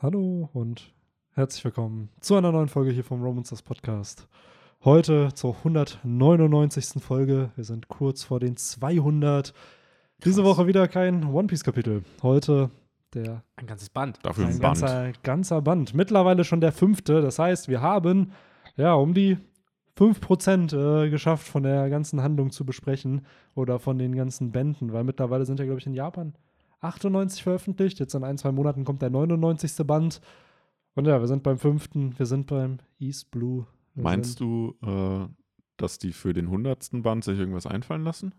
Hallo und herzlich willkommen zu einer neuen Folge hier vom Romancers Podcast. Heute zur 199. Folge. Wir sind kurz vor den 200. Diese Woche wieder kein One Piece Kapitel. Heute der Ein ganzes Band. Dafür ein ein Band. ganzer, ganzer Band. Mittlerweile schon der fünfte. Das heißt, wir haben ja um die 5% äh, geschafft, von der ganzen Handlung zu besprechen oder von den ganzen Bänden, weil mittlerweile sind ja, glaube ich, in Japan 98 veröffentlicht. Jetzt in ein, zwei Monaten kommt der 99. Band. Und ja, wir sind beim fünften, wir sind beim East Blue. Wir Meinst du, äh, dass die für den 100. Band sich irgendwas einfallen lassen?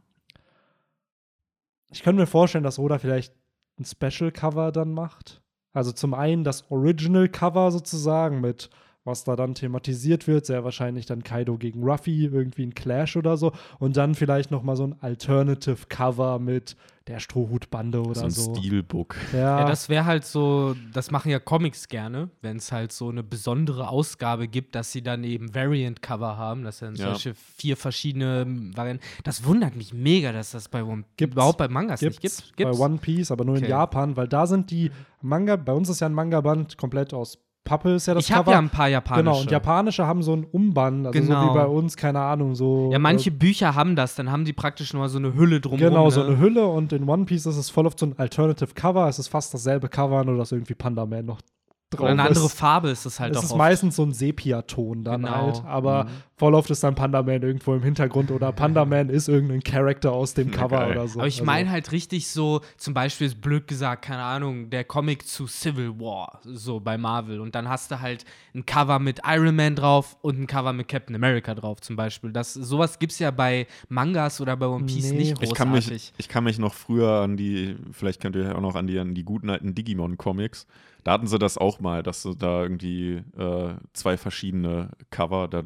Ich könnte mir vorstellen, dass Oda vielleicht ein Special-Cover dann macht. Also zum einen das Original-Cover sozusagen mit was da dann thematisiert wird, sehr wahrscheinlich dann Kaido gegen Ruffy, irgendwie ein Clash oder so und dann vielleicht noch mal so ein Alternative Cover mit der Strohhutbande oder so ein so. Steelbook. Ja, Ja, das wäre halt so, das machen ja Comics gerne, wenn es halt so eine besondere Ausgabe gibt, dass sie dann eben Variant-Cover haben, dass dann Ja. solche vier verschiedene Varianten. Das wundert mich mega, dass das bei One Gibt's. überhaupt bei Mangas gibt's, nicht gibt. bei One Piece, aber nur in Okay. Japan, weil da sind die Manga, bei uns ist ja ein Manga-Band komplett aus Pappe, ist ja das ich habe Cover. ja ein paar japanische. Genau, und japanische haben so ein Umband, also so Genau. wie bei uns, keine Ahnung, so. ja, manche äh, Bücher haben das, dann haben die praktisch nur so eine Hülle drumherum. Genau, so ne? eine Hülle und in One Piece ist es voll oft so ein Alternative Cover. Es ist fast dasselbe Cover, nur dass irgendwie Panda Man noch drauf Oder eine andere ist. Farbe ist es halt es auch ist oft. meistens so ein Sepia-Ton dann Genau. halt, aber Mhm. voll oft ist dann Panda Man irgendwo im Hintergrund oder Panda Man ist irgendein Charakter aus dem Cover geil. oder so. Aber ich Also- meine halt richtig so, zum Beispiel ist blöd gesagt, keine Ahnung, der Comic zu Civil War, so bei Marvel. Und dann hast du halt ein Cover mit Iron Man drauf und ein Cover mit Captain America drauf, zum Beispiel. Das, sowas gibt es ja bei Mangas oder bei One Piece Nee. nicht Ich großartig. kann, mich, ich kann mich noch früher an die, vielleicht könnt ihr ja auch noch an die, an die guten alten Digimon-Comics. Da hatten sie das auch mal, dass sie da irgendwie äh, zwei verschiedene Cover, da,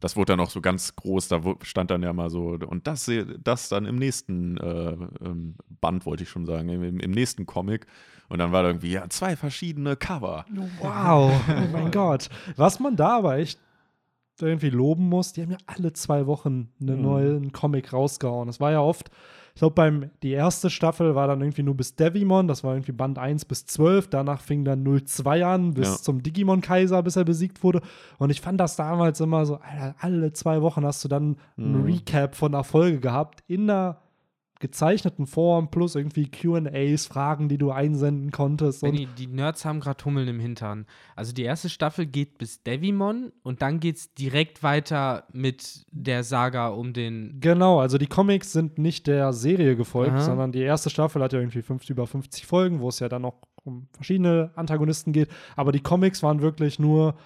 das wurde dann auch so ganz groß, da stand dann ja mal so, und das, das dann im nächsten äh, ähm, Band, wollte ich schon sagen, im, im nächsten Comic. Und dann war da irgendwie, ja, zwei verschiedene Cover. Wow, oh mein Gott. Was man da aber echt irgendwie loben muss, die haben ja alle zwei Wochen einen Mhm. neuen Comic rausgehauen. Es war ja oft, ich glaube, beim die erste Staffel war dann irgendwie nur bis Devimon, das war irgendwie Band 1 bis 12, danach fing dann 02 an bis Ja. zum Digimon Kaiser, bis er besiegt wurde. Und ich fand das damals immer so, Alter, alle zwei Wochen hast du dann ein Mhm. Recap von Erfolge gehabt in einer gezeichneten Form plus irgendwie Q&As, Fragen, die du einsenden konntest. Benni, die Nerds haben gerade Hummeln im Hintern. Also die erste Staffel geht bis Devimon und dann geht es direkt weiter mit der Saga um den. Genau, also die Comics sind nicht der Serie gefolgt, Aha. sondern die erste Staffel hat ja irgendwie fünf, über 50 Folgen, wo es ja dann noch um verschiedene Antagonisten geht. Aber die Comics waren wirklich nur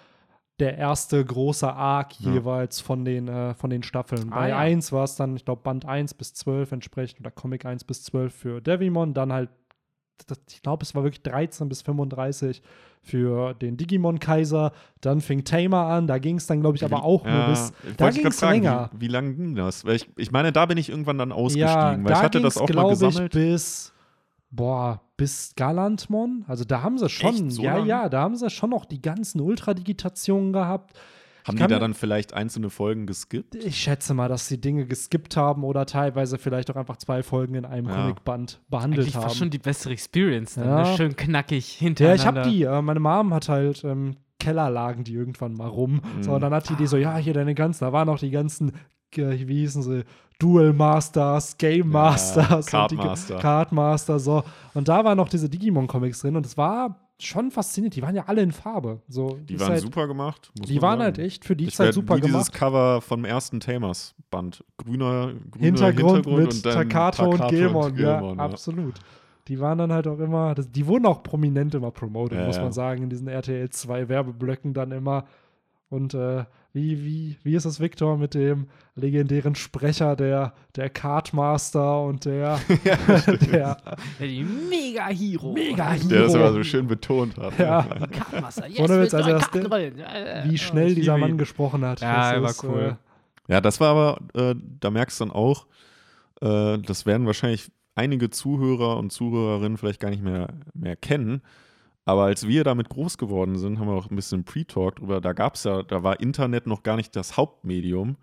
der erste große Arc Ja. jeweils von den, äh, von den Staffeln. Ah, Bei ja. 1 war es dann, ich glaube, Band 1 bis 12 entsprechend oder Comic 1 bis 12 für Devimon, dann halt, das, ich glaube, es war wirklich 13 bis 35 für den Digimon-Kaiser. Dann fing Tamer an, da ging es dann, glaube ich, aber auch nur bis, ich da ging es länger. Wie, wie lange ging das? Weil ich, ich meine, da bin ich irgendwann dann ausgestiegen, Ja, weil ich da hatte das auch mal glaube ich, gesammelt. bis, boah, bis Galantmon. Also da haben sie schon, Echt? So ja, lang? ja, da haben sie schon noch die ganzen Ultradigitationen gehabt. Haben die da mir- dann vielleicht einzelne Folgen geskippt? Ich schätze mal, dass sie Dinge geskippt haben oder teilweise vielleicht auch einfach zwei Folgen in einem Ja. Comicband behandelt Eigentlich haben. fast schon die bessere Experience. Dann, Ja. ne? Schön knackig ja, hintereinander. ich habe die. Äh, meine Mom hat halt ähm, Keller lagen die irgendwann mal rum. So, Mhm. und dann hat die die so, ja, hier deine ganzen, da waren noch die ganzen, äh, wie hießen sie, Duel Masters, Game Masters, Card und die Master. Card Master, so. Und da waren noch diese Digimon-Comics drin und es war schon faszinierend. Die waren ja alle in Farbe. So, Die waren halt, super gemacht. Die waren sagen. halt echt für die Ich Zeit super wie dieses gemacht. Cover vom ersten Tamers-Band. Grüner, grüner Hintergrund, mit und Takato und Gilmon, ja, Gilmon, absolut. Die waren dann halt auch immer, das, die wurden auch prominent immer promoted, Ja, muss ja. man sagen, in diesen RTL 2 Werbeblöcken dann immer. Und äh, wie, wie, wie ist es, Victor, mit dem legendären Sprecher der, der Cardmaster und der, der Ja, die Mega-Hero. Mega Der das immer so schön betont hat. Ja. Kartenmaster. Yes, Ohne Witz, mit also das-. Äh, wie äh, schnell dieser Mann ihn. gesprochen hat. Ja, er war ist, cool. Ja, das war aber, äh, da merkst du dann auch, äh, das werden wahrscheinlich einige Zuhörer und Zuhörerinnen vielleicht gar nicht mehr, mehr kennen. Aber als wir damit groß geworden sind, haben wir auch ein bisschen Pre-Talk drüber. Da gab es ja, da war Internet noch gar nicht das Hauptmedium.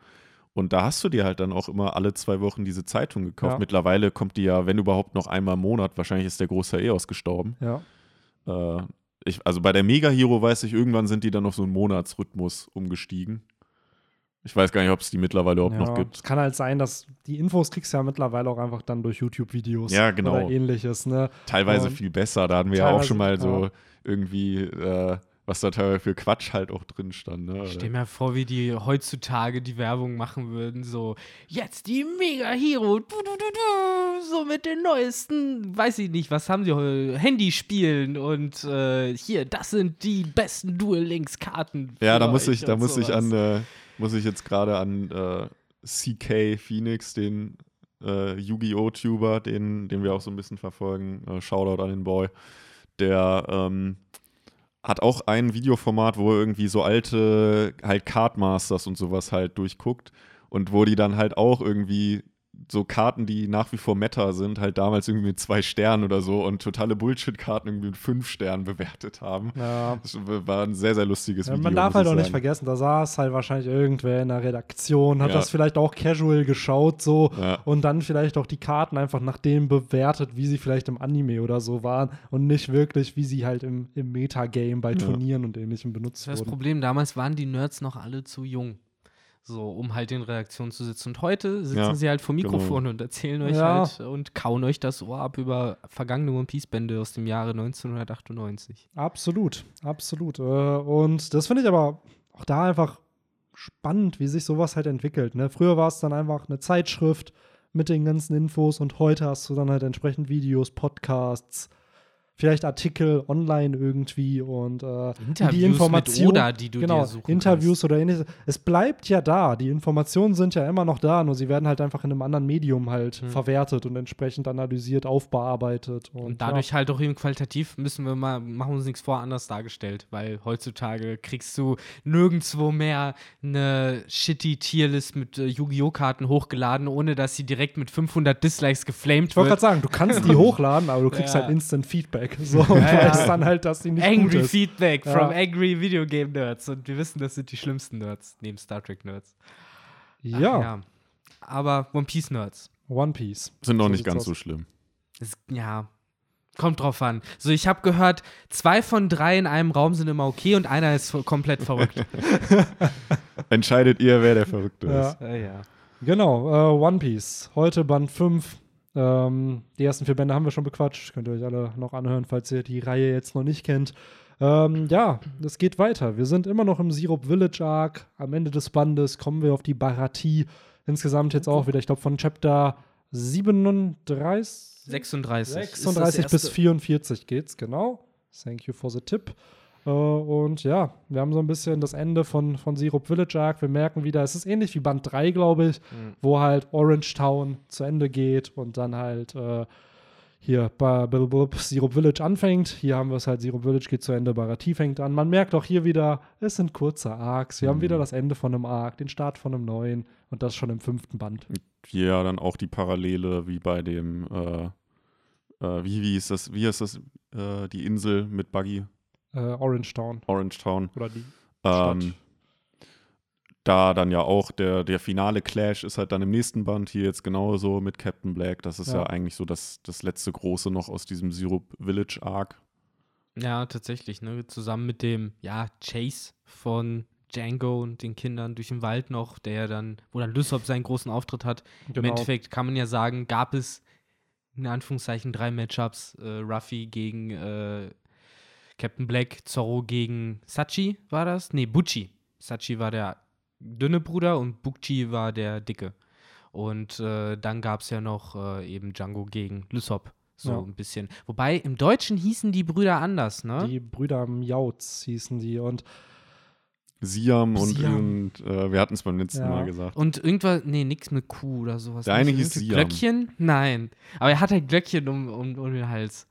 Und da hast du dir halt dann auch immer alle zwei Wochen diese Zeitung gekauft. Ja. Mittlerweile kommt die ja, wenn überhaupt, noch einmal im Monat. Wahrscheinlich ist der Großteil eh ausgestorben. Ja. Äh, ich, also bei der Mega Hero weiß ich, irgendwann sind die dann auf so einen Monatsrhythmus umgestiegen. Ich weiß gar nicht, ob es die mittlerweile überhaupt noch gibt. Es kann halt sein, dass die Infos kriegst du ja mittlerweile auch einfach dann durch YouTube-Videos Ja, genau. oder ähnliches. Ne? Teilweise Und viel besser. Da hatten wir ja auch schon mal so ja. irgendwie, äh, was da teilweise für Quatsch halt auch drin stand. Ne? Ich stell mir vor, wie die heutzutage die Werbung machen würden. So, jetzt die Mega Hero. Du, du, du, du, so mit den neuesten, weiß ich nicht, was haben die heu- Handyspielen und äh, hier, das sind die besten Duel Links Karten. Ja, da muss ich, da muss ich an, äh, muss ich jetzt gerade an äh, CK Phoenix, den äh, Yu-Gi-Oh! Tuber, den, den wir auch so ein bisschen verfolgen. Äh, Shoutout an den Boy. Der ähm, hat auch ein Videoformat, wo er irgendwie so alte halt Cardmasters und sowas halt durchguckt und wo die dann halt auch irgendwie so Karten, die nach wie vor Meta sind, halt damals irgendwie mit zwei Sternen oder so und totale Bullshit-Karten irgendwie mit fünf Sternen bewertet haben. Ja. Das war ein sehr, sehr lustiges Ja, Video. man darf halt auch nicht vergessen, da saß halt wahrscheinlich irgendwer in der Redaktion, hat Ja. das vielleicht auch casual geschaut so Ja. und dann vielleicht auch die Karten einfach nach dem bewertet, wie sie vielleicht im Anime oder so waren und nicht wirklich, wie sie halt im, im Metagame bei Ja. Turnieren und ähnlichem benutzt Das war das wurden. Problem, damals waren die Nerds noch alle zu jung. So, um halt in Redaktion zu sitzen. Und heute sitzen Ja, sie halt vor genau. Mikrofon und erzählen euch Ja. halt und kauen euch das Ohr ab über vergangene One Piece-Bände aus dem Jahre 1998. Absolut, absolut. Äh, Und das finde ich aber auch da einfach spannend, wie sich sowas halt entwickelt. Ne? Früher war es dann einfach eine Zeitschrift mit den ganzen Infos und heute hast du dann halt entsprechend Videos, Podcasts, vielleicht Artikel online irgendwie und äh, die mit Information, Oda, die du genau, dir suchen Interviews oder ähnliches. Es bleibt ja da. Die Informationen sind ja immer noch da, nur sie werden halt einfach in einem anderen Medium halt Hm. verwertet und entsprechend analysiert, aufbearbeitet. Und, Und dadurch halt auch eben qualitativ müssen wir mal, machen wir uns nichts vor, anders dargestellt. Weil heutzutage kriegst du nirgendwo mehr eine shitty Tierlist mit äh, Yu-Gi-Oh! Karten hochgeladen, ohne dass sie direkt mit 500 Dislikes geflamed Ich wollte wird. gerade sagen, du kannst die hochladen, aber du kriegst Ja. halt Instant Feedback. So, und Ja, ja. weißt dann halt, dass die nicht gut Angry ist. Feedback Ja. from angry Video Game Nerds. Und wir wissen, das sind die schlimmsten Nerds, neben Star Trek Nerds. Ach Ja, Aber One Piece Nerds. One Piece. Sind noch So nicht ganz aus. so schlimm. Das, ja. Kommt drauf an. So, ich habe gehört, zwei von drei in einem Raum sind immer okay und einer ist komplett verrückt. Entscheidet ihr, wer der Verrückte Ja. ist. ja, ja. Genau, äh, One Piece. Heute Band 5. Ähm, die ersten vier Bände haben wir schon bequatscht. Könnt ihr euch alle noch anhören, falls ihr die Reihe jetzt noch nicht kennt. Ähm, ja, es geht weiter. Wir sind immer noch im Syrup Village Arc. Am Ende des Bandes kommen wir auf die Baratie. Insgesamt jetzt auch wieder, ich glaube, von Chapter 37. 36. 36 ist bis das erste- 44 geht's, genau. Thank you for the tip. Äh, und ja, wir haben so ein bisschen das Ende von, von Syrup Village Arc. Wir merken wieder, es ist ähnlich wie Band 3, glaube ich, Mhm. wo halt Orange Town zu Ende geht und dann halt äh, hier Syrup Village anfängt. Hier haben wir es halt, Syrup Village geht zu Ende, Baratie fängt an. Man merkt auch hier wieder, es sind kurze Arcs. Wir haben Mhm. wieder das Ende von einem Arc, den Start von einem neuen und das schon im fünften Band. Ja, dann auch die Parallele wie bei dem, äh, äh, wie, wie ist das, wie ist das, äh, die Insel mit Buggy, Äh, Orange Town Orange Town. oder die Ähm, Stadt. da dann ja auch der, der finale Clash ist halt dann im nächsten Band hier jetzt genauso mit Captain Black. Das ist ja, Ja. eigentlich so das, das letzte große noch aus diesem Syrup Village Arc. Ja, tatsächlich, ne? Zusammen mit dem, ja, Chase von Django und den Kindern durch den Wald noch, der dann, wo dann Lysop seinen großen Auftritt hat. Im Genau. Endeffekt kann man ja sagen, gab es in Anführungszeichen drei Matchups. Äh, Ruffy gegen äh, Captain Black, Zorro gegen Sachi war das? Nee, Butchi. Sachi war der dünne Bruder und Bukchi war der dicke. Und äh, dann gab es ja noch äh, eben Django gegen Lysop. So Ja. ein bisschen. Wobei im Deutschen hießen die Brüder anders, ne? Die Brüder Miauts hießen die und Siam und, Siam. und äh, wir hatten es beim letzten Ja. Mal gesagt. Und irgendwas, nee, nix mit Kuh oder sowas. Der eine hieß Siam. Glöckchen? Nein. Aber er hat halt Glöckchen um, um, um den Hals.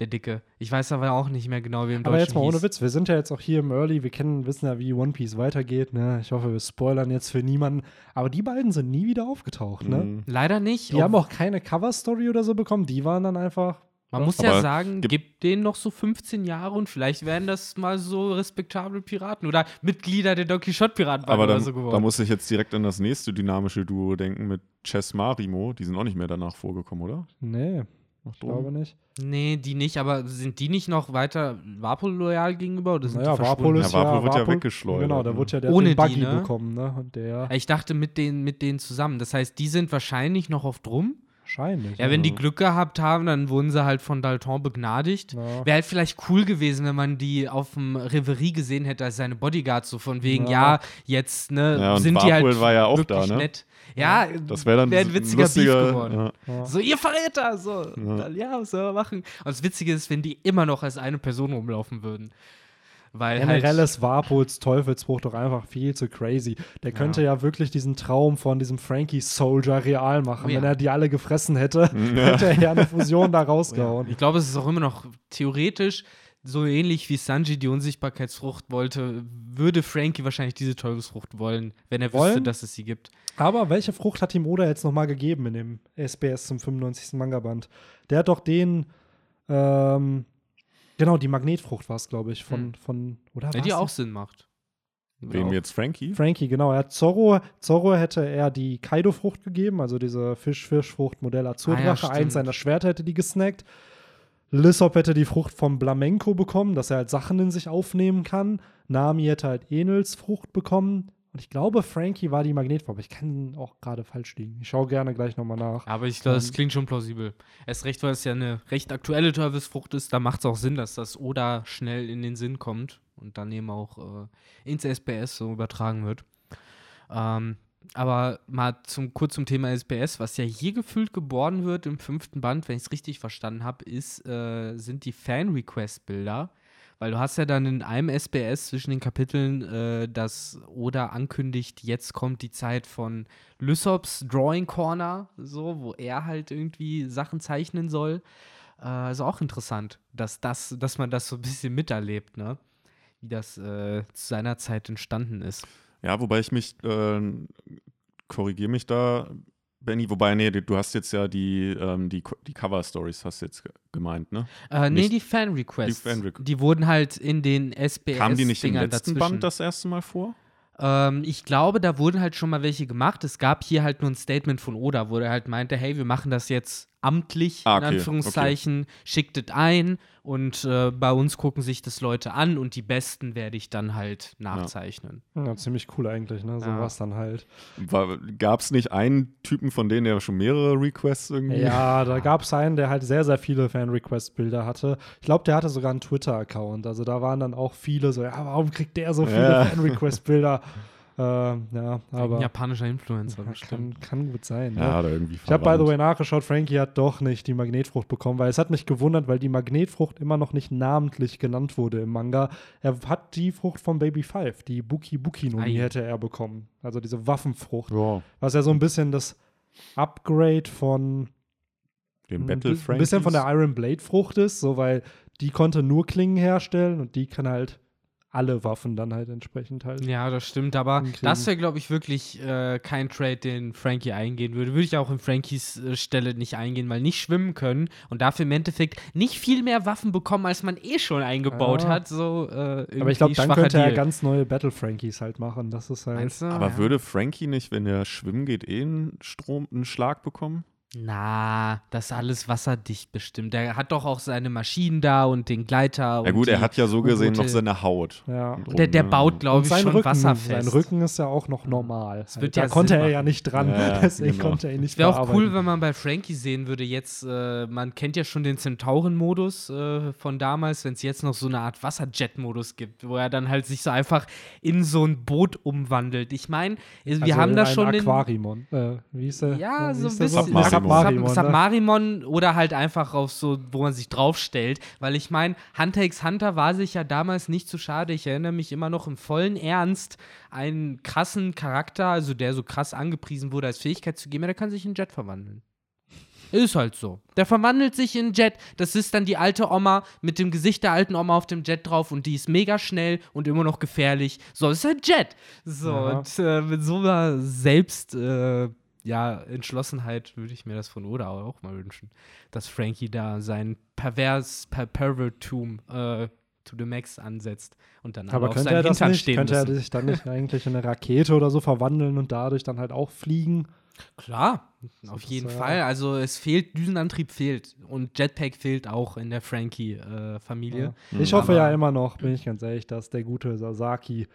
Der Dicke. Ich weiß aber auch nicht mehr genau, wie im aber Deutschen jetzt mal ohne. Witz, wir sind ja jetzt auch hier im Early, wir kennen, wissen ja, wie One Piece weitergeht, ne? Ich hoffe, wir spoilern jetzt für niemanden, aber die beiden sind nie wieder aufgetaucht, ne? Mhm. Leider nicht. Die haben auch keine Cover-Story oder so bekommen, die waren dann einfach Man muss Aber ja sagen, gibt- gibt denen noch so 15 Jahre und vielleicht werden das mal so respektable Piraten oder Mitglieder der Don Quixote-Piraten Aber oder dann, so da geworden. muss ich jetzt direkt an das nächste dynamische Duo denken mit Chess Marimo. Die sind auch nicht mehr danach vorgekommen, oder? Nee. Nach Ich glaube nicht. Nee, die nicht, aber sind die nicht noch weiter Warpol loyal gegenüber oder sind Naja, die Warpol verschwunden? ist Ja, Warpol wird ja Warpol- weggeschleudert, Genau, der ne? wurde ja der Ohne den die, Buggy ne? bekommen, ne? Und der Ich dachte mit denen, mit denen zusammen. Das heißt, die sind wahrscheinlich noch auf Drum. Wahrscheinlich. Ja, wenn die Glück gehabt haben, dann wurden sie halt von Dalton begnadigt. Ja. Wäre halt vielleicht cool gewesen, wenn man die auf dem Reverie gesehen hätte als seine Bodyguards, so von wegen, Ja. ja, jetzt, ne, Ja, und sind die halt war ja auch wirklich da, ne? nett. Ja, Das wäre dann wär ein witziger lustiger, Beef geworden. So, ihr Verräter! So, ja, was soll man machen? Und das Witzige ist, wenn die immer noch als eine Person rumlaufen würden. Weil Generell halt, ist Warpols Teufelsbruch doch einfach viel zu crazy. Der könnte ja, wirklich diesen Traum von diesem Frankie Soldier real machen. Oh ja. Wenn er die alle gefressen hätte, hätte er ja eine Fusion da rausgehauen. ich glaube, es ist auch immer noch theoretisch so ähnlich wie Sanji die Unsichtbarkeitsfrucht wollte, würde Frankie wahrscheinlich diese Teufelsfrucht wollen, wenn er wüsste, Wollen? dass es sie gibt. Aber welche Frucht hat ihm Oda jetzt nochmal gegeben in dem SBS zum 95. Manga-Band? Der hat doch den, ähm, genau, die Magnetfrucht war es, glaube ich, von, Hm. von, oder Ja, die auch Sinn macht. Wem jetzt Frankie? Frankie, genau. Er hat Zorro, Zorro hätte er die Kaido-Frucht gegeben, also diese Fisch-Fisch-Frucht Modell Azurdrache. Ah, ja, Eins seiner Schwerter hätte die gesnackt. Lissop hätte die Frucht vom Blamenco bekommen, dass er halt Sachen in sich aufnehmen kann. Nami hätte halt Enels Frucht bekommen. Und ich glaube, Frankie war die Magnetfrucht. Aber ich kann auch gerade falsch liegen. Ich schaue gerne gleich nochmal nach. Aber ich glaube, das Ähm, klingt schon plausibel. Erst recht, weil es ja eine recht aktuelle Teufelsfrucht ist, da macht es auch Sinn, dass das Oda schnell in den Sinn kommt und dann eben auch äh, ins SBS so übertragen wird. Ähm, aber mal zum, kurz zum Thema SBS, was ja hier gefühlt geboren wird im fünften Band, wenn ich es richtig verstanden habe, ist, äh, sind die Fan-Request-Bilder. Weil du hast ja dann in einem SBS zwischen den Kapiteln, äh, dass Oda ankündigt, jetzt kommt die Zeit von Lysops Drawing Corner, so, wo er halt irgendwie Sachen zeichnen soll. Äh, ist auch interessant, dass, das, dass man das so ein bisschen miterlebt, ne? Wie das äh, zu seiner Zeit entstanden ist. Ja, wobei ich mich, äh, korrigiere mich da, Benny, wobei, nee, du hast jetzt ja die, ähm, die, die Cover-Stories hast du jetzt ge- gemeint, ne? Äh, nee, Nicht- die Fan-Requests. die Fan-Requ- die wurden halt in den SBS. Kamen die nicht im letzten dazwischen. Band das erste Mal vor? Ähm, ich glaube, da wurden halt schon mal welche gemacht. Es gab hier halt nur ein Statement von Oda, wo er halt meinte, hey, wir machen das jetzt amtlich, Ah, in okay, Anführungszeichen, schickt es ein und äh, bei uns gucken sich das Leute an und die besten werde ich dann halt nachzeichnen. Ja, ziemlich cool eigentlich, ne? So Ja. was dann halt. Gab es nicht einen Typen von denen, der schon mehrere Requests irgendwie? Ja, da gab es einen, der halt sehr, sehr viele Fan-Request-Bilder hatte. Ich glaube, der hatte sogar einen Twitter-Account. Also da waren dann auch viele so, ja, warum kriegt der so viele Ja. Fan-Request-Bilder? ähm, ja, Ein aber japanischer Influencer. ja, bestimmt. kann, kann gut sein. Ja, Ne? irgendwie Ich habe, by the way, nachgeschaut, Frankie hat doch nicht die Magnetfrucht bekommen, weil es hat mich gewundert, weil die Magnetfrucht immer noch nicht namentlich genannt wurde im Manga. Er hat die Frucht von Baby Five, die Buki Buki Ei. hätte er bekommen. Also diese Waffenfrucht. Ja, Was ja so ein bisschen das Upgrade von den Battle ein Frankies. bisschen von der Iron Blade Frucht ist, so weil die konnte nur Klingen herstellen und die kann halt alle Waffen dann halt entsprechend halt. Ja, das stimmt, aber hinkriegen. das wäre, glaube ich, wirklich äh, kein Trade, den Frankie eingehen würde. Würde ich auch in Frankies äh, Stelle nicht eingehen, weil nicht schwimmen können und dafür im Endeffekt nicht viel mehr Waffen bekommen, als man eh schon eingebaut Ja. hat. So, äh, Aber ich glaube, dann könnte er Deal. ganz neue Battle Frankies halt machen. Das ist halt. Meinst du? Aber ja. würde Frankie nicht, wenn er schwimmen geht, eh einen Strom, einen Schlag bekommen? Na, das ist alles wasserdicht bestimmt. Der hat doch auch seine Maschinen da und den Gleiter. Ja und gut, er hat ja so gesehen noch seine Haut. Ja. drum, Der, der ne? baut, glaube ich, sein schon Rücken, wasserfest. sein Rücken ist ja auch noch normal. Es Halt. wird da ja konnte Sinn er ja machen. nicht dran, Ja, deswegen genau. konnte er ihn nicht Es wäre auch cool, wenn man bei Frankie sehen würde, jetzt, äh, man kennt ja schon den Zentauren-Modus äh, von damals, wenn es jetzt noch so eine Art Wasserjet-Modus gibt, wo er dann halt sich so einfach in so ein Boot umwandelt. Ich meine, wir Also haben in da schon den. Aquarimon. Äh, wie hieß der? Ja, wie so ein bisschen. Submarimon. Submarimon, Sub- ne? Oder halt einfach auf so, wo man sich draufstellt. Weil ich meine, Hunter x Hunter war sich ja damals nicht zu schade. Ich erinnere mich immer noch im vollen Ernst, einen krassen Charakter, also der so krass angepriesen wurde, als Fähigkeit zu geben, ja, der kann sich in Jet verwandeln. Ist halt so. Der verwandelt sich in Jet. Das ist dann die alte Oma mit dem Gesicht der alten Oma auf dem Jet drauf und die ist mega schnell und immer noch gefährlich. So, ist halt Jet. So, Aha. und äh, mit so einer Selbst, äh, ja, Entschlossenheit würde ich mir das von Oda auch mal wünschen. Dass Frankie da sein pervers, per Pervertum äh, to the max ansetzt und dann Aber auf könnte seinem er das Hintern nicht? stehen Könnte er müssen. sich dann nicht eigentlich in eine Rakete oder so verwandeln und dadurch dann halt auch fliegen? Klar, auf Das, jeden äh, Fall. Also es fehlt, Düsenantrieb fehlt und Jetpack fehlt auch in der Frankie-Familie. Ja. Ich Mhm. hoffe ja Aber- immer noch, bin ich ganz ehrlich, dass der gute Sasaki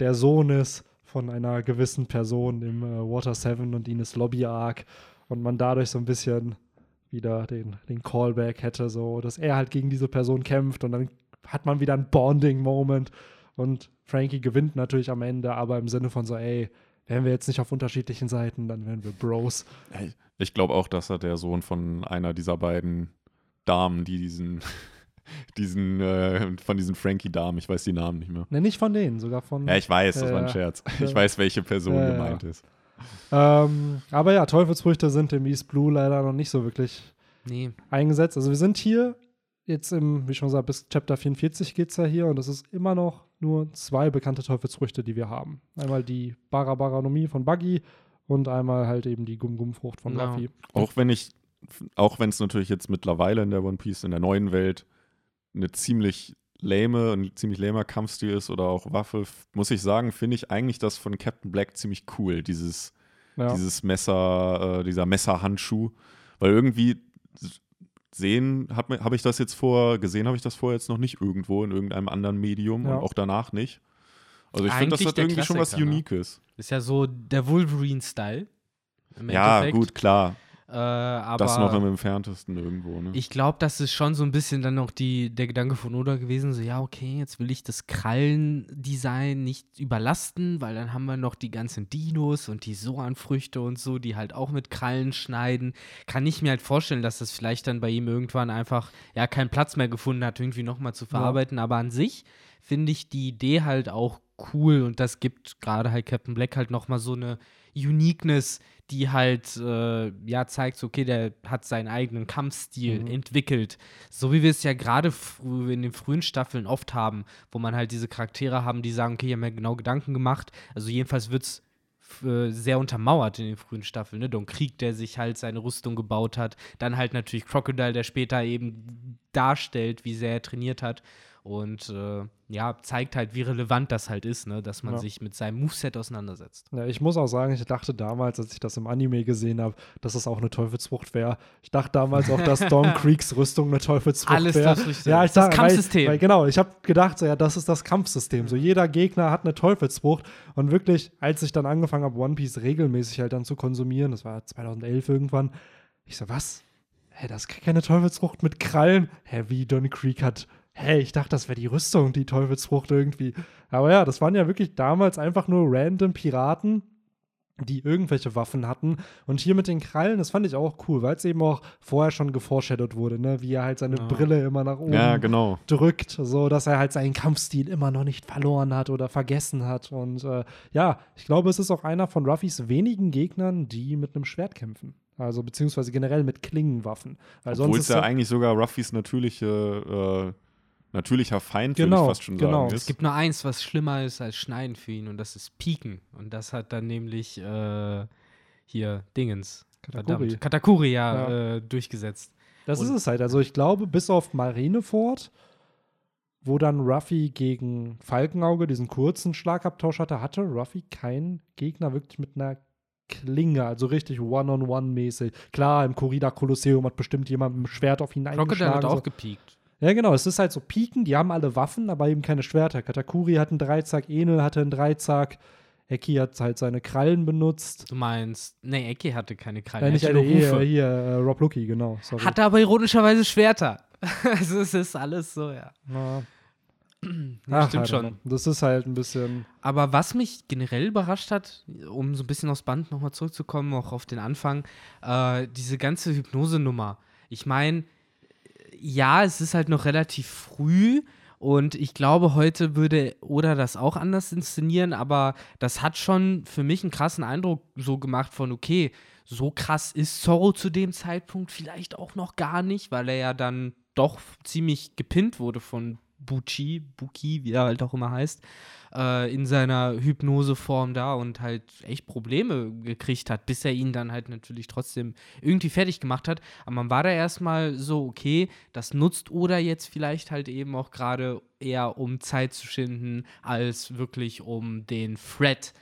der Sohn ist von einer gewissen Person im äh, Water 7 und Ines Lobby Arc und man dadurch so ein bisschen wieder den, den Callback hätte, so dass er halt gegen diese Person kämpft und dann hat man wieder einen Bonding-Moment und Frankie gewinnt natürlich am Ende, aber im Sinne von so, ey, wären wir jetzt nicht auf unterschiedlichen Seiten, dann wären wir Bros. Ich glaube auch, dass er der Sohn von einer dieser beiden Damen, die diesen, diesen, äh, von diesen Frankie-Damen, ich weiß die Namen nicht mehr. Ne, nicht von denen, sogar von. Ja, ich weiß, das war ein Ja. Scherz. Ja. Ich weiß, welche Person Ja, ja. gemeint ist. ähm, aber ja, Teufelsfrüchte sind im East Blue leider noch nicht so wirklich Nee. eingesetzt. Also wir sind hier jetzt im, wie schon gesagt, bis Chapter 44 geht es ja hier und es ist immer noch nur zwei bekannte Teufelsfrüchte, die wir haben. Einmal die Barabaranomie von Buggy und einmal halt eben die Gum-Gum-Frucht von Ja. Luffy. Auch wenn ich, auch wenn es natürlich jetzt mittlerweile in der One Piece, in der neuen Welt, eine ziemlich lame, ein ziemlich lamer Kampfstil ist oder auch Waffe, muss ich sagen, finde ich eigentlich das von Captain Black ziemlich cool, dieses, Ja. dieses Messer, äh, dieser Messerhandschuh. Weil irgendwie sehen, habe hab ich das jetzt vor, gesehen habe ich das vorher jetzt noch nicht irgendwo in irgendeinem anderen Medium Ja. und auch danach nicht. Also ich finde, das hat irgendwie schon was Klassiker, ne? Uniques. Ist ja so der Wolverine-Style. Ja, Endeffekt. gut, klar. Äh, aber das noch am entferntesten irgendwo, ne? Ich glaube, das ist schon so ein bisschen dann noch die, der Gedanke von Oda gewesen, so ja, okay, jetzt will ich das Krallendesign nicht überlasten, weil dann haben wir noch die ganzen Dinos und die Soan-Früchte und so, die halt auch mit Krallen schneiden. Kann ich mir halt vorstellen, dass das vielleicht dann bei ihm irgendwann einfach, ja, keinen Platz mehr gefunden hat, irgendwie nochmal zu verarbeiten. Aber an sich finde ich die Idee halt auch cool und das gibt gerade halt Captain Black halt nochmal so eine Uniqueness, die halt, äh, ja, zeigt, so, okay, der hat seinen eigenen Kampfstil Mhm. entwickelt. So wie wir es ja gerade in den frühen Staffeln oft haben, wo man halt diese Charaktere haben, die sagen, okay, ich habe mir genau Gedanken gemacht. Also jedenfalls wird es sehr untermauert in den frühen Staffeln. Ne? Don Krieg, der sich halt seine Rüstung gebaut hat. Dann halt natürlich Crocodile, der später eben darstellt, wie sehr er trainiert hat. Und äh, ja, zeigt halt, wie relevant das halt ist, ne? dass man Ja. sich mit seinem Moveset auseinandersetzt. Ja, ich muss auch sagen, ich dachte damals, als ich das im Anime gesehen habe, dass es auch eine Teufelsfrucht wäre. Ich dachte damals auch, dass Storm Creeks Rüstung eine Teufelsfrucht Alles wäre. Ja, ich Das sag, Kampfsystem. Weil, weil, genau, ich habe gedacht, so, ja, das ist das Kampfsystem. So jeder Gegner hat eine Teufelsfrucht. Und wirklich, als ich dann angefangen habe, One Piece regelmäßig halt dann zu konsumieren, das war 2011 irgendwann, ich so, was? Hä, das ist keine Teufelsfrucht mit Krallen? Hä, wie Don Creek hat. Hä, ich dachte, das wäre die Rüstung, die Teufelsfrucht irgendwie. Aber ja, das waren ja wirklich damals einfach nur random Piraten, die irgendwelche Waffen hatten. Und hier mit den Krallen, das fand ich auch cool, weil es eben auch vorher schon geforeshadowt wurde, ne? wie er halt seine Ja. Brille immer nach oben ja, genau. drückt, so dass er halt seinen Kampfstil immer noch nicht verloren hat oder vergessen hat. Und äh, ja, ich glaube, es ist auch einer von Ruffys wenigen Gegnern, die mit einem Schwert kämpfen. Also beziehungsweise generell mit Klingenwaffen. Weil Obwohl sonst es ist ja er- eigentlich sogar Ruffys natürliche, äh, natürlicher Feind, würde Genau, ich fast schon genau. sagen. Es Ist. gibt nur eins, was schlimmer ist als Schneiden für ihn, und das ist Pieken. Und das hat dann nämlich äh, hier Dingens. Katakuri. Verdammt. Katakuri, ja, Äh, durchgesetzt. Das Und- ist es halt. Also ich glaube, bis auf Marineford, wo dann Ruffy gegen Falkenauge diesen kurzen Schlagabtausch hatte, hatte Ruffy keinen Gegner wirklich mit einer Klinge, also richtig One-on-One-mäßig. Klar, im Corrida Kolosseum hat bestimmt jemand mit dem Schwert auf ihn Crocodile eingeschlagen. hat so. auch gepiekt. Ja, genau. Es ist halt so Piken, die haben alle Waffen, aber eben keine Schwerter. Katakuri hat einen Dreizack, Enel hatte einen Dreizack, Eki hat halt seine Krallen benutzt. Du meinst, nee, Ecke hatte keine Krallen. Nein, nicht hatte alle, nur hier, äh, Rob Lucky, genau. Sorry. Hatte aber ironischerweise Schwerter. also es ist alles so, ja. Ja ach, stimmt schon. Das ist halt ein bisschen. Aber was mich generell überrascht hat, um so ein bisschen aufs Band nochmal zurückzukommen, auch auf den Anfang, äh, diese ganze Hypnose-Nummer. Ich meine, ja, es ist halt noch relativ früh und ich glaube, heute würde Oda das auch anders inszenieren, aber das hat schon für mich einen krassen Eindruck so gemacht von, okay, so krass ist Zorro zu dem Zeitpunkt vielleicht auch noch gar nicht, weil er ja dann doch ziemlich gepinnt wurde von Bucci, Buki, wie er halt auch immer heißt, äh, in seiner Hypnoseform da und halt echt Probleme gekriegt hat, bis er ihn dann halt natürlich trotzdem irgendwie fertig gemacht hat. Aber man war da erstmal so, okay, das nutzt Oda jetzt vielleicht halt eben auch gerade eher, um Zeit zu schinden, als wirklich um den Threat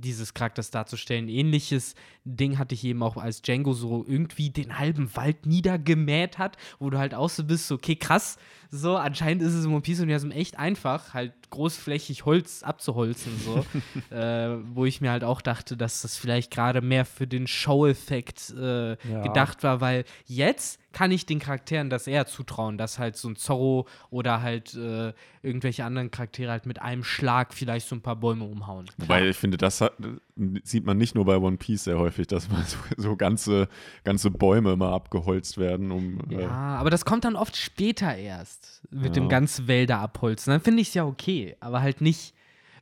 dieses Charakters darzustellen. Ähnliches Ding hatte ich eben auch, als Django so irgendwie den halben Wald niedergemäht hat, wo du halt auch so bist, okay, krass, so, anscheinend ist es im One Piece-Universum echt einfach, halt großflächig Holz abzuholzen, so. äh, wo ich mir halt auch dachte, dass das vielleicht gerade mehr für den Show-Effekt äh, Ja. gedacht war, weil jetzt kann ich den Charakteren das eher zutrauen, dass halt so ein Zorro oder halt äh, irgendwelche anderen Charaktere halt mit einem Schlag vielleicht so ein paar Bäume umhauen. Wobei ich finde, das hat, sieht man nicht nur bei One Piece sehr häufig, dass mal so, so ganze, ganze Bäume mal abgeholzt werden, um. Ja, Äh, aber das kommt dann oft später erst mit dem Ja. ganzen Wälder abholzen. Dann finde ich es ja okay, aber halt nicht,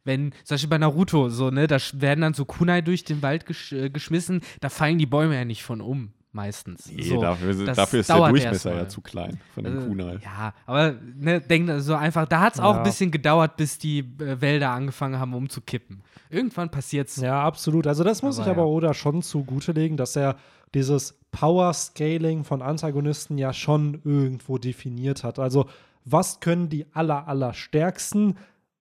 wenn, zum Beispiel bei Naruto, so, ne, da werden dann so Kunai durch den Wald gesch äh, geschmissen, da fallen die Bäume ja nicht von um, meistens. nee, so, dafür, dafür ist der Durchmesser ja zu klein von dem Also, Kunai. Ja, aber ne, denk so einfach, da hat es auch Ja. ein bisschen gedauert, bis die äh, Wälder angefangen haben umzukippen. Irgendwann passiert's. Ja, absolut. Also das muss Aber ich aber ja. Oda schon zugute legen, dass er dieses Power-Scaling von Antagonisten ja schon irgendwo definiert hat. Also was können die aller, aller stärksten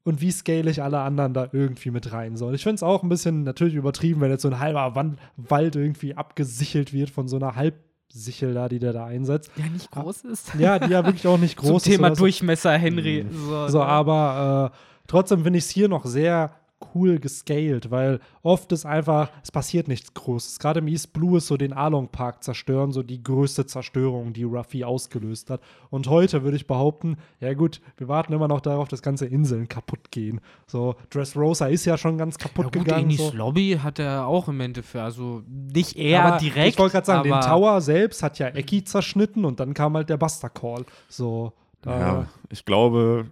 und wie scale ich alle anderen da irgendwie mit rein soll. Ich finde es auch ein bisschen natürlich übertrieben, wenn jetzt so ein halber Wand Wald irgendwie abgesichelt wird von so einer Halbsichel da, die der da einsetzt. Ja, nicht groß ist. Ja, die ja wirklich auch nicht Zum groß ist Thema oder so. Durchmesser, Henry. So, So, ne? aber äh, trotzdem finde ich es hier noch sehr cool gescaled, weil oft ist einfach, es passiert nichts Großes. Gerade im East Blue ist so den Along Park zerstören, so die größte Zerstörung, die Ruffy ausgelöst hat. Und heute würde ich behaupten, ja gut, wir warten immer noch darauf, dass ganze Inseln kaputt gehen. So, Dressrosa ist ja schon ganz Ja, kaputt gut, gegangen. Enis So. Lobby hat er auch im Endeffekt, also nicht er aber direkt. Ich wollte gerade sagen, den Tower selbst hat ja Eki zerschnitten und dann kam halt der Buster Call. So, da, Ja, ich glaube,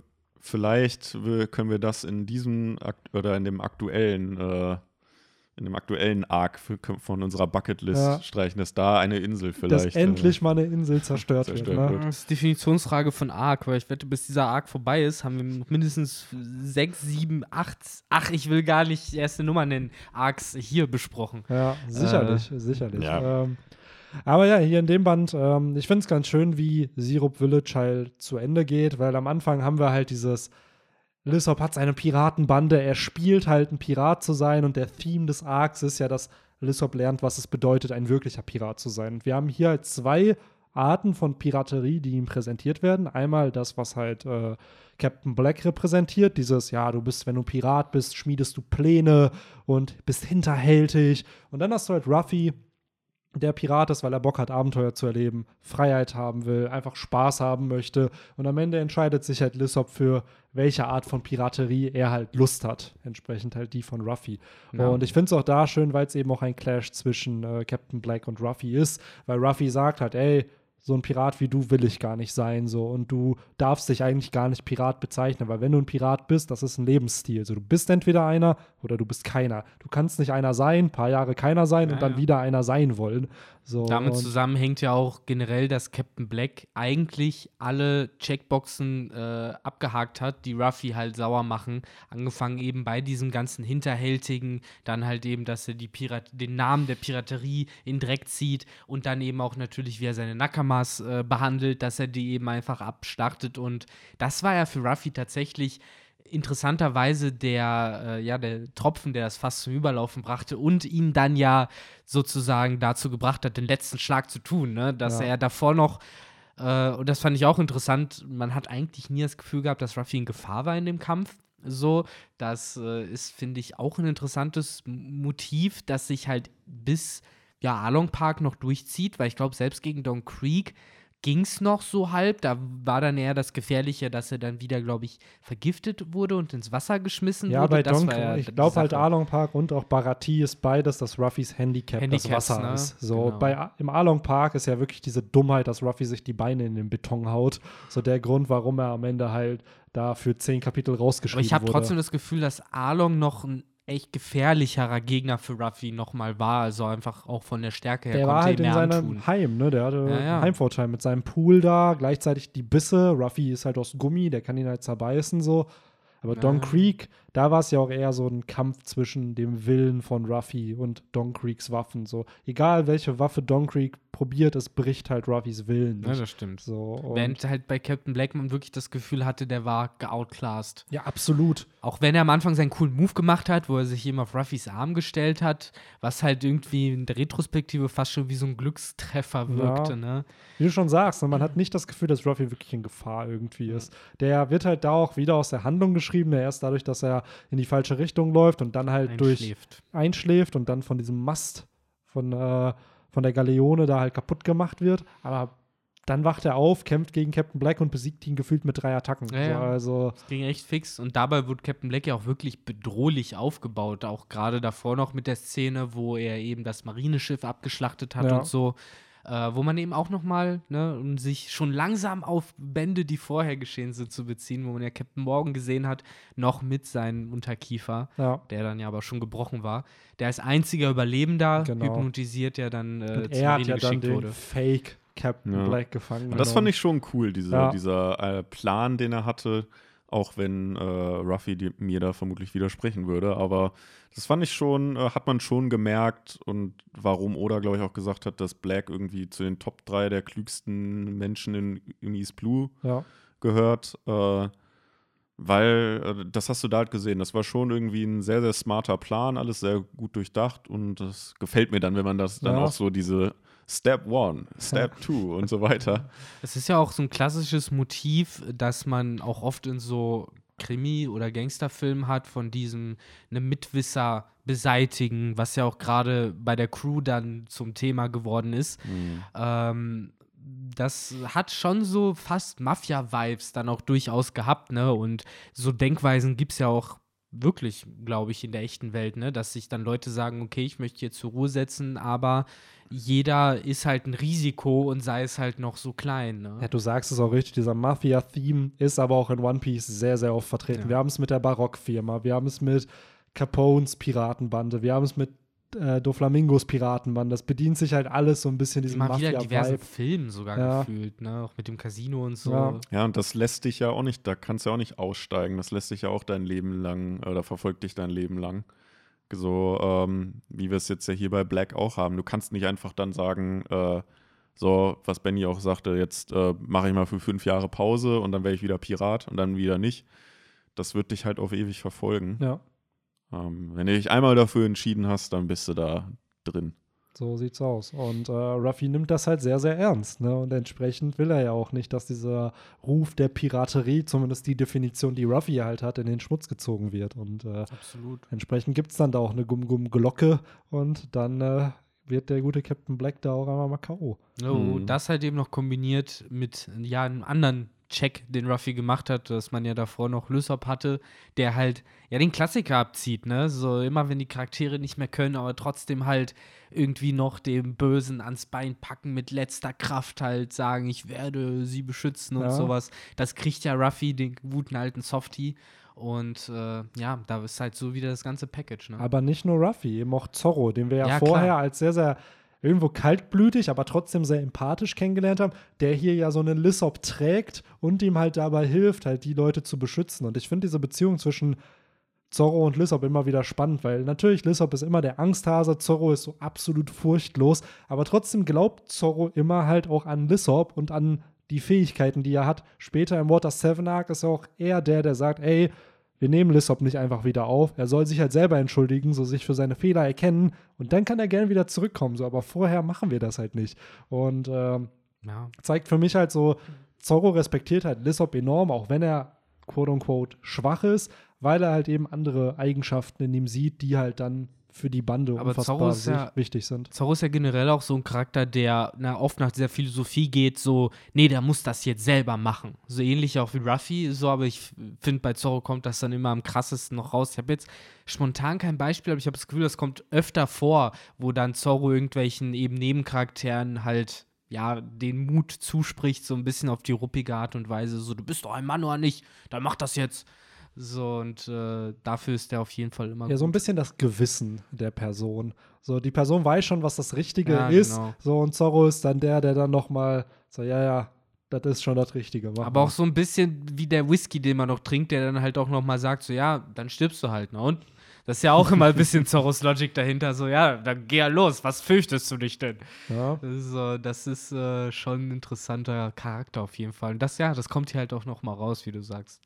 vielleicht können wir das in diesem Akt oder in dem aktuellen, äh, in dem aktuellen Arc von unserer Bucketlist Ja. streichen, dass da eine Insel dass vielleicht. endlich mal eine Insel zerstört, zerstört wird. wird. Ne? Das ist die Definitionsfrage von Arc, weil ich wette, bis dieser Arc vorbei ist, haben wir noch mindestens sechs, sieben, acht, ach, ich will gar nicht die erste Nummer nennen, Arcs hier besprochen. Ja, sicherlich, sicherlich. Ja. Ähm, aber ja, hier in dem Band, ähm, ich finde es ganz schön, wie Syrup Village halt zu Ende geht, weil am Anfang haben wir halt dieses, Lissop hat seine Piratenbande, er spielt halt ein Pirat zu sein und der Theme des Arcs ist ja, dass Lissop lernt, was es bedeutet, ein wirklicher Pirat zu sein. Und wir haben hier halt zwei Arten von Piraterie, die ihm präsentiert werden. Einmal das, was halt äh, Captain Black repräsentiert, dieses, ja, du bist, wenn du Pirat bist, schmiedest du Pläne und bist hinterhältig. Und dann hast du halt Ruffy, der Pirat ist, weil er Bock hat, Abenteuer zu erleben, Freiheit haben will, einfach Spaß haben möchte. Und am Ende entscheidet sich halt Lissop für welche Art von Piraterie er halt Lust hat. Entsprechend halt die von Ruffy. Ja. Und ich finde es auch da schön, weil es eben auch ein Clash zwischen äh, Captain Black und Ruffy ist, weil Ruffy sagt halt, ey, so ein Pirat wie du will ich gar nicht sein, so und du darfst dich eigentlich gar nicht Pirat bezeichnen, weil wenn du ein Pirat bist, das ist ein Lebensstil. So, du bist entweder einer oder du bist keiner. Du kannst nicht einer sein, ein paar Jahre keiner sein Ja, und dann ja. wieder einer sein wollen. So, Damit zusammenhängt ja auch generell, dass Captain Black eigentlich alle Checkboxen äh, abgehakt hat, die Ruffy halt sauer machen. Angefangen eben bei diesem ganzen Hinterhältigen, dann halt eben, dass er die Pirat den Namen der Piraterie in Dreck zieht und dann eben auch natürlich, wie er seine Nakamas äh, behandelt, dass er die eben einfach abstartet. Und das war ja für Ruffy tatsächlich interessanterweise der, äh, ja, der Tropfen, der das fast zum Überlaufen brachte und ihn dann ja sozusagen dazu gebracht hat, den letzten Schlag zu tun, ne? Dass Ja. er davor noch, äh, und das fand ich auch interessant, man hat eigentlich nie das Gefühl gehabt, dass Ruffy in Gefahr war in dem Kampf. So, das äh, ist, finde ich, auch ein interessantes Motiv, das sich halt bis ja, Along Park noch durchzieht, weil ich glaube, selbst gegen Don Creek ging es noch so halb. Da war dann eher das Gefährliche, dass er dann wieder, glaube ich, vergiftet wurde und ins Wasser geschmissen ja, wurde. bei Das Don, war ja ich glaube halt Sache. Along Park und auch Barati ist beides, dass Ruffys Handicap Handicaps, das Wasser ne? ist. So, Genau. bei, im Along Park ist ja wirklich diese Dummheit, dass Ruffy sich die Beine in den Beton haut. So der Grund, warum er am Ende halt da für zehn Kapitel Aber rausgeschrieben ich habe wurde. trotzdem das Gefühl, dass Along noch ein echt gefährlicherer Gegner für Ruffy nochmal war. Also einfach auch von der Stärke her Der war konnte halt in seinem. Heim, ne? Der hatte Ja, ja. Heimvorteil mit seinem Pool da, gleichzeitig die Bisse. Ruffy ist halt aus Gummi, der kann ihn halt zerbeißen so. Aber Ja. Don Creek, da war es ja auch eher so ein Kampf zwischen dem Willen von Ruffy und Don Creeks Waffen. So, egal welche Waffe Don Creek probiert, es bricht halt Ruffys Willen. Ja, Nicht. das stimmt. so, und, Während halt bei Captain Blackman wirklich das Gefühl hatte, der war geoutclassed. ja, absolut. auch wenn er am Anfang seinen coolen Move gemacht hat, wo er sich eben auf Ruffys Arm gestellt hat, was halt irgendwie in der Retrospektive fast schon wie so ein Glückstreffer wirkte, Ja. ne? Wie du schon sagst, ne, man hat nicht das Gefühl, dass Ruffy wirklich in Gefahr irgendwie ist. Der wird halt da auch wieder aus der Handlung geschrieben, der erst dadurch, dass er in die falsche Richtung läuft und dann halt durch Einschläft. einschläft und dann von diesem Mast von, äh, von der Galeone da halt kaputt gemacht wird. Aber dann wacht er auf, kämpft gegen Captain Black und besiegt ihn gefühlt mit drei Attacken. Ja, ja. So, also, Das ging echt fix und dabei wurde Captain Black ja auch wirklich bedrohlich aufgebaut. Auch gerade davor noch mit der Szene, wo er eben das Marineschiff abgeschlachtet hat Ja. und so. Äh, wo man eben auch noch mal, ne, um sich schon langsam auf Bände, die vorher geschehen sind, zu beziehen, wo man ja Captain Morgan gesehen hat, noch mit seinem Unterkiefer, ja. der dann ja aber schon gebrochen war. Der als einziger Überlebender Genau. hypnotisiert ja dann äh, zur er Marine ja dann geschickt den wurde. Fake Captain Ja. Black gefangen. Und das fand genommen. ich schon cool, diese, Ja. dieser äh, Plan, den er hatte, auch wenn äh, Ruffy die, mir da vermutlich widersprechen würde. Aber das fand ich schon, äh, hat man schon gemerkt und warum Oda, glaube ich, auch gesagt hat, dass Black irgendwie zu den Top 3 der klügsten Menschen in, in East Blue Ja. gehört. Äh, weil, äh, das hast du da halt gesehen, das war schon irgendwie ein sehr, sehr smarter Plan, alles sehr gut durchdacht und das gefällt mir dann, wenn man das dann Ja. auch so diese Step One, Step Two und so weiter. Es ist ja auch so ein klassisches Motiv, das man auch oft in so Krimi- oder Gangsterfilmen hat, von diesem eine Mitwisser beseitigen, was ja auch gerade bei der Crew dann zum Thema geworden ist. Ähm, das hat schon so fast Mafia-Vibes dann auch durchaus gehabt, ne? Und so Denkweisen gibt es ja auch wirklich, glaube ich, in der echten Welt, ne? Dass sich dann Leute sagen, okay, ich möchte hier zur Ruhe setzen, aber jeder ist halt ein Risiko und sei es halt noch so klein, ne? Ja, du sagst es auch richtig, dieser Mafia-Theme ist aber auch in One Piece sehr, sehr oft vertreten. Ja. Wir haben es mit der Barock-Firma, wir haben es mit Capones Piratenbande, wir haben es mit äh, Doflamingos Piratenbande. Das bedient sich halt alles so ein bisschen diesem Immer wieder diversen. Filmen sogar Ja. gefühlt, ne? Auch mit dem Casino und so. Ja. Ja, und das lässt dich ja auch nicht, da kannst du ja auch nicht aussteigen. Das lässt dich ja auch dein Leben lang, oder verfolgt dich dein Leben lang. So, ähm, wie wir es jetzt ja hier bei Black auch haben. Du kannst nicht einfach dann sagen, äh, so, was Benny auch sagte, jetzt äh, mache ich mal für fünf Jahre Pause und dann werde ich wieder Pirat und dann wieder nicht. Das wird dich halt auf ewig verfolgen. Ja, Ähm, wenn du dich einmal dafür entschieden hast, dann bist du da drin. So sieht's aus. Und äh, Ruffy nimmt das halt sehr, sehr ernst. Ne? Und entsprechend will er ja auch nicht, dass dieser Ruf der Piraterie, zumindest die Definition, die Ruffy halt hat, in den Schmutz gezogen wird. Und äh, Absolut. Entsprechend gibt es dann da auch eine Gum-Gum-Glocke und dann äh, wird der gute Captain Black da auch einmal mal K.O. Oh, Mhm. Das halt eben noch kombiniert mit ja, einem anderen Check, den Ruffy gemacht hat, dass man ja davor noch Lysop hatte, der halt ja den Klassiker abzieht, ne? So immer wenn die Charaktere nicht mehr können, aber trotzdem halt irgendwie noch dem Bösen ans Bein packen mit letzter Kraft halt sagen, ich werde sie beschützen und Ja. sowas. Das kriegt ja Ruffy, den guten alten Softie. Und äh, ja, da ist halt so wieder das ganze Package, ne? Aber nicht nur Ruffy, eben auch Zorro, den wir ja, Ja, vorher klar. als sehr, sehr irgendwo kaltblütig, aber trotzdem sehr empathisch kennengelernt haben, der hier ja so einen Lissop trägt und ihm halt dabei hilft, halt die Leute zu beschützen. Und ich finde diese Beziehung zwischen Zorro und Lissop immer wieder spannend, weil natürlich Lissop ist immer der Angsthase, Zorro ist so absolut furchtlos, aber trotzdem glaubt Zorro immer halt auch an Lissop und an die Fähigkeiten, die er hat. Später im Water 7 Arc ist er auch eher der, der sagt, ey, wir nehmen Lissop nicht einfach wieder auf. Er soll sich halt selber entschuldigen, so sich für seine Fehler erkennen und dann kann er gern wieder zurückkommen. So, aber vorher machen wir das halt nicht. Und ähm, ja. zeigt für mich halt so, Zorro respektiert halt Lissop enorm, auch wenn er quote unquote schwach ist, weil er halt eben andere Eigenschaften in ihm sieht, die halt dann für die Bande Aber unfassbar ja- wichtig sind. Zorro ist ja generell auch so ein Charakter, der na, oft nach dieser Philosophie geht, so, nee, der muss das jetzt selber machen. So ähnlich auch wie Ruffy, so, aber ich finde, bei Zorro kommt das dann immer am krassesten noch raus. Ich habe jetzt spontan kein Beispiel, aber ich habe das Gefühl, das kommt öfter vor, wo dann Zorro irgendwelchen eben Nebencharakteren halt ja, den Mut zuspricht, so ein bisschen auf die ruppige Art und Weise, so, du bist doch ein Mann oder nicht, dann mach das jetzt. So, und äh, dafür ist der auf jeden Fall immer Ja, so ein gut. bisschen das Gewissen der Person. So, die Person weiß schon, was das Richtige Ja, ist. genau. So, und Zorro ist dann der, der dann nochmal so, ja, ja, das ist schon das Richtige. Mach Aber mal. auch so ein bisschen wie der Whisky, den man noch trinkt, der dann halt auch noch mal sagt, so ja, dann stirbst du halt, ne? Und das ist ja auch immer ein bisschen Zorros Logic dahinter, so ja, dann geh ja los, was fürchtest du dich denn? Ja. Das ist, so, das ist äh, schon ein interessanter Charakter auf jeden Fall. Und das, ja, das kommt hier halt auch noch mal raus, wie du sagst.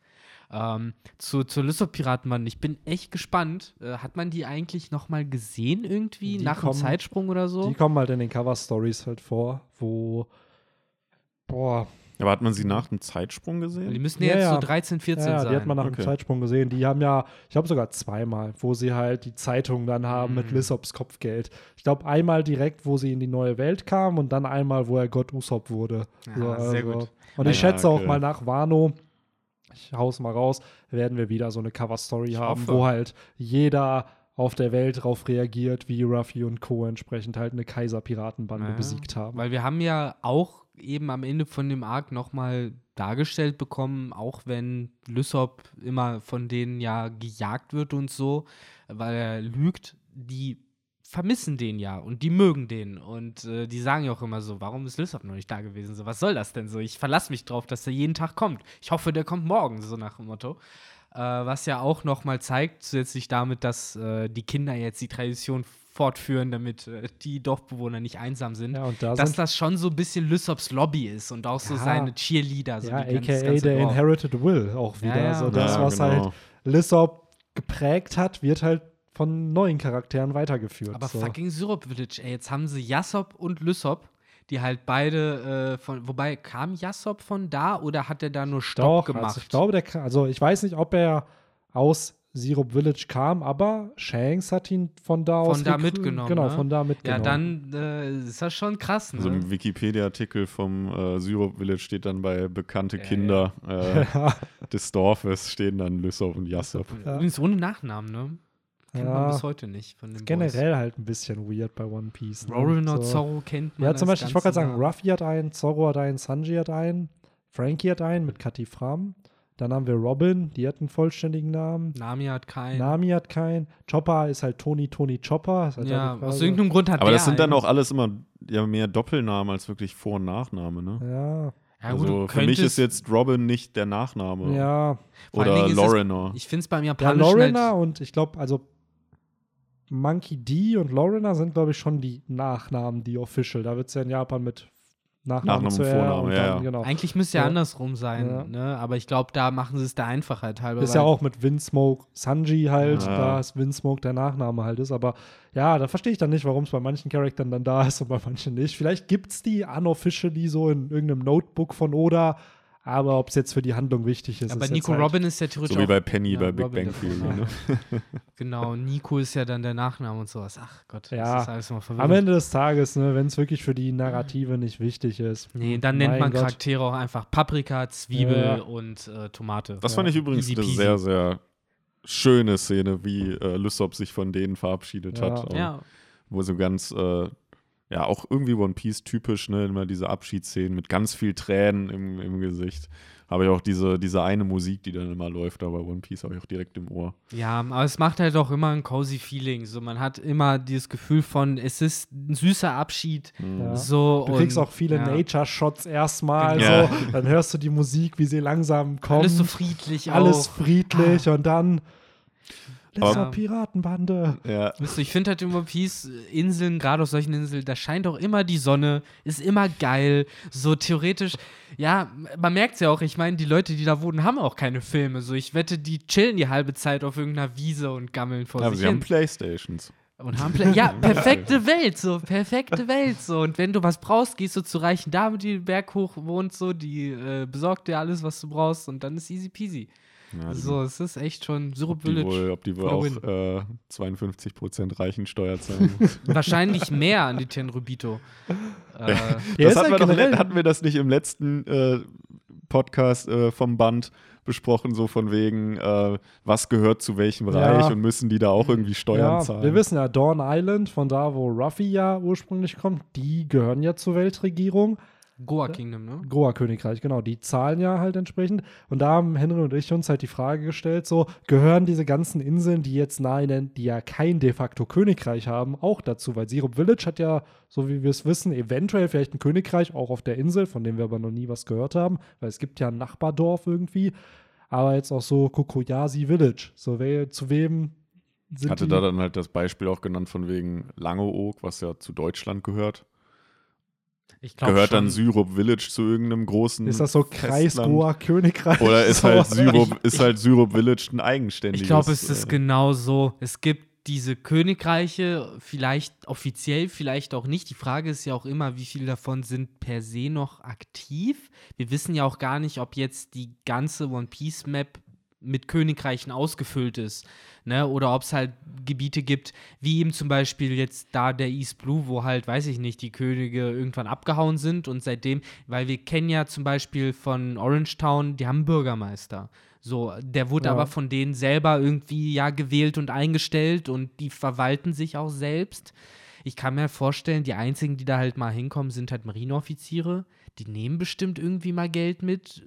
Ähm, zu, zur Lysop-Piratenbande, ich bin echt gespannt. Äh, hat man die eigentlich noch mal gesehen irgendwie Die nach dem kommen- Zeitsprung oder so? Die kommen halt in den Cover-Stories halt vor, wo, boah, Aber hat man sie nach dem Zeitsprung gesehen? die müssen ja, Ja, jetzt ja. so 13, 14 ja, ja, sein. die hat man nach dem Okay. Zeitsprung gesehen. Die haben ja, ich glaube sogar zweimal, wo sie halt die Zeitung dann haben mit Mhm. Lysops Kopfgeld. Ich glaube einmal direkt, wo sie in die neue Welt kam und dann einmal, wo er Gott Usopp wurde. Ja, sehr gut. Und ich Ja, schätze okay. auch mal nach Wano, ich hau's mal raus, werden wir wieder so eine Cover-Story haben, hoffe. wo halt jeder auf der Welt darauf reagiert, wie Ruffy und Co. entsprechend halt eine Kaiserpiratenbande Ja, besiegt haben. Weil wir haben ja auch eben am Ende von dem Arc nochmal dargestellt bekommen, auch wenn Lysop immer von denen ja gejagt wird und so, weil er lügt, die vermissen den ja und die mögen den und äh, die sagen ja auch immer so, warum ist Lysop noch nicht da gewesen? So, was soll das denn so? Ich verlasse mich drauf, dass er jeden Tag kommt. Ich hoffe, der kommt morgen, so nach dem Motto. Äh, was ja auch nochmal zeigt, zusätzlich damit, dass äh, die Kinder jetzt die Tradition fortführen, damit äh, die Dorfbewohner nicht einsam sind ja, und da dass sind das schon so ein bisschen Lysops Lobby ist und auch so Ja. seine Cheerleader. So ja, die ganz- aka ganze der Dorf. Inherited Will auch wieder. ja. So das, Ja, was genau. halt Lissop geprägt hat, wird halt von neuen Charakteren weitergeführt. Aber so. fucking Syrup Village, ey, jetzt haben sie Yassop und Lysop, die halt beide äh, von, wobei kam Yassop von da oder hat er da nur Stopp Doch, gemacht? Also ich glaube, der, also ich weiß nicht, ob er aus Syrup Village kam, aber Shanks hat ihn von da aus Von da mitgenommen, Genau, ne? von da ja, mitgenommen. dann äh, ist das schon krass, ne? Also im Wikipedia-Artikel vom äh, Syrup Village steht dann bei bekannte Ja, Kinder Äh, des Dorfes stehen dann Lysop und Yassop. Ja. Übrigens ohne Nachnamen, ne? Kennt man Ja. bis heute nicht von den Generell halt ein bisschen weird bei One Piece. Ne? Rollnor So. Zorro kennt man Ja, zum Beispiel, ich wollte gerade sagen. Ruffy hat einen, Zorro hat einen, Sanji hat einen, Frankie hat einen mit Kati Fram. Dann haben wir Robin, die hat einen vollständigen Namen. Nami hat keinen. Nami hat keinen. Chopper ist halt Toni Toni Chopper. Ist halt ja, aus irgendeinem Grund hat Aber der das sind dann einen. auch alles immer ja, mehr Doppelnamen als wirklich Vor- und Nachname, ne? Ja, Ja, gut, also für mich ist jetzt Robin nicht der Nachname. ja. Oder Lorena. Ich finde es beim Ja, Japanischen Lorena halt, und ich glaube, also Monkey D und Lorena sind, glaube ich, schon die Nachnamen, die official. Da wird es ja in Japan mit Nachnamen, Nachnamen und zuerst Vornamen, und ja, dann, ja. genau. eigentlich müsste ja Ja. andersrum sein, Ja. ne? aber ich glaube, da machen sie es der Einfachheit halber. Ist ja auch mit Windsmoke Sanji halt, Ja. da ist Windsmoke der Nachname halt ist. Aber ja, da verstehe ich dann nicht, warum es bei manchen Charakteren dann da ist und bei manchen nicht. Vielleicht gibt es die unofficially so in irgendeinem Notebook von Oda, aber ob es jetzt für die Handlung wichtig ist. Aber ist Nico jetzt halt, Robin ist ja theoretisch So wie auch, bei Penny Ja, bei Big Robin Bang Theory. Ne? genau, Nico ist ja dann der Nachname und sowas. Ach Gott, Ja. das ist alles immer Am verwirrend. Ende des Tages, ne, wenn es wirklich für die Narrative nicht wichtig ist. Nee, dann nennt man Gott. Charaktere auch einfach Paprika, Zwiebel Ja. und äh, Tomate. Das Ja. fand ich übrigens Easy eine peasy. sehr, sehr schöne Szene, wie äh, Lysop sich von denen verabschiedet Ja. hat. Ja, Wo so ganz, äh, ja, auch irgendwie One Piece typisch, ne, immer diese Abschiedsszenen mit ganz viel Tränen im, im Gesicht. Habe ich auch diese, diese eine Musik, die dann immer läuft, aber One Piece habe ich auch direkt im Ohr. ja, aber es macht halt auch immer ein cozy Feeling. So, man hat immer dieses Gefühl von, es ist ein süßer Abschied. Ja. So, Du kriegst und, auch viele ja, Nature-Shots erstmal. Genau. So, dann hörst du die Musik, wie sie langsam kommt. Alles so friedlich Alles auch. friedlich und dann Aber- Lesser Piratenbande. Ja, Wisst ihr, Ich finde halt in One Piece Inseln, gerade auf solchen Inseln, da scheint auch immer die Sonne, ist immer geil. So theoretisch, ja, man merkt es ja auch, ich meine, die Leute, die da wohnen, haben auch keine Filme. So, ich wette, die chillen die halbe Zeit auf irgendeiner Wiese und gammeln vor aber sich sie haben. Playstations. Und haben Pla ja, perfekte Welt, so, perfekte Welt, so. Und wenn du was brauchst, gehst du zu reichen Dame, die den Berg hoch wohnt, so, die äh, besorgt dir alles, was du brauchst und dann ist easy peasy. Ja, die- So, es ist echt schon Syrup ob die Village. wohl, ob die wohl auch the äh, 52% Reichensteuer zahlen. Wahrscheinlich mehr an die Tenrubito. äh, das hatten, wir doch, generell- hatten wir das nicht im letzten äh, Podcast äh, vom Band besprochen, so von wegen, äh, was gehört zu welchem Bereich Ja. und müssen die da auch irgendwie Steuern Ja, zahlen? wir wissen ja, Dawn Island, von da, wo Ruffy ja ursprünglich kommt, die gehören ja zur Weltregierung. Goa Kingdom, ne? Goa-Königreich, genau, die zahlen ja halt entsprechend. Und da haben Henry und ich uns halt die Frage gestellt: so, gehören diese ganzen Inseln, die jetzt nahe, nennen, die ja kein de facto Königreich haben, auch dazu? Weil Syrup Village hat ja, so wie wir es wissen, eventuell vielleicht ein Königreich, auch auf der Insel, von dem wir aber noch nie was gehört haben, weil es gibt ja ein Nachbardorf irgendwie. Aber jetzt auch so Kokoyasi Village. So, wer, zu wem sind hatte die? da dann halt das Beispiel auch genannt von wegen Langeoog, was ja zu Deutschland gehört. Gehört dann schon. Syrup Village zu irgendeinem großen Ist das so Festland? Kreis-Goa Königreich? Oder ist halt Syrup, Ich- ist halt Syrup Village ein eigenständiges? Ich glaube, es ist äh, genau so. Es gibt diese Königreiche, vielleicht offiziell, vielleicht auch nicht. Die Frage ist ja auch immer, wie viele davon sind per se noch aktiv. Wir wissen ja auch gar nicht, ob jetzt die ganze One Piece Map mit Königreichen ausgefüllt ist. Ne? Oder ob es halt Gebiete gibt, wie eben zum Beispiel jetzt da der East Blue, wo halt, weiß ich nicht, die Könige irgendwann abgehauen sind und seitdem, weil wir kennen ja zum Beispiel von Orange Town, die haben einen Bürgermeister. So, der wurde Ja. aber von denen selber irgendwie ja gewählt und eingestellt und die verwalten sich auch selbst. Ich kann mir vorstellen, die einzigen, die da halt mal hinkommen, sind halt Marineoffiziere. Die nehmen bestimmt irgendwie mal Geld mit,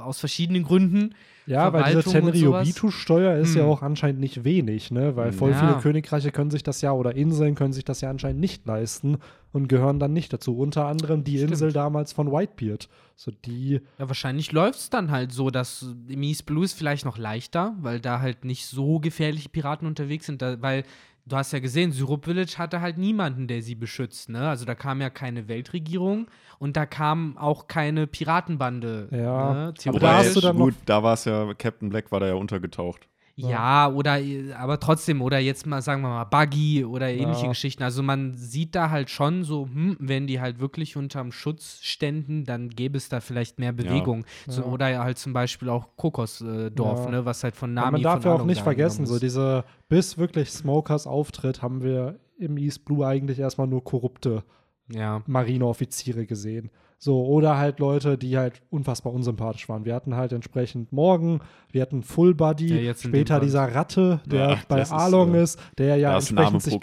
aus verschiedenen Gründen. Ja, weil diese. Tenryubitu-Steuer ist ja Hm. auch anscheinend nicht wenig, ne? Weil voll Ja. viele Königreiche können sich das ja oder Inseln können sich das ja anscheinend nicht leisten und gehören dann nicht dazu. Unter anderem die Stimmt. Insel damals von Whitebeard. So die, Ja, wahrscheinlich läuft es dann halt so, dass East Blue ist vielleicht noch leichter, weil da halt nicht so gefährliche Piraten unterwegs sind, da, weil du hast ja gesehen, Syrup Village hatte halt niemanden, der sie beschützt, ne? Also da kam ja keine Weltregierung und da kam auch keine Piratenbande. Ja, ne? aber da hast du dann gut, da war es ja, Captain Black war da ja untergetaucht. Ja, oder aber trotzdem, oder jetzt mal sagen wir mal Buggy oder ähnliche. Geschichten. Also man sieht da halt schon so, hm, wenn die halt wirklich unterm Schutz ständen, dann gäbe es da vielleicht mehr Bewegung. So, oder halt zum Beispiel auch Kokosdorf, ne, was halt von Nami man darf ja auch nicht vergessen, so diese, bis wirklich Smokers auftritt, haben wir im East Blue eigentlich erstmal nur korrupte Ja. Marineoffiziere gesehen. So, oder halt Leute, die halt unfassbar unsympathisch waren. Wir hatten halt entsprechend Morgan, wir hatten Full dem später dieser Ratte, der Ja, bei das ist, Arlong äh, ist, der ja das entsprechend sich,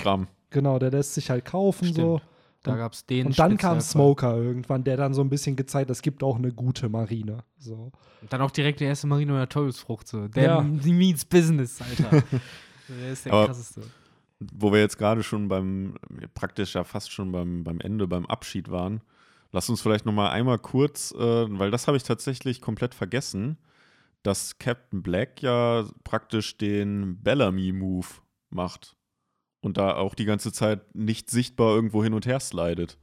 genau, der lässt sich halt kaufen so. Stimmt. Da gab es den. Und dann kam. Smoker irgendwann, der dann so ein bisschen gezeigt, es gibt auch eine gute Marine. So. Und Dann auch direkt der erste Marino der Teufelsfrucht. So. Der Ja. meets Business, Alter. der ist der Aber- krasseste. Wo wir jetzt gerade schon beim, praktisch ja fast schon beim, beim Ende, beim Abschied waren, lass uns vielleicht noch mal einmal kurz, äh, weil das habe ich tatsächlich komplett vergessen, dass Captain Black ja praktisch den Bellamy-Move macht und da auch die ganze Zeit nicht sichtbar irgendwo hin und her slidet.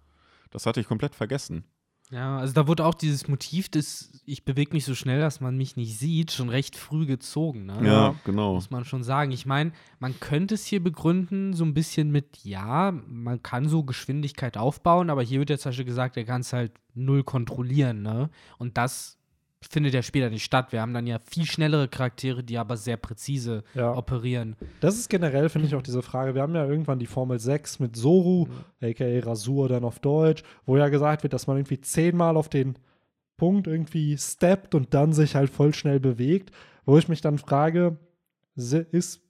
Das hatte ich komplett vergessen. Ja, also da wurde auch dieses Motiv des, ich bewege mich so schnell, dass man mich nicht sieht, schon recht früh gezogen. Ne? Ja, genau. Muss man schon sagen. Ich meine, man könnte es hier begründen, so ein bisschen mit, ja, man kann so Geschwindigkeit aufbauen, aber hier wird ja zum Beispiel gesagt, er kann es halt null kontrollieren, ne? Und das findet ja später nicht statt. Wir haben dann ja viel schnellere Charaktere, die aber sehr präzise Ja. operieren. Das ist generell, finde ich, auch diese Frage. Wir haben ja irgendwann die Formel 6 mit Soru, Mhm. aka Rasur dann auf Deutsch, wo ja gesagt wird, dass man irgendwie zehnmal auf den Punkt irgendwie steppt und dann sich halt voll schnell bewegt. Wo ich mich dann frage, ist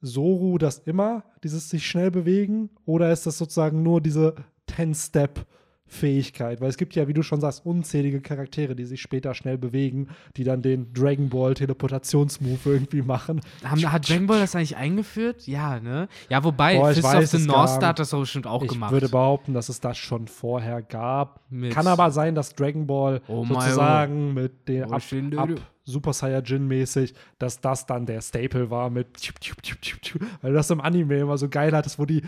Soru das immer, dieses sich schnell bewegen? Oder ist das sozusagen nur diese 10-Step? Fähigkeit, weil es gibt ja, wie du schon sagst, unzählige Charaktere, die sich später schnell bewegen, die dann den Dragon Ball Teleportationsmove irgendwie machen. Haben, hat Dragon Ball das eigentlich eingeführt? Ja, ne? Ja, wobei, Boah, ich Fist of weiß the es North Star hat das auch bestimmt auch ich gemacht. würde behaupten, dass es das schon vorher gab. Mit- Kann aber sein, dass Dragon Ball Oh sozusagen mit den Oh, ab, ab. Super Saiyajin mäßig, dass das dann der Staple war mit weil du das im Anime immer so geil hattest, wo die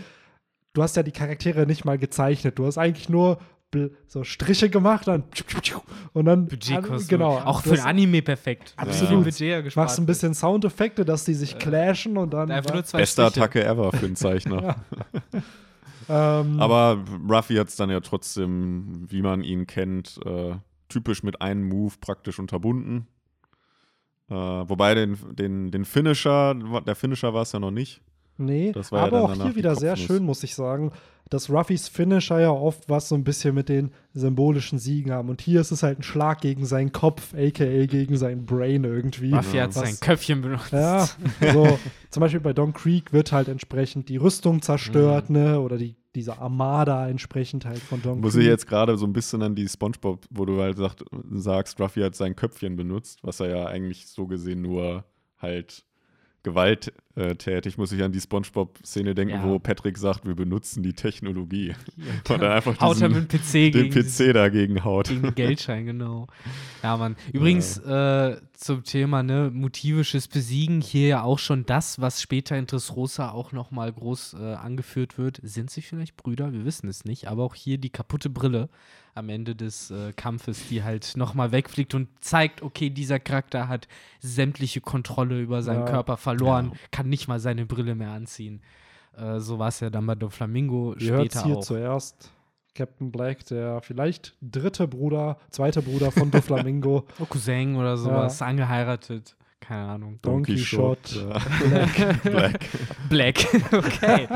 du hast ja die Charaktere nicht mal gezeichnet, du hast eigentlich nur so Striche gemacht dann und dann genau Auch für ein Anime perfekt. Absolut. Ja machst ein bisschen Soundeffekte, dass die sich clashen und dann zwei Beste Striche. Attacke ever für einen Zeichner. ähm, Aber Ruffy hat es dann ja trotzdem, wie man ihn kennt, äh, typisch mit einem Move praktisch unterbunden. Äh, wobei den, den, den Finisher, der Finisher war es ja noch nicht. Nee, Das war ja aber dann auch hier wieder sehr schön, muss ich sagen, dass Ruffys Finisher ja oft was so ein bisschen mit den symbolischen Siegen haben. Und hier ist es halt ein Schlag gegen seinen Kopf, aka gegen sein Brain irgendwie. Ruffy hat sein Was- Köpfchen benutzt. Ja, so zum Beispiel bei Don Creek wird halt entsprechend die Rüstung zerstört, ne? Oder die, diese Armada entsprechend halt von Don Muss Creek. ich jetzt gerade so ein bisschen an die Spongebob, wo du halt sagt, sagst, Ruffy hat sein Köpfchen benutzt, was er ja eigentlich so gesehen nur halt Gewalt äh, muss ich an die Spongebob-Szene denken, Ja. wo Patrick sagt, wir benutzen die Technologie. Und dann einfach Haut er diesen, mit dem PC den PC dagegen haut. gegen den Geldschein, genau. Ja, Mann. Übrigens äh, zum Thema ne, motivisches Besiegen hier ja auch schon das, was später in Dressrosa auch noch mal groß äh, angeführt wird. Sind sie vielleicht Brüder? Wir wissen es nicht. Aber auch hier die kaputte Brille am Ende des äh, Kampfes, die halt noch mal wegfliegt und zeigt, okay, dieser Charakter hat sämtliche Kontrolle über seinen Ja. Körper verloren, Ja. kann nicht mal seine Brille mehr anziehen. Äh, so war es ja dann bei Doflamingo Ihr hört später hier auch. zuerst. Captain Black, der vielleicht dritte Bruder, zweite Bruder von Doflamingo, Oh, Cousin oder sowas, angeheiratet. Keine Ahnung. Donkey Shot, ja. Black. Black. Black. okay.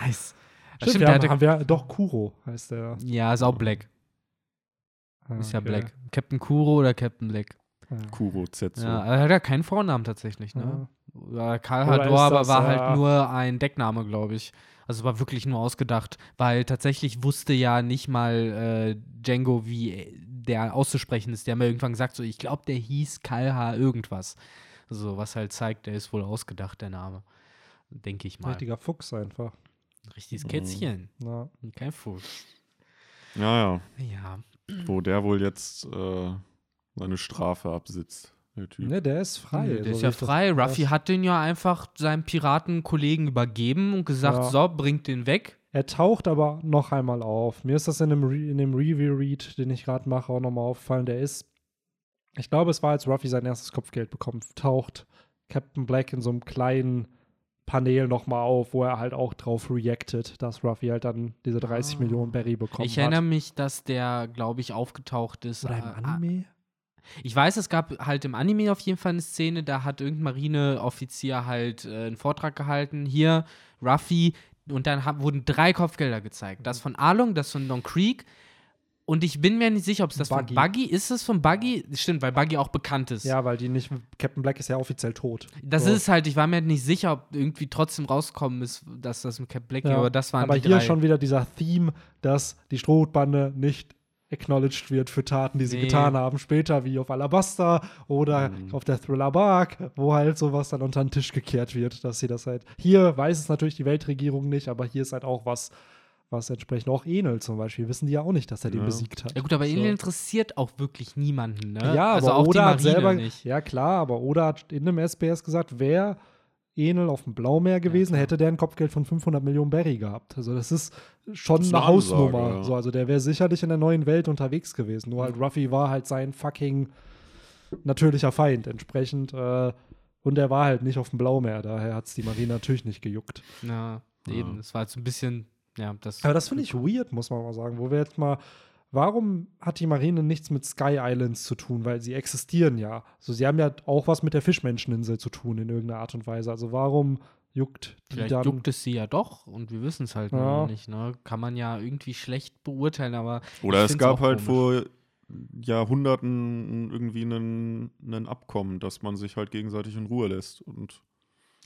nice. Stimmt, Stimmt, wir haben, haben wir, doch, Kuro heißt der. ja, ist auch Black. Ah, Ist ja okay. Black. Captain Kuro oder Captain Black. Ja. Kuro Zetsu. Ja, er hat ja keinen Vornamen tatsächlich, ne? Ja. Karl Hador, aber war äh, halt nur ein Deckname, glaube ich. Also war wirklich nur ausgedacht, weil tatsächlich wusste ja nicht mal äh, Django, wie äh, der auszusprechen ist. Der hat mir irgendwann gesagt, so, ich glaube, der hieß Kalha irgendwas. So, was halt zeigt, der ist wohl ausgedacht, der Name. Denke ich mal. Richtiger Fuchs einfach. Richtiges Mhm. Kätzchen. Ja. Kein Fuchs. ja, ja. Ja. Wo der wohl jetzt äh, seine Strafe absitzt, der Typ. Ne, der ist frei. der so ist ja frei. Ruffy hat den ja einfach seinem Piratenkollegen übergeben und gesagt, Ja. so, bringt den weg. Er taucht aber noch einmal auf. Mir ist das in dem, Re in dem Review-Read, den ich gerade mache, auch nochmal aufgefallen. Der ist, ich glaube, es war, als Ruffy sein erstes Kopfgeld bekommt, taucht Captain Black in so einem kleinen Panel nochmal auf, wo er halt auch drauf reactet, dass Ruffy halt dann diese 30 Ah. Millionen Berry bekommen ich erinnere hat. mich, dass der, glaube ich, aufgetaucht ist. Oder äh, im Anime? Ich weiß, es gab halt im Anime auf jeden Fall eine Szene, da hat irgendein Marineoffizier halt äh, einen Vortrag gehalten. Hier, Ruffy. Und dann hab, wurden drei Kopfgelder gezeigt. Das von Arlong, das von Don Creek. Und ich bin mir nicht sicher, ob es das Buggy. von Buggy ist. Es von Buggy? Stimmt, weil Buggy auch bekannt ist. Ja, weil die nicht, Captain Black ist ja offiziell tot. Das So. ist halt, ich war mir nicht sicher, ob irgendwie trotzdem rausgekommen ist, dass das mit Cap Black Ja, aber das waren Aber hier drei. schon wieder dieser Theme, dass die Strohbande nicht acknowledged wird für Taten, die sie Nee. getan haben, später wie auf Alabasta oder Mhm. auf der Thriller Bark, wo halt sowas dann unter den Tisch gekehrt wird, dass sie das halt. Hier weiß es natürlich die Weltregierung nicht, aber hier ist halt auch was, was entsprechend auch Enel zum Beispiel, wissen die ja auch nicht, dass er den Ja. besiegt hat. Ja gut, aber So. Enel interessiert auch wirklich niemanden, ne? Ja, also aber auch Oda die hat Marine selber, nicht. ja klar, aber Oda hat in dem SBS gesagt, wer Enel auf dem Blaumeer gewesen, klar. hätte der ein Kopfgeld von 500 Millionen Berry gehabt. Also das ist schon Das ist eine eine Ansage, Hausnummer. ja. So, also der wäre sicherlich in der neuen Welt unterwegs gewesen. Nur halt Ruffy war halt sein fucking natürlicher Feind entsprechend. Äh, und er war halt nicht auf dem Blaumeer, daher hat es die Marine natürlich nicht gejuckt. Ja, eben. Ja. Das war jetzt ein bisschen, ja, das. Aber das finde ich weird, muss man mal sagen. Wo wir jetzt mal, warum hat die Marine nichts mit Sky Islands zu tun? Weil sie existieren ja. Also sie haben ja auch was mit der Fischmenscheninsel zu tun in irgendeiner Art und Weise. Also warum juckt die Vielleicht dann? juckt es sie ja doch und wir wissen es halt Ja. nicht, ne? Kann man ja irgendwie schlecht beurteilen, aber. Oder ich es gab auch halt komisch. vor Jahrhunderten irgendwie einen Abkommen, dass man sich halt gegenseitig in Ruhe lässt. Und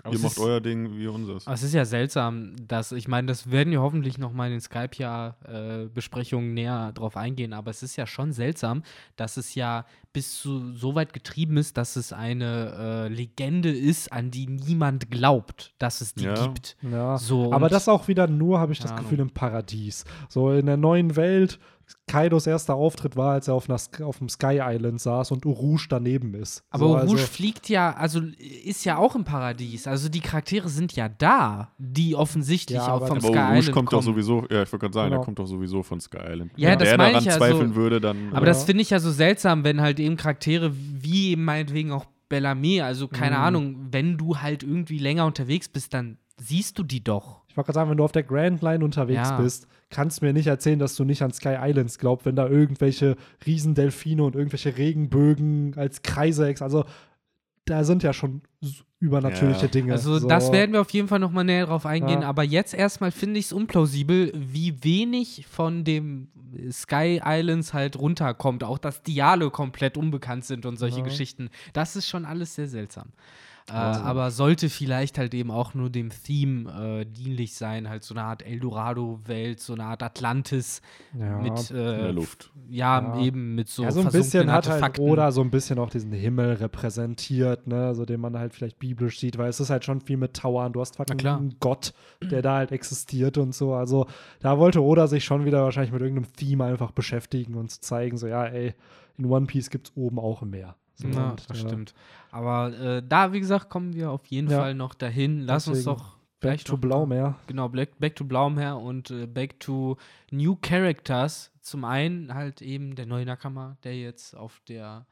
Aber ihr es macht ist- euer Ding, wir unseres. Aber es ist ja seltsam, dass, ich meine, das werden wir hoffentlich noch mal in den Skype-Besprechungen näher drauf eingehen, aber es ist ja schon seltsam, dass es ja bis zu so weit getrieben ist, dass es eine äh, Legende ist, an die niemand glaubt, dass es die Ja. gibt. Ja, So, aber das auch wieder nur, habe ich das Gefühl, im Paradies. So in der neuen Welt, Kaidos erster Auftritt war, als er auf, einer, auf dem Sky Island saß und Urush daneben ist. Aber so, Rouge also, fliegt ja, also ist ja auch im Paradies. Also die Charaktere sind ja da, die offensichtlich Ja, auch vom Aber Sky Rouge Island kommt kommen. doch sowieso, ja, ich wollte gerade sagen, Genau. der kommt doch sowieso von Sky Island. Ja, Wenn das der meine daran ich ja zweifeln so. würde, dann. Aber Ja. das finde ich ja so seltsam, wenn halt eben Charaktere wie eben meinetwegen auch Bellamy, also keine Mhm. Ahnung, wenn du halt irgendwie länger unterwegs bist, dann siehst du die doch. Ich wollte gerade sagen, wenn du auf der Grand Line unterwegs Ja. bist, kannst du mir nicht erzählen, dass du nicht an Sky Islands glaubst, wenn da irgendwelche Riesendelfine und irgendwelche Regenbögen als Kreise, also da sind ja schon übernatürliche Ja. Dinge. Also so. das werden wir auf jeden Fall noch mal näher drauf eingehen, Ja. aber jetzt erstmal finde ich es unplausibel, wie wenig von dem Sky Islands halt runterkommt, auch dass Diale komplett unbekannt sind und solche. Geschichten. Das ist schon alles sehr seltsam. Äh, Also. aber sollte vielleicht halt eben auch nur dem Theme äh, dienlich sein, halt so eine Art Eldorado-Welt, so eine Art Atlantis Ja. mit äh, der Luft. Ja, Ja. eben mit so ja, so ein bisschen hat halt. Oda so ein bisschen auch diesen Himmel repräsentiert, ne, so den man halt vielleicht biblisch sieht, weil es ist halt schon viel mit Towern. Du hast fucking einen Gott, der da halt existiert und so. Also da wollte Oda sich schon wieder wahrscheinlich mit irgendeinem Theme einfach beschäftigen und zu zeigen, so ja, ey, in One Piece gibt es oben auch ein So, Ja, und, das äh, stimmt. Aber äh, da, wie gesagt, kommen wir auf jeden Ja. Fall noch dahin. Lass uns Deswegen doch Back to Blaumeer. Genau, Black, Back to Blaumher und äh, Back to New Characters. Zum einen halt eben der neue Nakama, der jetzt auf der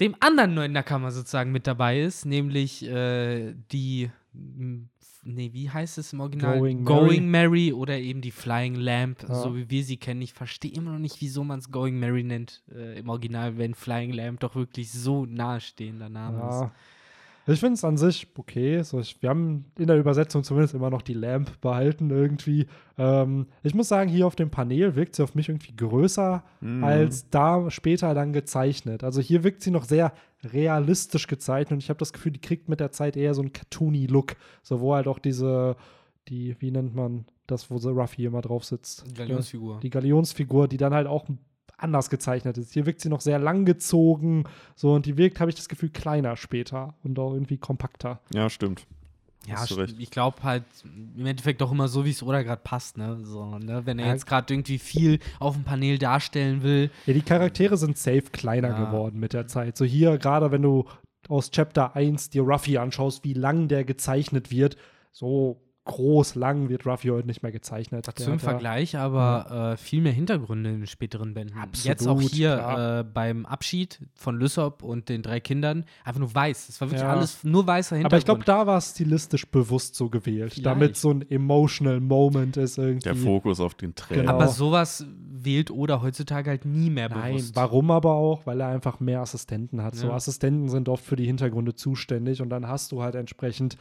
dem anderen neuen Nakama sozusagen mit dabei ist, nämlich äh, die nee, wie heißt es im Original? Going Going Mary oder eben die Flying Lamp, Ja. so wie wir sie kennen. Ich verstehe immer noch nicht, wieso man es Going Mary nennt äh, im Original, wenn Flying Lamp doch wirklich so nahestehender Name ist. Ich finde es an sich okay. So, ich, wir haben in der Übersetzung zumindest immer noch die Lamp behalten irgendwie. Ähm, ich muss sagen, hier auf dem Panel wirkt sie auf mich irgendwie größer Mhm. als da später dann gezeichnet. Also hier wirkt sie noch sehr realistisch gezeichnet und ich habe das Gefühl, die kriegt mit der Zeit eher so einen cartoony Look. So, wo halt auch diese, die, wie nennt man das, wo Ruffy immer drauf sitzt? Galionsfigur. die Galionsfigur, die dann halt auch anders gezeichnet ist. Hier wirkt sie noch sehr langgezogen, so und die wirkt, habe ich das Gefühl, kleiner später und auch irgendwie kompakter. Ja, stimmt. Ja, Hast du st- recht. ich glaube halt im Endeffekt auch immer so, wie es Oda gerade passt, ne? So, ne? Wenn er Ja. jetzt gerade irgendwie viel auf dem Panel darstellen will. Ja, die Charaktere sind safe kleiner Ja. geworden mit der Zeit. So hier, gerade wenn du aus Chapter 1 dir Ruffy anschaust, wie lang der gezeichnet wird, so groß, lang wird Ruffy heute nicht mehr gezeichnet. Der Zum hat ja- Vergleich aber äh, viel mehr Hintergründe in den späteren Bänden. Jetzt auch Absolut, hier äh, beim Abschied von Lysop und den drei Kindern einfach nur weiß. Es war wirklich Ja. alles nur weißer Hintergrund. Aber ich glaube, da war es stilistisch bewusst so gewählt, Vielleicht. damit so ein emotional Moment ist irgendwie. Der Fokus auf den Tränen. Genau. aber sowas wählt Oda heutzutage halt nie mehr Nein, bewusst. warum aber auch? Weil er einfach mehr Assistenten hat. So Ja. Assistenten sind oft für die Hintergründe zuständig und dann hast du halt entsprechend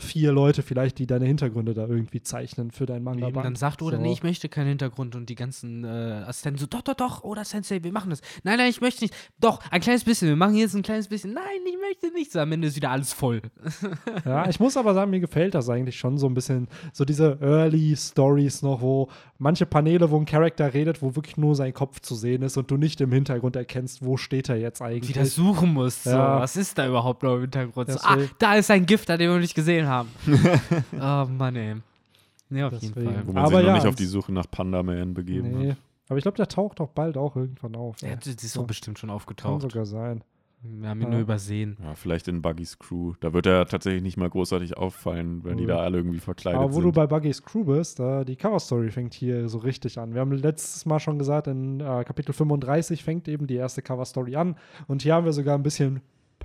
vier Leute vielleicht, die deine Hintergründe da irgendwie zeichnen für dein manga Eben, dann sagt Oda, so. nee, ich möchte keinen Hintergrund und die ganzen äh, Assistenten so, doch, doch, doch, Oda Sensei, wir machen das. Nein, nein, ich möchte nicht. Doch, ein kleines bisschen, wir machen jetzt ein kleines bisschen. Nein, ich möchte nicht. So, am Ende ist wieder alles voll. Ja, ich muss aber sagen, mir gefällt das eigentlich schon so ein bisschen. So diese Early Stories noch, wo manche Paneele, wo ein Charakter redet, wo wirklich nur sein Kopf zu sehen ist und du nicht im Hintergrund erkennst, wo steht er jetzt eigentlich. Wieder suchen musst. So. Ja. Was ist da überhaupt noch im Hintergrund? So, ah, da ist ein Gift, an dem wir nicht gesehen haben. Oh Mann, ey. Nee, auf jeden Deswegen. Fall. Wo man Aber sich noch ja, nicht auf die Suche nach Panda Man begeben Nee. hat. Aber ich glaube, der taucht doch bald auch irgendwann auf. Ja, Ja, das ist so. doch bestimmt schon Kann aufgetaucht. sogar sein. Wir haben ihn Ja. nur übersehen. Ja, vielleicht in Buggys Crew. Da wird er tatsächlich nicht mal großartig auffallen, die Cool. da alle irgendwie verkleidet Aber wo du sind. bei Buggy's Crew bist, äh, die Cover-Story fängt hier so richtig an. Wir haben letztes Mal schon gesagt, in äh, Kapitel 35 fängt eben die erste Cover-Story an. Und hier haben wir sogar ein bisschen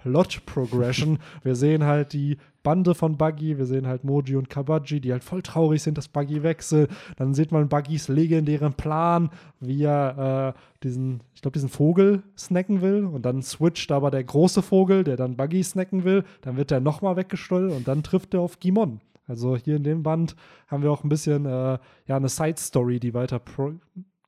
Plot-Progression. wir sehen halt die Bande von Buggy, wir sehen halt Moji und Kabaji, die halt voll traurig sind, dass Buggy wechselt. Dann sieht man Buggys legendären Plan, wie er äh, diesen, ich glaube, diesen Vogel snacken will. Und dann switcht aber der große Vogel, der dann Buggy snacken will. Dann wird der nochmal weggestohlen und dann trifft er auf Gimon. Also hier in dem Band haben wir auch ein bisschen äh, ja, eine Side-Story, die weiter pro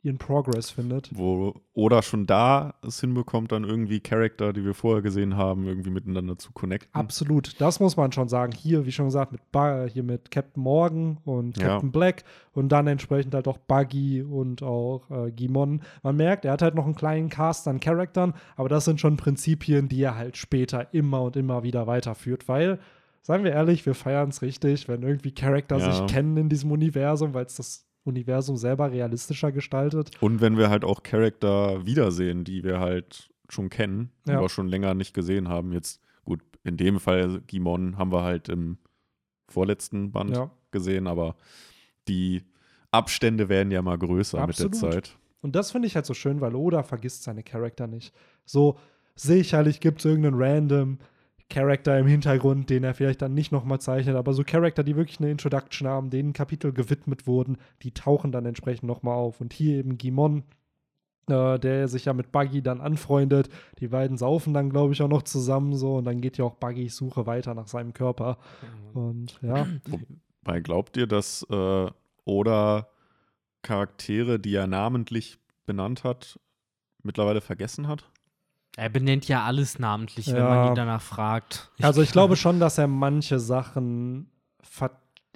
ihren Progress findet. Wo Oda schon da es hinbekommt, dann irgendwie Charakter, die wir vorher gesehen haben, irgendwie miteinander zu connecten. Absolut, das muss man schon sagen. Hier, wie schon gesagt, mit ba hier mit Captain Morgan und Ja. Captain Black und dann entsprechend halt auch Buggy und auch äh, Gimon. Man merkt, er hat halt noch einen kleinen Cast an Charaktern, aber das sind schon Prinzipien, die er halt später immer und immer wieder weiterführt, weil, seien wir ehrlich, wir feiern es richtig, wenn irgendwie Charakter Ja. sich kennen in diesem Universum, weil es das Universum selber realistischer gestaltet. Und wenn wir halt auch Charakter wiedersehen, die wir halt schon kennen, Ja. aber schon länger nicht gesehen haben. Jetzt, gut, in dem Fall Gimon haben wir halt im vorletzten Band Ja. gesehen, aber die Abstände werden ja mal größer mit Absolut. der Zeit. Und das finde ich halt so schön, weil Oda vergisst seine Charakter nicht. So sicherlich gibt es irgendeinen random Charakter im Hintergrund, den er vielleicht dann nicht nochmal zeichnet, aber so Charakter, die wirklich eine Introduction haben, denen Kapitel gewidmet wurden, die tauchen dann entsprechend nochmal auf. Und hier eben Gimon, äh, der sich ja mit Buggy dann anfreundet. Die beiden saufen dann, glaube ich, auch noch zusammen so und dann geht ja auch Buggys Suche weiter nach seinem Körper. Und ja, Weil glaubt ihr, dass äh, Oda Charaktere, die er namentlich benannt hat, mittlerweile vergessen hat? Er benennt ja alles namentlich, wenn Ja. man ihn danach fragt. Also ich glaube schon, dass er manche Sachen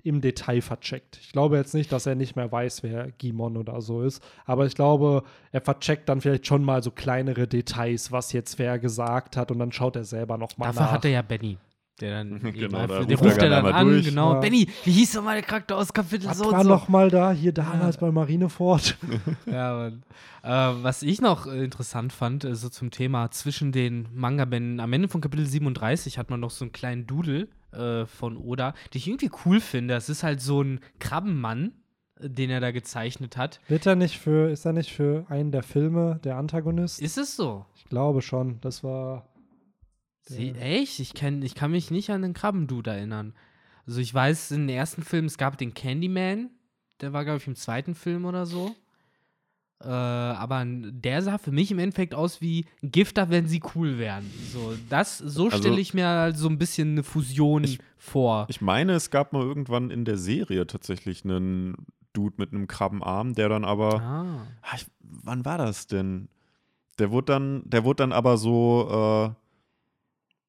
im Detail vercheckt. Ich glaube jetzt nicht, dass er nicht mehr weiß, wer Gimon oder so ist, aber ich glaube, er vercheckt dann vielleicht schon mal so kleinere Details, was jetzt wer gesagt hat und dann schaut er selber noch mal Dafür nach. hat er ja Benny. Der dann Genau, da ruft der er ruft er dann dann an, durch. genau. Ja. Benny, wie hieß doch mal der Charakter aus Kapitel was so und war so? noch mal da hier damals bei Marineford? Ja, Mann. Äh, was ich noch äh, interessant fand, äh, so zum Thema zwischen den Manga-Bänden, am Ende von Kapitel 37 hat man noch so einen kleinen Doodle äh, von Oda, den ich irgendwie cool finde. Es ist halt so ein Krabbenmann, äh, den er da gezeichnet hat. Wird er nicht für, ist er nicht für einen der Filme der Antagonist? Ist es so? ich glaube schon. Das war. Sie, echt? Ich, kenn, ich kann mich nicht an den Krabbendude erinnern. Also ich weiß, in den ersten Film, es gab den Candyman, der war, glaube ich, im zweiten Film oder so. Äh, aber der sah für mich im Endeffekt aus wie Gifter, wenn sie cool wären. So, das, so Also- stelle ich mir halt so ein bisschen eine Fusion Ich- vor. Ich meine, es gab mal irgendwann in der Serie tatsächlich einen Dude mit einem Krabbenarm, der dann aber. ah. Ah, ich, wann war das denn? Der wurde dann, der wurde dann aber so, äh,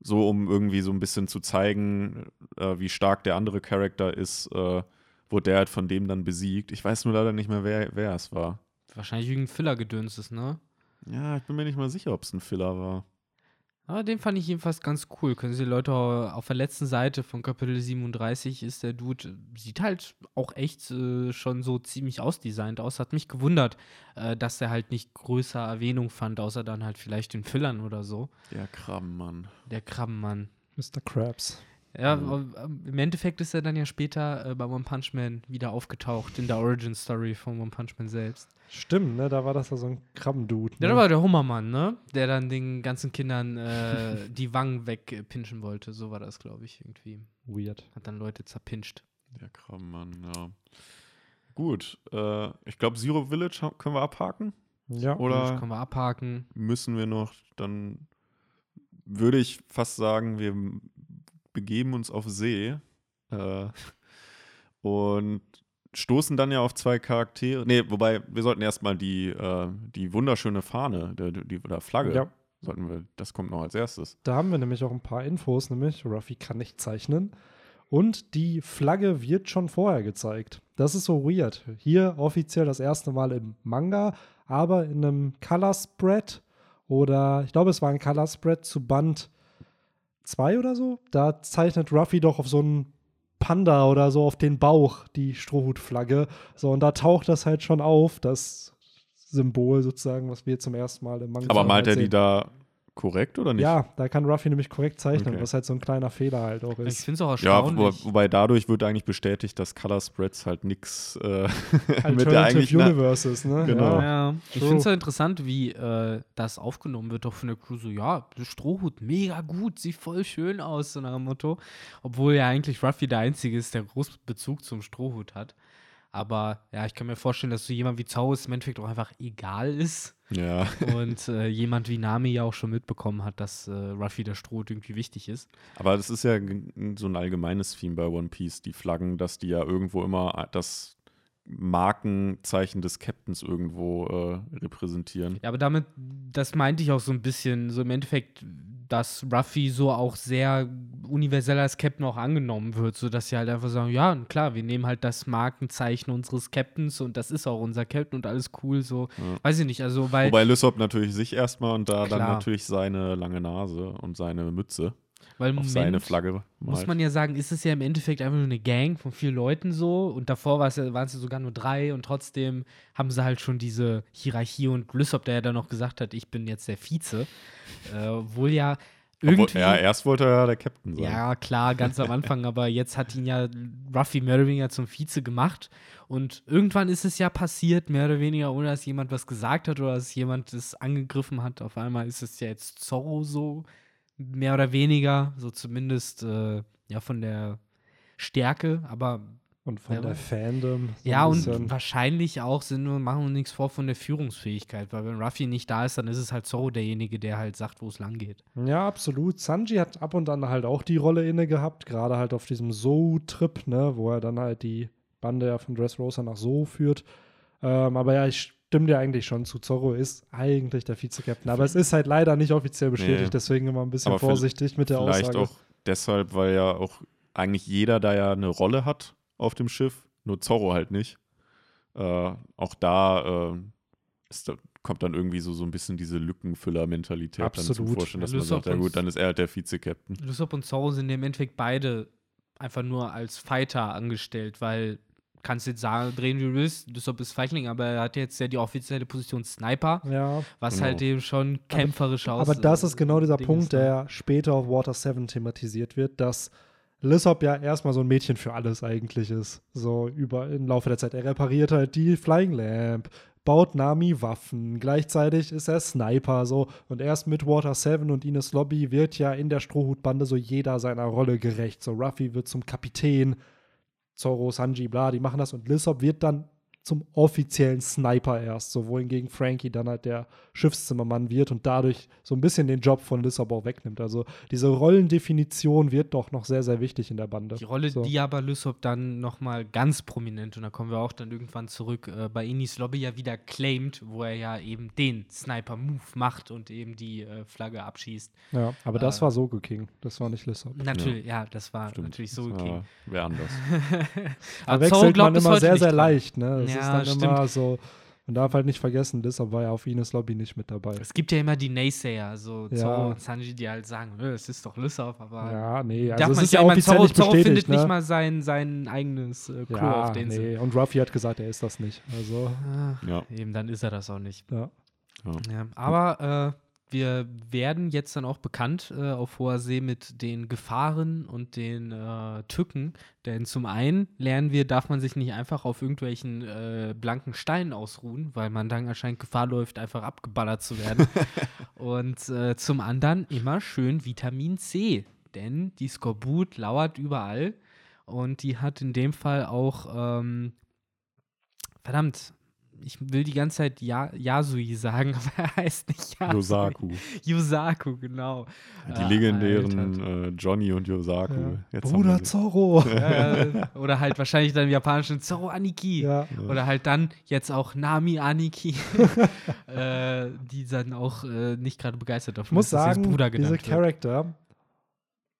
so um irgendwie so ein bisschen zu zeigen, äh, wie stark der andere Charakter ist, äh, wurde der halt von dem dann besiegt. Ich weiß nur leider nicht mehr, wer, wer es war. Wahrscheinlich irgendein Filler-Gedöns ist, ne? Ja, ich bin mir nicht mal sicher, ob es ein Filler war. Aber den fand ich jedenfalls ganz cool. Können Sie Leute auf der letzten Seite von Kapitel 37 ist der Dude, sieht halt auch echt äh, schon so ziemlich ausdesignt aus. Hat mich gewundert, äh, dass er halt nicht größer Erwähnung fand, außer dann halt vielleicht den Fillern oder so. Der Krabbenmann. Der Krabbenmann. Mr. Krabs. Ja, Mhm. ähm, im Endeffekt ist er dann ja später äh, bei One Punch Man wieder aufgetaucht in der Origin Story von One Punch Man selbst. Stimmt, ne? Da war das ja so ein Krabbendude. Ja, Ne? da war der Hummermann, ne? Der dann den ganzen Kindern äh, die Wangen wegpinschen wollte. So war das, glaube ich, irgendwie. Weird. Hat dann Leute zerpinscht. Der Krabbenmann, ja. Gut, äh, ich glaube, Zero Village können wir abhaken. Ja. Das Oder können wir abhaken. müssen wir noch, dann würde ich fast sagen, wir begeben uns auf See äh, und stoßen dann ja auf zwei Charaktere. Nee, wobei, wir sollten erstmal die, äh, die wunderschöne Fahne, die, die, oder Flagge, Ja. sollten wir, das kommt noch als erstes. Da haben wir nämlich auch ein paar Infos, nämlich Ruffy kann nicht zeichnen. Und die Flagge wird schon vorher gezeigt. Das ist so weird. Hier offiziell das erste Mal im Manga, aber in einem Color Spread oder ich glaube, es war ein Color Spread zu Band 2 oder so. Da zeichnet Ruffy doch auf so einen Panda oder so auf den Bauch die Strohhutflagge. So, und da taucht das halt schon auf, das Symbol sozusagen, was wir zum ersten Mal im Manga Aber malt er halt die sehen. da korrekt oder nicht? Ja, da kann Ruffy nämlich korrekt zeichnen, Okay. was halt so ein kleiner Fehler halt auch Ich ist. finde es auch Ja, erstaunlich. wo, wobei dadurch wird eigentlich bestätigt, dass Color Spreads halt nichts äh, mit der eigentlichen. Universes, ne? Genau. Ja. ja, ich finde es ja interessant, wie äh, das aufgenommen wird, doch von der Crew so, ja, der Strohhut, mega gut, sieht voll schön aus, so nach dem Motto. Obwohl ja eigentlich Ruffy der Einzige ist, der großen Bezug zum Strohhut hat. Aber ja, ich kann mir vorstellen, dass so jemand wie Zau es im Endeffekt auch einfach egal ist. Ja. Und äh, jemand wie Nami ja auch schon mitbekommen hat, dass äh, Ruffy der Strohhut irgendwie wichtig ist. Aber das ist ja so ein allgemeines Theme bei One Piece, die Flaggen, dass die ja irgendwo immer das Markenzeichen des Captains irgendwo äh, repräsentieren. Ja, aber damit, das meinte ich auch so ein bisschen, so im Endeffekt, dass Ruffy so auch sehr universell als Captain auch angenommen wird, sodass sie halt einfach sagen, ja, klar, wir nehmen halt das Markenzeichen unseres Captains und das ist auch unser Captain und alles cool, so, Ja. weiß ich nicht, also, weil, Wobei Lysop natürlich sich erstmal und da dann Klar. natürlich seine lange Nase und seine Mütze weil auf Moment, seine Flagge muss malt. man ja sagen, ist es ja im Endeffekt einfach nur eine Gang von vier Leuten so und davor war es ja, waren es ja sogar nur drei und trotzdem haben sie halt schon diese Hierarchie und Lysop, der ja dann noch gesagt hat, ich bin jetzt der Vize, äh, wohl ja Obwohl, irgendwie... ja, erst wollte er ja der Captain sein. Ja, klar, ganz am Anfang, aber jetzt hat ihn ja Ruffy mehr oder weniger zum Vize gemacht. Und irgendwann ist es ja passiert, mehr oder weniger, ohne dass jemand was gesagt hat oder dass jemand es angegriffen hat. Auf einmal ist es ja jetzt Zorro so, mehr oder weniger, so zumindest äh, ja von der Stärke, aber Und von Ja, der Fandom. so ja, und bisschen. wahrscheinlich auch sind wir, machen wir uns nichts vor von der Führungsfähigkeit, weil wenn Ruffy nicht da ist, dann ist es halt Zorro derjenige, der halt sagt, wo es lang geht. Ja, absolut. Sanji hat ab und an halt auch die Rolle inne gehabt, gerade halt auf diesem So-Trip, ne, wo er dann halt die Bande ja von Dressrosa nach So führt. Ähm, aber ja, ich stimme dir eigentlich schon zu. Zorro ist eigentlich der Vize-Captain. Aber es ist halt leider nicht offiziell bestätigt, Nee. deswegen immer ein bisschen Aber vorsichtig mit der Vielleicht Aussage. auch deshalb, weil ja auch eigentlich jeder da ja eine Rolle hat auf dem Schiff, nur Zorro halt nicht. Äh, auch da äh, ist, da kommt dann irgendwie so, so ein bisschen diese Lückenfüller-Mentalität dann zum Absolut. Vorstellen, dass Ja, man sagt, Lysop ja gut, dann ist er halt der Vize-Captain. Lysop und Zorro sind im Endeffekt beide einfach nur als Fighter angestellt, weil kannst jetzt sagen, drehen wie du willst, Lysop ist Feigling, aber er hat jetzt ja die offizielle Position Sniper, ja, was Genau. halt eben schon kämpferisch aus. aber das ist genau dieser Ding Punkt, ist, ne? der später auf Water 7 thematisiert wird, dass Lissop ja erstmal so ein Mädchen für alles eigentlich ist. So über im Laufe der Zeit. Er repariert halt die Flying Lamp, baut Nami Waffen, gleichzeitig ist er Sniper so und erst mit Water 7 und Ines Lobby wird ja in der Strohhutbande so jeder seiner Rolle gerecht. So Ruffy wird zum Kapitän, Zoro, Sanji, bla, die machen das und Lissop wird dann zum offiziellen Sniper erst, so wohingegen Frankie dann halt der Schiffszimmermann wird und dadurch so ein bisschen den Job von Lissop auch wegnimmt. Also diese Rollendefinition wird doch noch sehr, sehr wichtig in der Bande. Die Rolle, so. die aber Lysop dann nochmal ganz prominent, und da kommen wir auch dann irgendwann zurück, äh, bei Inis Lobby ja wieder claimed, wo er ja eben den Sniper-Move macht und eben die äh, Flagge abschießt. Ja, aber das Äh, war so King, das war nicht Lissop. Natürlich, ja, das war Stimmt. natürlich so Das okay. war- Wäre anders. Aber Verwechselt man immer sehr, sehr dran. leicht, ne? Es Ja, ist dann stimmt. immer so, man darf halt nicht vergessen, Lissop war ja auf Ines Lobby nicht mit dabei. Es gibt ja immer die Naysayer, so Ja. Zorro und Sanji, die halt sagen, "Nö, es ist doch Lysop, aber Ja, nee, darf also es man ist ja offiziell Zorro, nicht Zorro bestätigt, findet ne? nicht mal sein, sein eigenes äh, Klo ja, auf Insel. nee. Und Ruffy hat gesagt, er ist das nicht. Also, Ah, Ja. Eben, dann ist er das auch nicht. ja. Ja, aber äh, wir werden jetzt dann auch bekannt äh, auf hoher See mit den Gefahren und den äh, Tücken. Denn zum einen lernen wir, darf man sich nicht einfach auf irgendwelchen äh, blanken Steinen ausruhen, weil man dann anscheinend Gefahr läuft, einfach abgeballert zu werden. und äh, zum anderen immer schön Vitamin C. Denn die Skorbut lauert überall und die hat in dem Fall auch, ähm, verdammt, ich will die ganze Zeit ja Yasui sagen, aber er heißt nicht Yasui. Yosaku. Yusaku, genau. Die legendären äh, Johnny und Yosaku. ja. Bruder. Zorro. Äh, oder halt wahrscheinlich dann im japanischen Zoro Aniki. ja. Oder halt dann jetzt auch Nami Aniki, äh, die dann auch äh, nicht gerade begeistert davon Ich muss ist, sagen, Bruder diese genannt wird. Charakter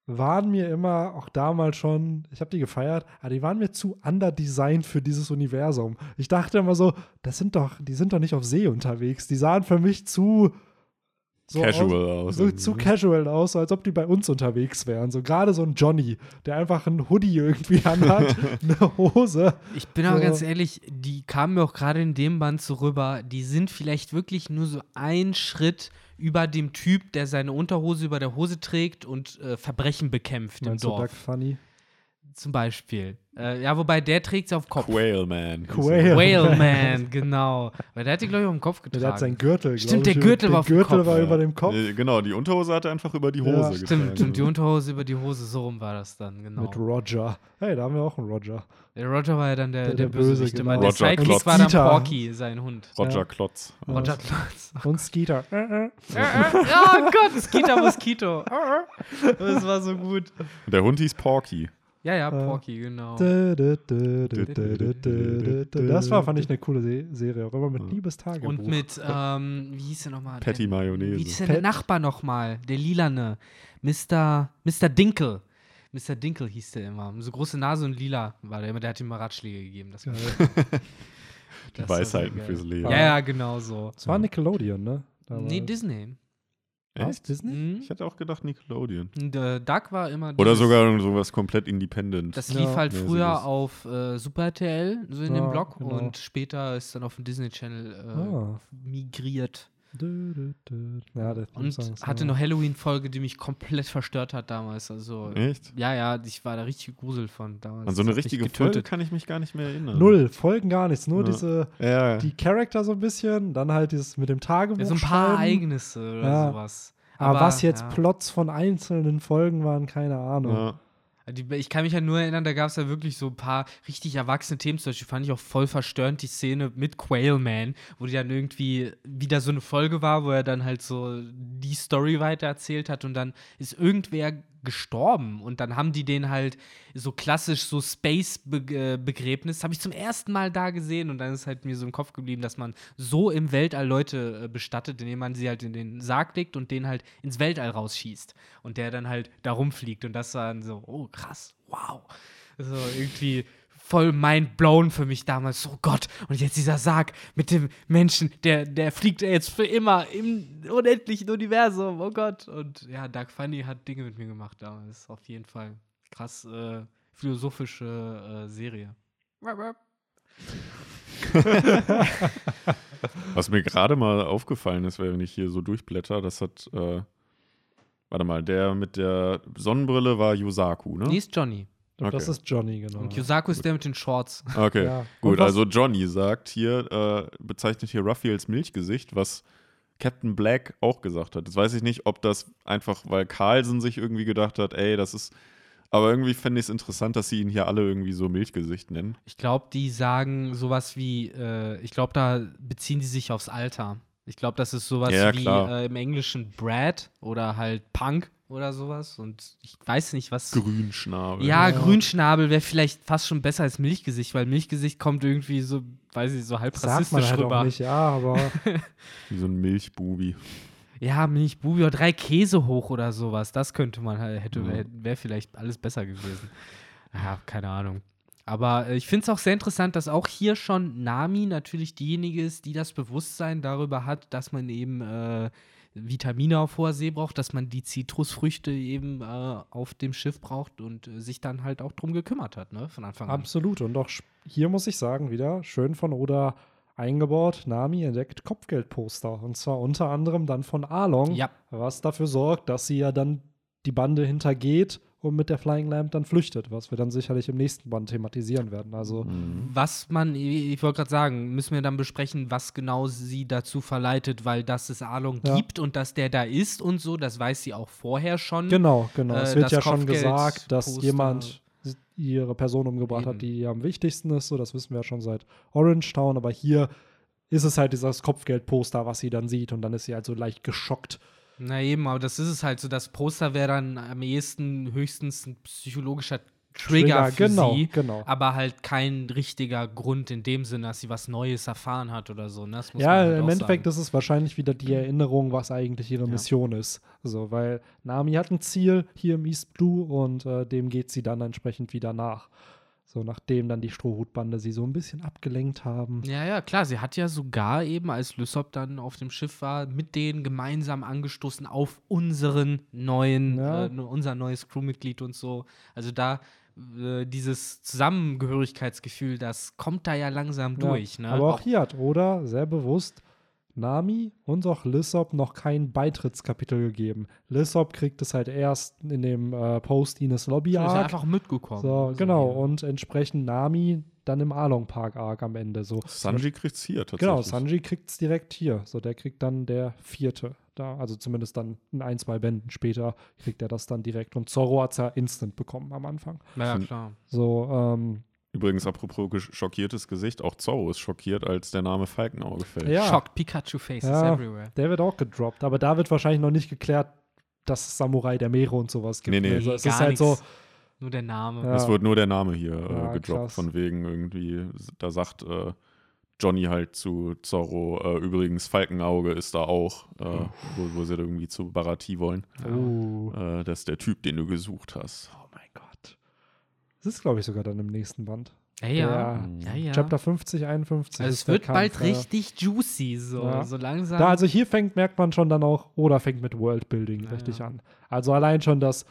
waren mir immer, auch damals schon, ich habe die gefeiert, aber die waren mir zu underdesigned für dieses Universum. Ich dachte immer so, das sind doch, die sind doch nicht auf See unterwegs. Die sahen für mich zu so Casual aus, aus. so zu casual aus, so als ob die bei uns unterwegs wären. So gerade so ein Johnny, der einfach ein Hoodie irgendwie anhat, eine Hose. Ich bin aber So. ganz ehrlich, die kamen mir auch gerade in dem Band so rüber, die sind vielleicht wirklich nur so ein Schritt über dem Typ, der seine Unterhose über der Hose trägt und äh, Verbrechen bekämpft im Meinst du Doug Dorf. Funny? Zum Beispiel. Äh, ja, wobei der trägt sie auf Kopf. Quail Man. Quail. Whale Man, genau. Weil der hat die, glaube ich, auf dem Kopf getragen. Der hat seinen Gürtel, Stimmt, der Gürtel der war auf dem Gürtel Kopf. war Ja. über dem Kopf. Äh, Genau, die Unterhose hat er einfach über die Ja, Hose Stimmt, getragen. stimmt, die Unterhose über die Hose, so rum war das dann, genau. Mit Roger. Hey, da haben wir auch einen Roger. Der Roger war ja dann der, Der- der, der Böse, Bösewicht genau. Der Roger Sidekick Klotz. war dann. Porky, sein Hund. Roger Ja. Klotz. Ja. Roger Klotz. Und Skeeter. Oh Gott, Skeeter Mosquito. Das war so gut. Und der Hund hieß Porky. Ja, ja, Äh, Porky, genau. Das war, fand ich, eine coole Se Serie. Auch immer mit Liebestagebuch. Und mit, ähm, wie hieß der nochmal? Patty Mayonnaise. Wie hieß denn der Pat- Nachbar nochmal? Der Lilane. Mr. Mr. Dinkel. Mr. Dinkel hieß der immer. So große Nase und lila war der immer. Der hat ihm immer Ratschläge gegeben. Das war, Die das Weisheiten fürs. Leben. Ja, ja, genau so. Es war Nickelodeon, ne? Damals. Nee, Disney. Echt? Disney? Mhm. Ich hatte auch gedacht Nickelodeon. Und, äh, Duck war immer. Oder sogar sowas komplett independent. Das Ja. lief halt mäßiges. früher auf äh, Super RTL, so in dem Ja, Blog. genau. Und später ist dann auf den Disney Channel äh, Ah. migriert. Dö, dö, dö. Ja, der Und Song hatte eine Halloween-Folge, die mich komplett verstört hat damals. Also, Echt? ja, ja, ich war da richtig grusel von damals. An so eine richtige Folge kann ich mich gar nicht mehr erinnern. Null, Folgen gar nichts. Nur Ja. diese, Ja, die Charakter so ein bisschen, dann halt dieses mit dem Tagebuch. Ja, so ein paar schreiben. Ereignisse oder Ja. sowas. Aber, was jetzt ja. Plots von einzelnen Folgen waren, keine Ahnung. ja. Ich kann mich ja nur erinnern, da gab es ja wirklich so ein paar richtig erwachsene Themen. Zum Beispiel fand ich auch voll verstörend die Szene mit Quailman, wo die dann irgendwie wieder so eine Folge war, wo er dann halt so die Story weiter erzählt hat und dann ist irgendwer gestorben. Und dann haben die den halt so klassisch so Space-Begräbnis, habe ich zum ersten Mal da gesehen. Und dann ist halt mir so im Kopf geblieben, dass man so im Weltall Leute äh, bestattet, indem man sie halt in den Sarg legt und den halt ins Weltall rausschießt. Und der dann halt da rumfliegt. Und das war dann so, oh krass, wow. So irgendwie voll mind blown für mich damals. Oh Gott, und jetzt dieser Sarg mit dem Menschen, der, der fliegt jetzt für immer im unendlichen Universum. Oh Gott. Und ja, Doug Funny hat Dinge mit mir gemacht damals. Auf jeden Fall. Krass äh, philosophische äh, Serie. Was mir gerade mal aufgefallen ist, wenn ich hier so durchblätter, das hat, äh, warte mal, der mit der Sonnenbrille war Yusaku, ne? Die ist Johnny. Und Das Okay. ist Johnny, genau. Und Yusaku ist der mit den Shorts. Okay, Ja. Gut. Also Johnny sagt hier, äh, bezeichnet hier Ruffy als Milchgesicht, was Captain Black auch gesagt hat. Jetzt weiß ich nicht, ob das einfach, weil Carlson sich irgendwie gedacht hat, ey, das ist. Aber irgendwie fände ich es interessant, dass sie ihn hier alle irgendwie so Milchgesicht nennen. Ich glaube, die sagen sowas wie, äh, ich glaube, da beziehen die sich aufs Alter. Ich glaube, das ist sowas Ja, wie äh, im Englischen Brad oder halt Punk oder sowas. Und ich weiß nicht, was. Grünschnabel. Ja, Ja. Grünschnabel wäre vielleicht fast schon besser als Milchgesicht, weil Milchgesicht kommt irgendwie so, weiß ich, so halb Sagt man rassistisch halt rüber. auch nicht, ja, aber Wie so ein Milchbubi. Ja, Milchbubi oder drei Käse hoch oder sowas. Das könnte man halt, hätte, Ja. wäre vielleicht alles besser gewesen. Ja, keine Ahnung. Aber äh, ich finde es auch sehr interessant, dass auch hier schon Nami natürlich diejenige ist, die das Bewusstsein darüber hat, dass man eben äh, Vitamine auf hoher See braucht, dass man die Zitrusfrüchte eben äh, auf dem Schiff braucht und äh, sich dann halt auch drum gekümmert hat, ne, von Anfang an. absolut. Und auch hier muss ich sagen, wieder schön von Oda eingebaut, Nami entdeckt Kopfgeldposter. Und zwar unter anderem dann von Arlong, Ja. was dafür sorgt, dass sie ja dann die Bande hintergeht und mit der Flying Lamp dann flüchtet, was wir dann sicherlich im nächsten Band thematisieren werden. Also Mhm. Was man, ich wollte gerade sagen, müssen wir dann besprechen, was genau sie dazu verleitet, weil dass es Arlong Ja. gibt und dass der da ist und so, das weiß sie auch vorher schon. Genau, genau. Äh, es wird ja schon Kopfgeld- gesagt, dass Poster- jemand ihre Person umgebracht Eben. hat, die ihr am wichtigsten ist. So, das wissen wir ja schon seit Orange Town. Aber hier ist es halt dieses Kopfgeldposter, was sie dann sieht. Und dann ist sie halt so leicht geschockt. Na eben, aber das ist es halt so, das Poster wäre dann am ehesten höchstens ein psychologischer Trigger, für genau, sie, genau. aber halt kein richtiger Grund in dem Sinne, dass sie was Neues erfahren hat oder so. Ne? Ja, halt im Endeffekt sagen. ist es wahrscheinlich wieder die Erinnerung, was eigentlich ihre Mission ist. So, weil Nami hat ein Ziel hier im East Blue und äh, dem geht sie dann entsprechend wieder nach. So, nachdem dann die Strohhutbande sie so ein bisschen abgelenkt haben. Ja, ja, klar. Sie hat ja sogar eben, als Lysop dann auf dem Schiff war, mit denen gemeinsam angestoßen auf unseren neuen, Ja. äh, unser neues Crewmitglied und so. Also da äh, dieses Zusammengehörigkeitsgefühl, das kommt da ja langsam durch. Ja, Ne? Aber auch hier hat Oda sehr bewusst Nami und auch Lissop noch kein Beitrittskapitel gegeben. Lissop kriegt es halt erst in dem äh, Post-Ines Lobby ist ja Arc. einfach mitgekommen. So, genau. hier. Und entsprechend Nami dann im Arlong Park Arc am Ende. So. Sanji kriegt's hier tatsächlich. Genau, Sanji kriegt es direkt hier. So, der kriegt dann der vierte. Da, also zumindest dann in ein, zwei Bänden später kriegt er das dann direkt. Und Zorro hat es ja instant bekommen am Anfang. Ja, ja, klar. So, ähm, Übrigens, apropos schockiertes Gesicht, auch Zorro ist schockiert, als der Name Falkenauge fällt. Ja. Shocked Pikachu Faces Ja. everywhere. der wird auch gedroppt. Aber da wird wahrscheinlich noch nicht geklärt, dass es Samurai der Meere und sowas gibt. Nee, nee. Also es Gar ist halt so, nix. Nur der Name. Ja. Es wurde nur der Name hier äh, Ja, gedroppt, krass. von wegen irgendwie, da sagt äh, Johnny halt zu Zorro, äh, übrigens Falkenauge ist da auch, äh, wo, wo sie irgendwie zu Barati wollen. oh, Äh, das ist der Typ, den du gesucht hast. Das ist, glaube ich, sogar dann im nächsten Band. Ja, ja. Ja. ja. Chapter 50, 51. also es wird bald Kampf, ja. richtig juicy, so, Ja. so langsam. Da, also hier fängt, merkt man schon dann auch, oder fängt mit Worldbuilding richtig an. Also allein schon, dass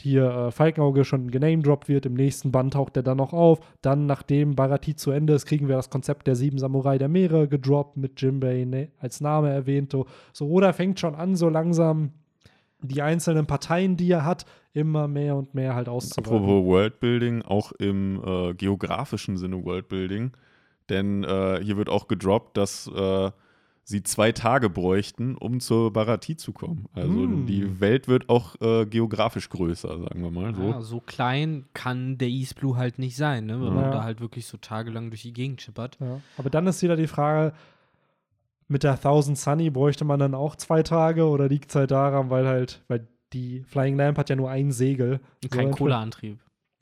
hier äh, Falkenauge schon genamedroppt wird, im nächsten Band taucht er dann noch auf. Dann, nachdem Barati zu Ende ist, kriegen wir das Konzept der sieben Samurai der Meere gedroppt, mit Jimbei ne, als Name erwähnt. So, Oda fängt schon an, so langsam die einzelnen Parteien, die er hat, immer mehr und mehr halt auszuweiten. Apropos Worldbuilding, auch im äh, geografischen Sinne Worldbuilding. Denn äh, hier wird auch gedroppt, dass äh, sie zwei Tage bräuchten, um zur Barati zu kommen. Also Hm. die Welt wird auch äh, geografisch größer, sagen wir mal so. Ja, so klein kann der East Blue halt nicht sein, ne? wenn man Ja. da halt wirklich so tagelang durch die Gegend chippert. Ja. Aber dann ist wieder die Frage, mit der Thousand Sunny bräuchte man dann auch zwei Tage oder liegt es halt daran, weil halt, weil die Flying Lamp hat ja nur ein Segel. Und kein So, Kohleantrieb.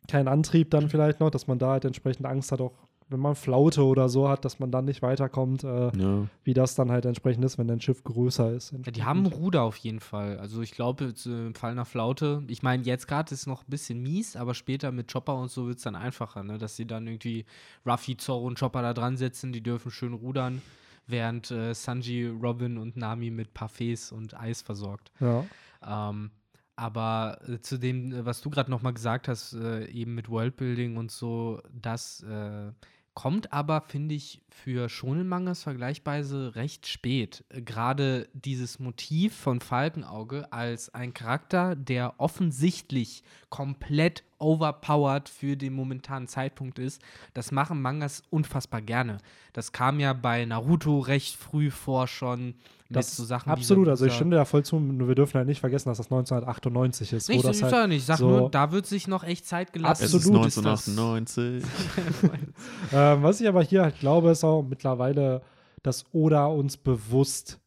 kein Antrieb dann vielleicht noch, dass man da halt entsprechend Angst hat, auch wenn man Flaute oder so hat, dass man dann nicht weiterkommt, äh, Ja. wie das dann halt entsprechend ist, wenn dein Schiff größer ist. Ja, die haben Ruder auf jeden Fall. Also ich glaube, äh, im Fall einer Flaute, ich meine, jetzt gerade ist es noch ein bisschen mies, aber später mit Chopper und so wird es dann einfacher, ne? dass sie dann irgendwie Ruffy, Zorro und Chopper da dran setzen, die dürfen schön rudern, während äh, Sanji, Robin und Nami mit Parfaits und Eis versorgt. Ja. Ähm, aber äh, zu dem, äh, was du gerade noch mal gesagt hast, äh, eben mit Worldbuilding und so, das äh, kommt aber, finde ich, für Shonen-Mangas vergleichsweise recht spät. Äh, Gerade dieses Motiv von Falkenauge als ein Charakter, der offensichtlich komplett overpowered für den momentanen Zeitpunkt ist, das machen Mangas unfassbar gerne. Das kam ja bei Naruto recht früh vor schon Das so Sachen wie absolut, also ich stimme dir da voll zu, nur wir dürfen halt nicht vergessen, dass das 1998 ist. Nicht, das ich halt, nicht, ich sag so- nur, da wird sich noch echt Zeit gelassen. Es ist Absolut ist das- 1998. Ähm, was ich aber hier halt glaube, ist auch mittlerweile, dass Oda uns bewusst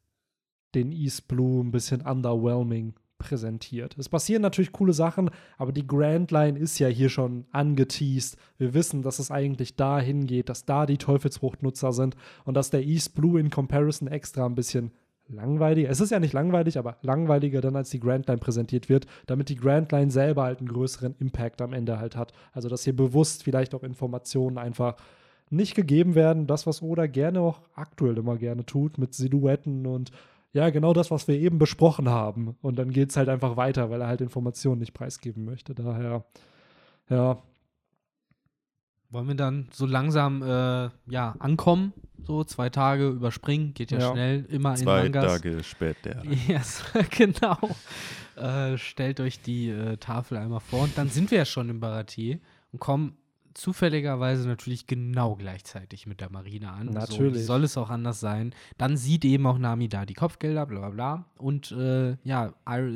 den East Blue ein bisschen underwhelming präsentiert. Es passieren natürlich coole Sachen, aber die Grand Line ist ja hier schon angeteased. Wir wissen, dass es eigentlich dahin geht, dass da die Teufelsfruchtnutzer sind und dass der East Blue in Comparison extra ein bisschen langweiliger. Es ist ja nicht langweilig, aber langweiliger dann, als die Grand Line präsentiert wird, damit die Grand Line selber halt einen größeren Impact am Ende halt hat. Also, dass hier bewusst vielleicht auch Informationen einfach nicht gegeben werden. Das, was Oda gerne auch aktuell immer gerne tut, mit Silhouetten und ja, genau das, was wir eben besprochen haben. Und dann geht es halt einfach weiter, weil er halt Informationen nicht preisgeben möchte. Daher, ja, Wollen wir dann so langsam äh, ja, ankommen? So zwei Tage überspringen, geht ja, Ja. schnell, immer in Zwei Mangas. Tage später. Yes, genau. Äh, stellt euch die äh, Tafel einmal vor und dann sind wir ja schon im Baratier und kommen zufälligerweise natürlich genau gleichzeitig mit der Marine an. So, Natürlich. wie soll es auch anders sein? Dann sieht eben auch Nami da die Kopfgelder, bla bla bla. Und äh, ja,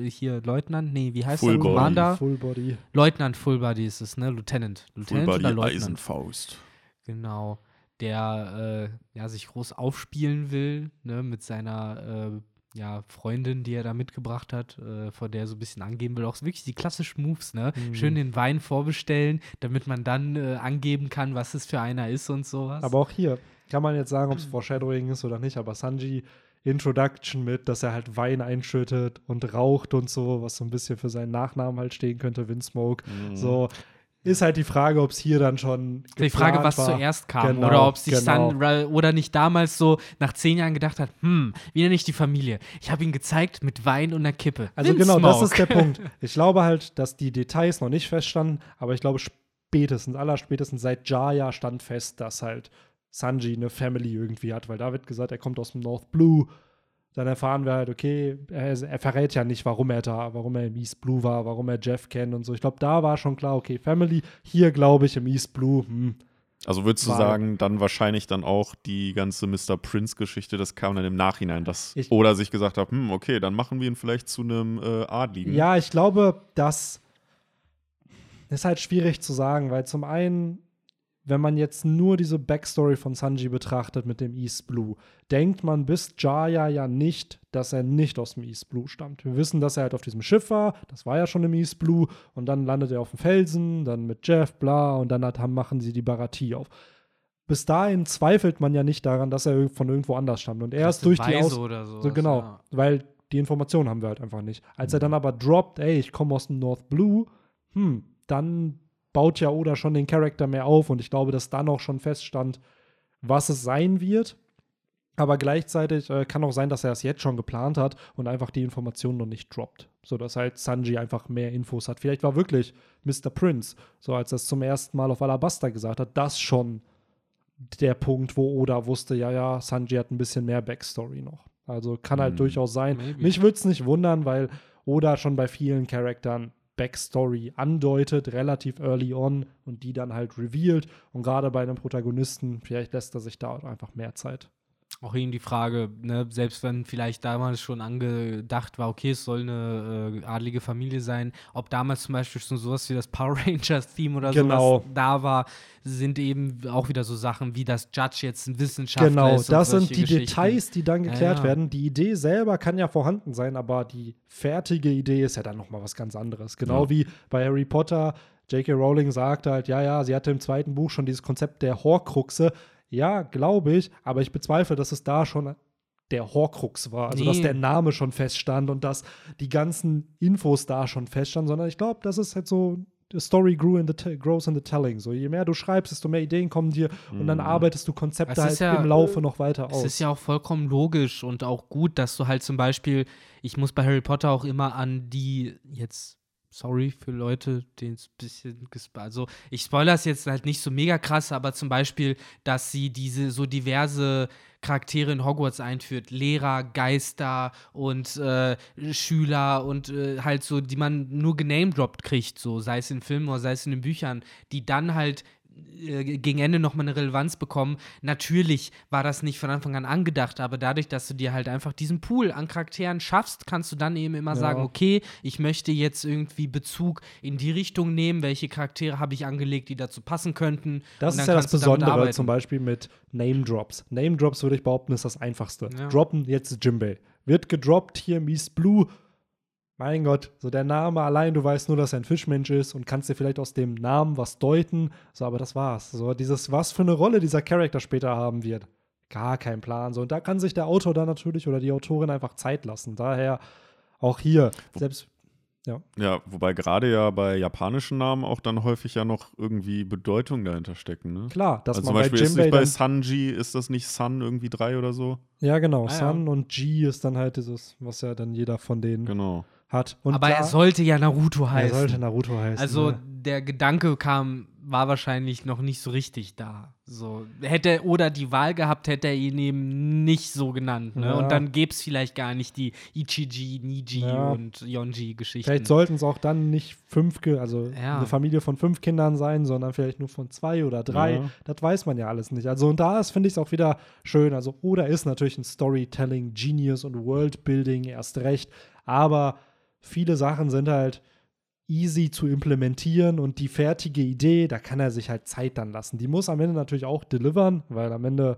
hier Leutnant, nee, wie heißt Full er? Body. Commander? Full Body. Leutnant Fullbody ist es, ne? Lieutenant. Lieutenant oder Fullbody Leutnant? Eisenfaust. Genau. Der äh, ja, sich groß aufspielen will, ne, mit seiner äh, ja, Freundin, die er da mitgebracht hat, äh, vor der er so ein bisschen angeben will. Auch wirklich die klassischen Moves, ne? Mhm. Schön den Wein vorbestellen, damit man dann äh, angeben kann, was es für einer ist und sowas. Aber auch hier kann man jetzt sagen, ob es Foreshadowing ist oder nicht, aber Sanji Introduction mit, dass er halt Wein einschüttet und raucht und so, was so ein bisschen für seinen Nachnamen halt stehen könnte, Windsmoke. Mhm. So ist halt die Frage, ob es hier dann schon die Frage, was war. zuerst kam Genau, oder ob sich genau. dann oder nicht damals so nach zehn Jahren gedacht hat, hm, wie nenne ich die Familie? Ich habe ihn gezeigt mit Wein und einer Kippe. Also genau, das ist der Punkt. Ich glaube halt, dass die Details noch nicht feststanden, aber ich glaube spätestens, allerspätestens seit Jaya stand fest, dass halt Sanji eine Family irgendwie hat, weil da wird gesagt, er kommt aus dem North Blue. Dann erfahren wir halt, okay, er, er verrät ja nicht, warum er da, warum er im East Blue war, warum er Jeff kennt und so. Ich glaube, da war schon klar, okay, Family. Hier glaube ich im East Blue, hm, Also würdest du sagen, dann wahrscheinlich dann auch die ganze Mr. Prince-Geschichte, das kam dann im Nachhinein, dass Ich- oder sich gesagt hat, hm, okay, dann machen wir ihn vielleicht zu einem äh, Adligen. Ja, ich glaube, das ist halt schwierig zu sagen, weil zum einen, wenn man jetzt nur diese Backstory von Sanji betrachtet mit dem East Blue, denkt man bis Jaya ja nicht, dass er nicht aus dem East Blue stammt. Wir wissen, dass er halt auf diesem Schiff war, das war ja schon im East Blue, und dann landet er auf dem Felsen, dann mit Jeff, bla, und dann hat, machen sie die Baratie auf. Bis dahin zweifelt man ja nicht daran, dass er von irgendwo anders stammt. Und erst durch die Weise Aus oder so. so genau, Ja. weil die Informationen haben wir halt einfach nicht. Als er dann aber droppt, ey, ich komme aus dem North Blue, hm, dann baut ja Oda schon den Charakter mehr auf und ich glaube, dass dann auch schon feststand, was es sein wird. Aber gleichzeitig äh, kann auch sein, dass er es jetzt schon geplant hat und einfach die Informationen noch nicht droppt. Sodass halt Sanji einfach mehr Infos hat. Vielleicht war wirklich Mr. Prince, so als er es zum ersten Mal auf Alabasta gesagt hat, das schon der Punkt, wo Oda wusste, ja, ja, Sanji hat ein bisschen mehr Backstory noch. Also kann halt Hm, durchaus sein. maybe. Mich würde es nicht wundern, weil Oda schon bei vielen Charakteren Backstory andeutet, relativ early on und die dann halt revealed. Und gerade bei einem Protagonisten, vielleicht lässt er sich da einfach mehr Zeit. Auch eben die Frage, ne, selbst wenn vielleicht damals schon angedacht war, okay, es soll eine äh, adlige Familie sein, ob damals zum Beispiel schon sowas wie das Power Rangers-Theme oder Genau. sowas da war, sind eben auch wieder so Sachen wie, dass Judge jetzt ein Wissenschaftler Genau, ist. und das sind die. Details, die dann Ja, geklärt ja. werden. Die Idee selber kann ja vorhanden sein, aber die fertige Idee ist ja dann nochmal was ganz anderes. Genau Ja. wie bei Harry Potter, J.K. Rowling sagte halt, ja, ja, sie hatte im zweiten Buch schon dieses Konzept der Horcruxe. Ja, glaube ich, aber ich bezweifle, dass es da schon der Horcrux war. Also, dass Nee. der Name schon feststand und dass die ganzen Infos da schon feststanden, sondern ich glaube, das ist halt so the story grew in the grows in the telling. So, je mehr du schreibst, desto mehr Ideen kommen dir und dann arbeitest du Konzepte Es halt ja- im Laufe noch weiter aus. Es ist ja auch vollkommen logisch und auch gut, dass du halt zum Beispiel, ich muss bei Harry Potter auch immer an die jetzt. Sorry für Leute, denen es ein bisschen Also, ich spoilere es jetzt halt nicht so mega krass, aber zum Beispiel, dass sie diese so diverse Charaktere in Hogwarts einführt. Lehrer, Geister und äh, Schüler und äh, halt so, die man nur genamedroppt kriegt, so, sei es in Filmen oder sei es in den Büchern, die dann halt gegen Ende nochmal eine Relevanz bekommen. Natürlich war das nicht von Anfang an angedacht, aber dadurch, dass du dir halt einfach diesen Pool an Charakteren schaffst, kannst du dann eben immer Ja. sagen, okay, ich möchte jetzt irgendwie Bezug in die Richtung nehmen, welche Charaktere habe ich angelegt, die dazu passen könnten. Das ist ja das Besondere zum Beispiel mit Name Drops. Name Drops würde ich behaupten, ist das einfachste. Ja. Droppen jetzt Jimbei. Wird gedroppt hier East Blue. Mein Gott, so der Name allein, du weißt nur, dass er ein Fischmensch ist und kannst dir vielleicht aus dem Namen was deuten. So, aber das war's. So, dieses, was für eine Rolle dieser Charakter später haben wird. Gar kein Plan. So, und da kann sich der Autor dann natürlich oder die Autorin einfach Zeit lassen. Daher auch hier, selbst Ja, wobei gerade ja bei japanischen Namen auch dann häufig ja noch irgendwie Bedeutung dahinter stecken. Ne? klar, dass also zum man bei Beispiel ist Jimbei nicht bei Sanji, ist das nicht Sun irgendwie drei oder so? Ja, genau. Ah, ja. Sun und G ist dann halt dieses, was ja dann jeder von denen Genau. Hat. Und aber klar, er sollte ja Naruto er heißen. sollte Naruto heißen. Also ne? der Gedanke kam, war wahrscheinlich noch nicht so richtig da. So hätte oder die Wahl gehabt, hätte er ihn eben nicht so genannt. Ne? Ja. Und dann gäbe es vielleicht gar nicht die Ichiji, Niji Ja. und Yonji-Geschichten. Vielleicht sollten es auch dann nicht fünf, also Ja. eine Familie von fünf Kindern sein, sondern vielleicht nur von zwei oder drei. Ja. Das weiß man ja alles nicht. Also und da ist, finde ich es auch wieder schön. Also Oda ist natürlich ein Storytelling, Genius und Worldbuilding erst recht, aber viele Sachen sind halt easy zu implementieren und die fertige Idee, da kann er sich halt Zeit dann lassen. Die muss am Ende natürlich auch delivern, weil am Ende,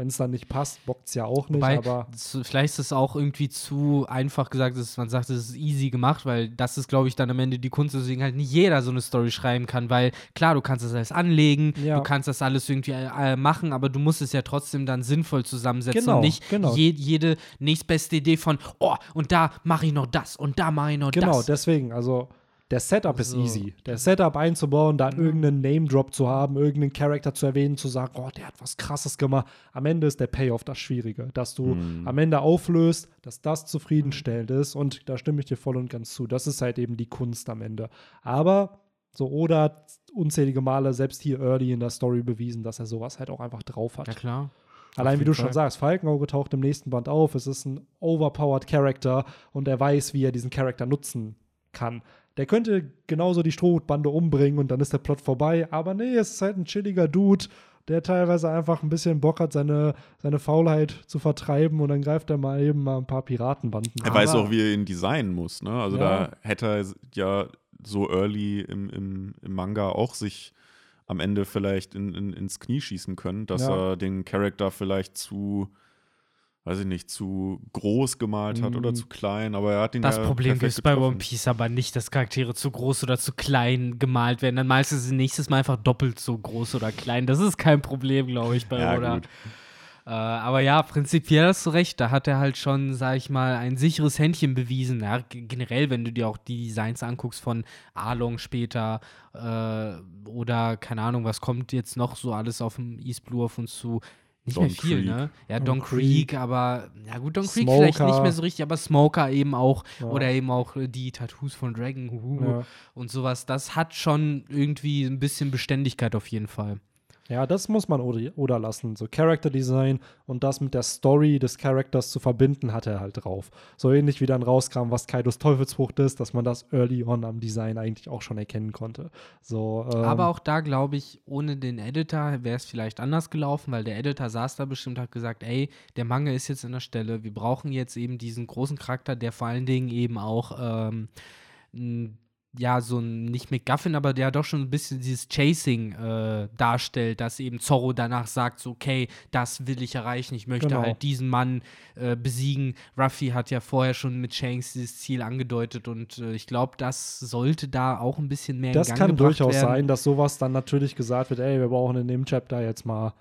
wenn es dann nicht passt, bockt es ja auch nicht, Wobei, aber vielleicht ist es auch irgendwie zu einfach gesagt, dass man sagt, es ist easy gemacht, weil das ist, glaube ich, dann am Ende die Kunst, deswegen halt nicht jeder so eine Story schreiben kann, weil klar, du kannst das alles anlegen, Ja. du kannst das alles irgendwie äh, machen, aber du musst es ja trotzdem dann sinnvoll zusammensetzen Genau, und nicht genau. je, jede nächstbeste Idee von, oh, und da mache ich noch das und da mache ich noch Genau, das. deswegen, also der Setup ist So. easy. Der Setup einzubauen, da irgendeinen Name-Drop zu haben, irgendeinen Charakter zu erwähnen, zu sagen, oh, der hat was krasses gemacht. Am Ende ist der Payoff das Schwierige, dass du am Ende auflöst, dass das zufriedenstellend ist und da stimme ich dir voll und ganz zu. Das ist halt eben die Kunst am Ende. Aber so Oda hat unzählige Male, selbst hier early in der Story bewiesen, dass er sowas halt auch einfach drauf hat. Ja, klar. Allein wie du schon Fall. sagst, Falkenauge taucht im nächsten Band auf. Es ist ein overpowered Character und er weiß, wie er diesen Charakter nutzen kann. Der könnte genauso die Strohbande umbringen und dann ist der Plot vorbei. Aber nee, es ist halt ein chilliger Dude, der teilweise einfach ein bisschen Bock hat, seine, seine Faulheit zu vertreiben und dann greift er mal eben mal ein paar Piratenbanden. Er weiß auch, wie er ihn designen muss. Ne? Also Ja. da hätte er ja so early im, im, im Manga auch sich am Ende vielleicht in, in, ins Knie schießen können, dass Ja. er den Charakter vielleicht zu, weiß ich nicht, zu groß gemalt hat oder Mm. zu klein, aber er hat ihn Das ja Problem es bei. One Piece aber nicht, dass Charaktere zu groß oder zu klein gemalt werden. Dann meistens nächstes Mal einfach doppelt so groß oder klein. Das ist kein Problem, glaube ich, bei Ja, Oda. Äh, aber ja, prinzipiell hast du recht. Da hat er halt schon, sag ich mal, ein sicheres Händchen bewiesen. Ja, generell, wenn du dir auch die Designs anguckst von Arlong später äh, oder keine Ahnung, was kommt jetzt noch so alles auf dem East Blue auf uns zu. Nicht Don mehr viel, Creek. ne? Ja, Don Don, Creek. Creek, aber ja gut, Don Creek Smoker. vielleicht nicht mehr so richtig, aber Smoker eben auch Ja. oder eben auch äh, die Tattoos von Dragon huhu, Ja. und sowas. Das hat schon irgendwie ein bisschen Beständigkeit auf jeden Fall. Ja, das muss man Oda lassen. So Character Design und das mit der Story des Charakters zu verbinden, hat er halt drauf. So ähnlich wie dann rauskam, was Kaidos Teufelsfrucht ist, dass man das early on am Design eigentlich auch schon erkennen konnte. So, ähm, Aber auch da glaube ich, ohne den Editor wäre es vielleicht anders gelaufen, weil der Editor saß da bestimmt hat gesagt, ey, der Manga ist jetzt in der Stelle, wir brauchen jetzt eben diesen großen Charakter, der vor allen Dingen eben auch ähm, ja, so ein, nicht McGuffin, aber der doch schon ein bisschen dieses Chasing äh, darstellt, dass eben Zorro danach sagt, so, okay, das will ich erreichen, ich möchte Genau. halt diesen Mann äh, besiegen. Ruffy hat ja vorher schon mit Shanks dieses Ziel angedeutet und äh, ich glaube, das sollte da auch ein bisschen mehr das in Gang kann gebracht durchaus werden. sein, dass sowas dann natürlich gesagt wird, ey, wir brauchen in dem Chapter jetzt mal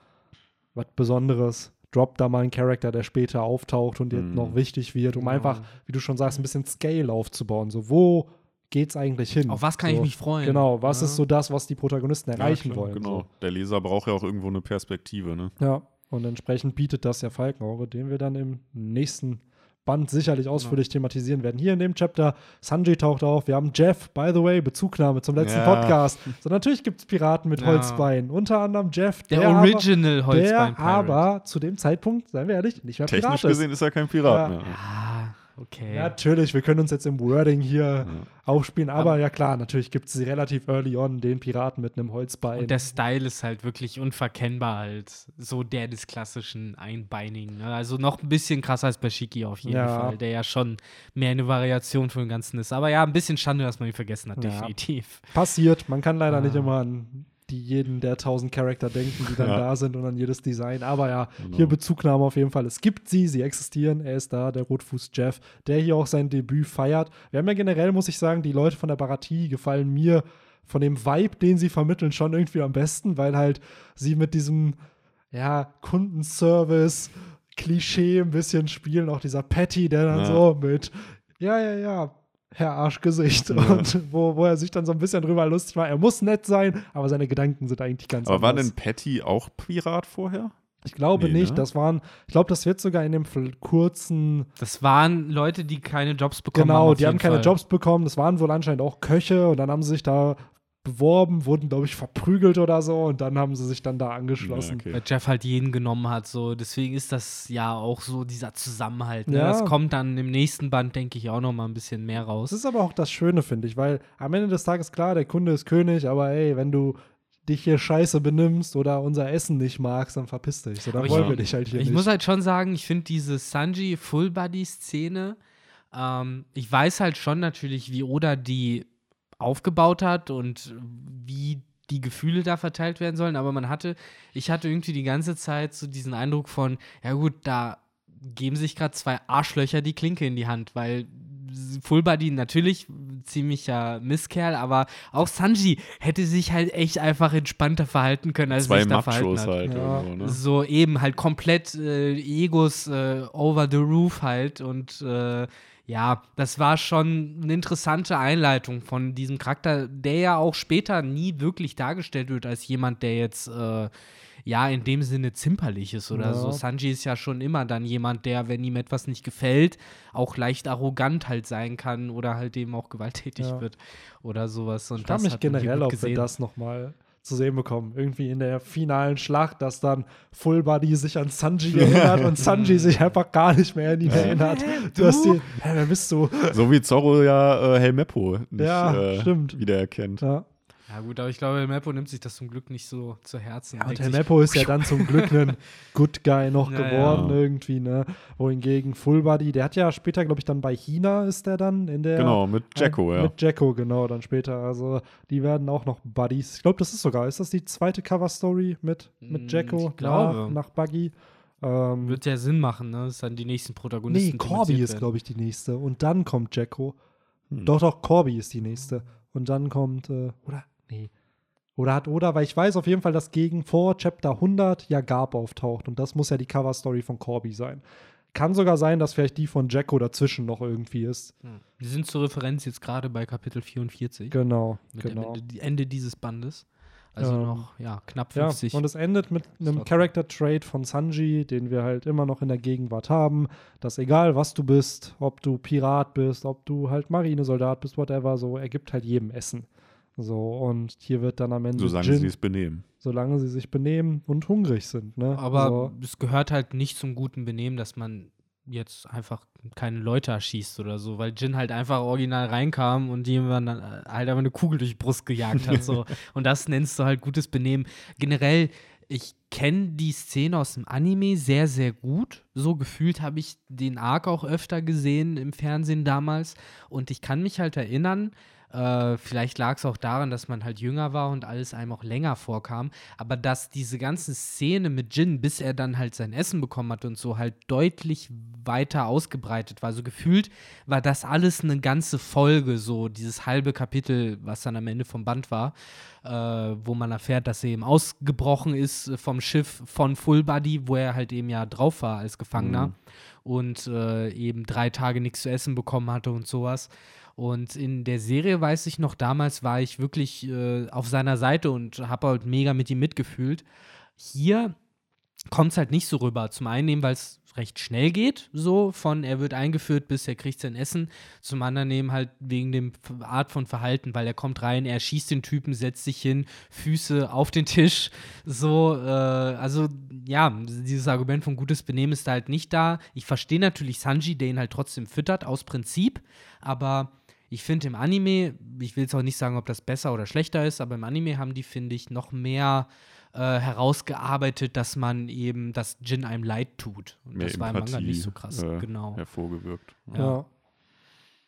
was Besonderes. Drop da mal einen Charakter, der später auftaucht und jetzt Mhm. noch wichtig wird, um Genau. einfach, wie du schon sagst, ein bisschen Scale aufzubauen. So, wo geht's eigentlich hin? Auf was kann so, ich mich freuen? Genau, was Ja. ist so das, was die Protagonisten erreichen Ja, wollen? Genau. So. Der Leser braucht ja auch irgendwo eine Perspektive, ne? Ja, und entsprechend bietet das ja Falkenauge, den wir dann im nächsten Band sicherlich ausführlich thematisieren werden. Hier in dem Chapter, Sanji taucht auf, wir haben Jeff, by the way, Bezugnahme zum letzten Ja. Podcast. So, natürlich gibt es Piraten mit Ja. Holzbeinen, unter anderem Jeff, Der, der, Original aber, Holzbein der aber zu dem Zeitpunkt, seien wir ehrlich, nicht mehr Technisch Pirat ist. gesehen ist er kein Pirat Ja. mehr. Ah, okay. Natürlich, wir können uns jetzt im Wording hier aufspielen, aber ja klar, natürlich gibt es relativ early on den Piraten mit einem Holzbein. Und der Style ist halt wirklich unverkennbar halt. So der des klassischen Einbeinigen. Ne? Also noch ein bisschen krasser als bei Shiki auf jeden Ja. Fall, der ja schon mehr eine Variation von dem Ganzen ist. Aber ja, ein bisschen Schande, dass man ihn vergessen hat, Ja. definitiv. Passiert, man kann leider Ah. nicht immer an die jeden der tausend Charakter denken, die dann Ja. da sind und an jedes Design. Aber ja, Genau. hier Bezugnahme auf jeden Fall. Es gibt sie, sie existieren. Er ist da, der Rotfuß Jeff, der hier auch sein Debüt feiert. Wir haben ja generell, muss ich sagen, die Leute von der Baratie gefallen mir von dem Vibe, den sie vermitteln, schon irgendwie am besten, weil halt sie mit diesem, ja, Kundenservice, Klischee ein bisschen spielen. Auch dieser Patty, der dann Ja. so mit, ja, ja, ja, Herr Arschgesicht. Und wo, wo er sich dann so ein bisschen drüber lustig macht. Er muss nett sein, aber seine Gedanken sind eigentlich ganz Aber war anders. denn Patty auch Pirat vorher? Ich glaube Nee, nicht. ne? Das waren, ich glaube, das wird sogar in dem kurzen, Das waren Leute, die keine Jobs bekommen haben. genau, die haben keine Fall. Jobs bekommen. Das waren wohl anscheinend auch Köche und dann haben sie sich da beworben, wurden, glaube ich, verprügelt oder so und dann haben sie sich dann da angeschlossen. Ja, okay. Weil Jeff halt jeden genommen hat, so deswegen ist das ja auch so dieser Zusammenhalt. Ne? Ja. Das kommt dann im nächsten Band, denke ich, auch noch mal ein bisschen mehr Das raus. ist aber auch das Schöne, finde ich, weil am Ende des Tages, klar, der Kunde ist König, aber ey, wenn du dich hier scheiße benimmst oder unser Essen nicht magst, dann verpiss dich. So, dann Aber ich- wollen wir dich halt hier Ich nicht. muss halt schon sagen, ich finde diese Sanji Full Body Szene, ähm, ich weiß halt schon natürlich, wie Oda die aufgebaut hat und wie die Gefühle da verteilt werden sollen, aber man hatte, ich hatte irgendwie die ganze Zeit so diesen Eindruck von, ja gut, da geben sich gerade zwei Arschlöcher die Klinke in die Hand, weil Full Body natürlich ziemlicher Misskerl, aber auch Sanji hätte sich halt echt einfach entspannter verhalten können, als Zwei sich da verhalten hat. halt Ja. irgendwo, ne? So eben halt komplett äh, Egos äh, over the roof halt und äh, ja, das war schon eine interessante Einleitung von diesem Charakter, der ja auch später nie wirklich dargestellt wird als jemand, der jetzt äh, ja in dem Sinne zimperlich ist oder Ja. so. Sanji ist ja schon immer dann jemand, der, wenn ihm etwas nicht gefällt, auch leicht arrogant halt sein kann oder halt eben auch gewalttätig Ja. wird oder sowas. Und Ich das mich generell, ob wir das nochmal zu sehen bekommen. Irgendwie in der finalen Schlacht, dass dann Full Body sich an Sanji erinnert und Sanji sich einfach gar nicht mehr an ihn erinnert. du? Dass die, hä, wer bist du? So wie Zorro ja äh, Helmeppo nicht Ja, äh, stimmt. wiedererkennt. Ja. Ja, gut, aber ich glaube, Meppo nimmt sich das zum Glück nicht so zu Herzen. Ja, und sich, Meppo ist ja dann zum Glück ein Good Guy noch Ja, geworden ja. irgendwie, ne? Wohingegen Full Body, der hat ja später, glaube ich, dann bei China ist der dann in der Genau, mit Jacko, ja. Mit Jacko, genau, dann später. Also die werden auch noch Buddies. Ich glaube, das ist sogar, ist das die zweite Cover-Story mit, Mm, mit Jacko ich glaube. nach, nach Buggy? Ähm, Wird ja Sinn machen, ne? Das ist dann die nächsten Protagonisten. nee, Corby ist, glaube ich, die nächste. Und dann kommt Jacko. Hm. Doch, doch, Corby ist die nächste. Und dann kommt, äh, oder? Nee. Oder hat Oda, weil ich weiß auf jeden Fall, dass gegen vor Chapter 100 ja Garb auftaucht. Und das muss ja die Cover-Story von Corby sein. Kann sogar sein, dass vielleicht die von Jacko dazwischen noch irgendwie ist. Hm. Die sind zur Referenz jetzt gerade bei Kapitel 44. Genau, mit genau. Ende, Ende dieses Bandes. Also Ähm, noch, ja, knapp Ja, 50. und es endet mit einem. Character-Trade von Sanji, den wir halt immer noch in der Gegenwart haben, dass egal was du bist, ob du Pirat bist, ob du halt Marinesoldat bist, whatever, so, er gibt halt jedem Essen. So, und hier wird dann am Ende Solange Jin, sie es benehmen. solange sie sich benehmen und hungrig sind. Ne? Aber so, es gehört halt nicht zum guten Benehmen, dass man jetzt einfach keine Leute erschießt oder so, weil Jin halt einfach original reinkam und jemand dann äh, halt einfach eine Kugel durch die Brust gejagt hat. So. und das nennst du halt gutes Benehmen. Generell, ich kenne die Szene aus dem Anime sehr, sehr gut. So gefühlt habe ich den Arc auch öfter gesehen im Fernsehen damals. Und ich kann mich halt erinnern, äh, vielleicht lag es auch daran, dass man halt jünger war und alles einem auch länger vorkam. Aber dass diese ganze Szene mit Jin, bis er dann halt sein Essen bekommen hat und so, halt deutlich weiter ausgebreitet war. So gefühlt war das alles eine ganze Folge, so dieses halbe Kapitel, was dann am Ende vom Band war, äh, wo man erfährt, dass er eben ausgebrochen ist vom Schiff von Full Body, wo er halt eben ja drauf war als Gefangener Mhm. und äh, eben drei Tage nichts zu essen bekommen hatte und sowas. Und in der Serie weiß ich noch, damals war ich wirklich äh, auf seiner Seite und habe halt mega mit ihm mitgefühlt. Hier kommt es halt nicht so rüber. Zum einen weil es recht schnell geht, so von er wird eingeführt bis er kriegt sein Essen. Zum anderen eben halt wegen dem Art von Verhalten, weil er kommt rein, er schießt den Typen, setzt sich hin, Füße auf den Tisch. So, äh, also ja, dieses Argument von gutes Benehmen ist da halt nicht da. Ich verstehe natürlich Sanji, der ihn halt trotzdem füttert, aus Prinzip, aber ich finde im Anime, ich will jetzt auch nicht sagen, ob das besser oder schlechter ist, aber im Anime haben die, finde ich, noch mehr äh, herausgearbeitet, dass man eben, dass Jin einem leid tut. Und Mehr das war im Manga Empathie, nicht so krass. äh, genau. hervorgewirkt. Ja. ja.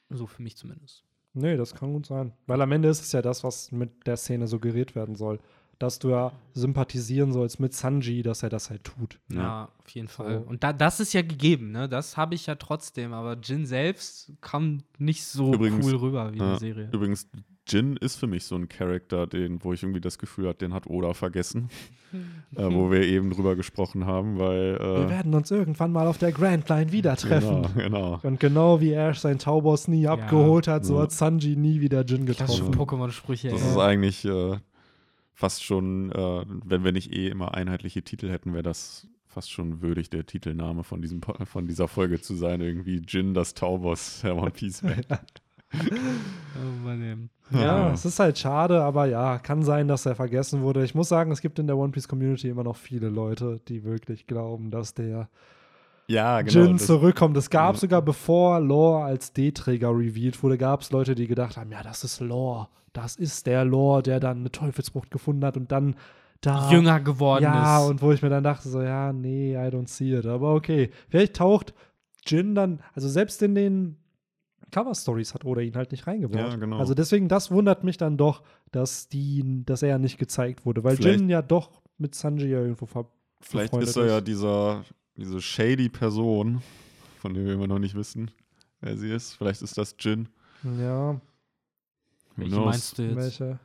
So für mich zumindest. Nee, das kann gut sein. Weil am Ende ist es ja das, was mit der Szene suggeriert werden soll. Dass du ja sympathisieren sollst mit Sanji, dass er das halt tut. Ja, Ja. auf jeden Fall. So. Und da, das ist ja gegeben, ne? Das habe ich ja trotzdem, aber Jin selbst kam nicht so Übrigens, cool rüber wie in ja, der Serie. Übrigens, Jin ist für mich so ein Charakter, den, wo ich irgendwie das Gefühl habe, den hat Oda vergessen. äh, wo wir eben drüber gesprochen haben, weil. Wir Äh, werden uns irgendwann mal auf der Grand Line wieder treffen. Genau, genau. Und genau wie Ash sein Tauboss nie abgeholt hat, so Ja. hat Sanji nie wieder Jin Klassische getroffen. Pokémon-Sprüche, Das ey. ist eigentlich äh, fast schon, äh, wenn wir nicht eh immer einheitliche Titel hätten, wäre das fast schon würdig, der Titelname von, diesem, von dieser Folge zu sein. Irgendwie Jin, das Tauboss, der One Piece Man. Oh Mann, ey. Ja, es ist halt schade, aber ja, kann sein, dass er vergessen wurde. Ich muss sagen, es gibt in der One Piece Community immer noch viele Leute, die wirklich glauben, dass der Ja, genau. Jin das- zurückkommt. Es gab ja. sogar, bevor Lore als D-Träger revealed wurde, gab es Leute, die gedacht haben, ja, das ist Lore. Das ist der Lore, der dann eine Teufelsfrucht gefunden hat und dann da Jünger geworden Ja, ist. und wo ich mir dann dachte, so, ja, nee, I don't see it. Aber okay. Vielleicht taucht Jin dann, also selbst in den Cover-Stories hat Oda ihn halt nicht reingebaut. Ja, genau. Also deswegen, das wundert mich dann doch, dass die, dass er nicht gezeigt wurde, weil Vielleicht- Jin ja doch mit Sanji ja irgendwo ver Vielleicht ist er ja dieser, diese shady Person, von der wir immer noch nicht wissen, wer sie ist. Vielleicht ist das Jin. Ja, Welche meinst du jetzt? welche?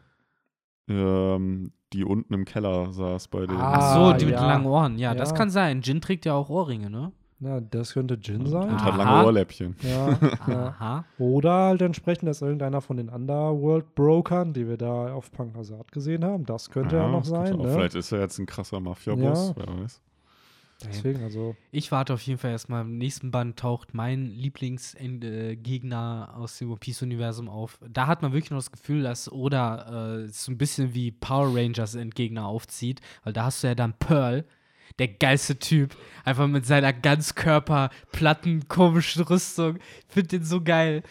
Ähm, die unten im Keller saß bei den. Ah, Ach so, die mit ja. den langen Ohren. Ja, das Ja. kann sein. Jin trägt ja auch Ohrringe, ne? Na, das könnte Jin und sein. hat Aha. lange Ohrläppchen. Ja, ja. Aha. Oder halt entsprechend, dass irgendeiner von den Underworld-Brokern, die wir da auf Pankasat gesehen haben, das könnte ja, noch das sein. Ne? Vielleicht ist er jetzt ein krasser Mafia-Boss, Ja. wer weiß. Deswegen, also. Ich warte auf jeden Fall erstmal. Im nächsten Band taucht mein Lieblingsgegner aus dem One Piece-Universum auf. Da hat man wirklich noch das Gefühl, dass Oda äh, so ein bisschen wie Power Rangers Endgegner aufzieht, weil da hast du ja dann Pearl, der geilste Typ, einfach mit seiner Ganzkörper, platten, komischen Rüstung. Ich finde den so geil.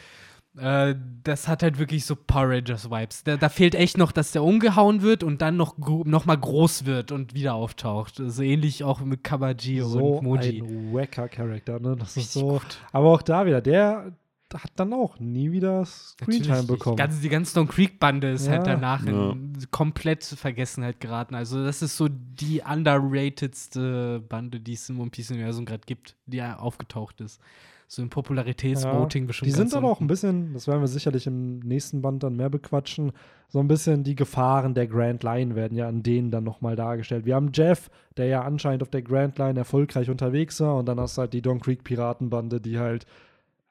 Äh, das hat halt wirklich so Power Rangers-Vibes. Da, da fehlt echt noch, dass der umgehauen wird und dann noch, noch mal groß wird und wieder auftaucht. So ähnlich auch mit Kabaji so und Moji. ein wacker Charakter, ne? Das ist so. gut. Aber auch da wieder, der hat dann auch nie wieder Screentime bekommen. Die ganze, die ganze Stone Creek-Bande ist halt Ja. danach in komplett Vergessenheit geraten. Also, das ist so die underratedste Bande, die es im One Piece-Universum gerade gibt, die ja aufgetaucht ist. So im Popularitätsvoting bestimmt. Die sind aber auch ein bisschen, das werden wir sicherlich im nächsten Band dann mehr bequatschen, so ein bisschen die Gefahren der Grand Line werden ja an denen dann nochmal dargestellt. Wir haben Jeff, der ja anscheinend auf der Grand Line erfolgreich unterwegs war und dann hast du halt die Don Creek Piratenbande, die halt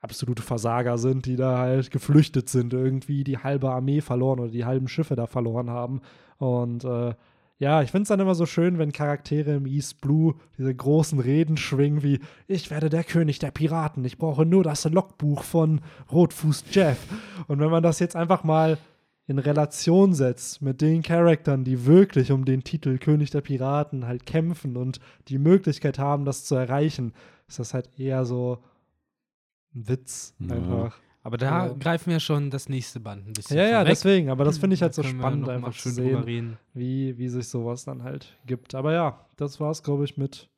absolute Versager sind, die da halt geflüchtet sind, irgendwie die halbe Armee verloren oder die halben Schiffe da verloren haben. Und äh, ja, ich finde es dann immer so schön, wenn Charaktere im East Blue diese großen Reden schwingen wie Ich werde der König der Piraten, ich brauche nur das Logbuch von Rotfuß Jeff. Und wenn man das jetzt einfach mal in Relation setzt mit den Charaktern, die wirklich um den Titel König der Piraten halt kämpfen und die Möglichkeit haben, das zu erreichen, ist das halt eher so ein Witz Ja. einfach. Aber da Ja. greifen wir schon das nächste Band ein bisschen Ja, ja, deswegen, aber das finde ich halt so Da wir spannend, einfach zu schön drüber sehen, reden. wie, wie sich sowas dann halt gibt. Aber ja, das war's, glaube ich, mit.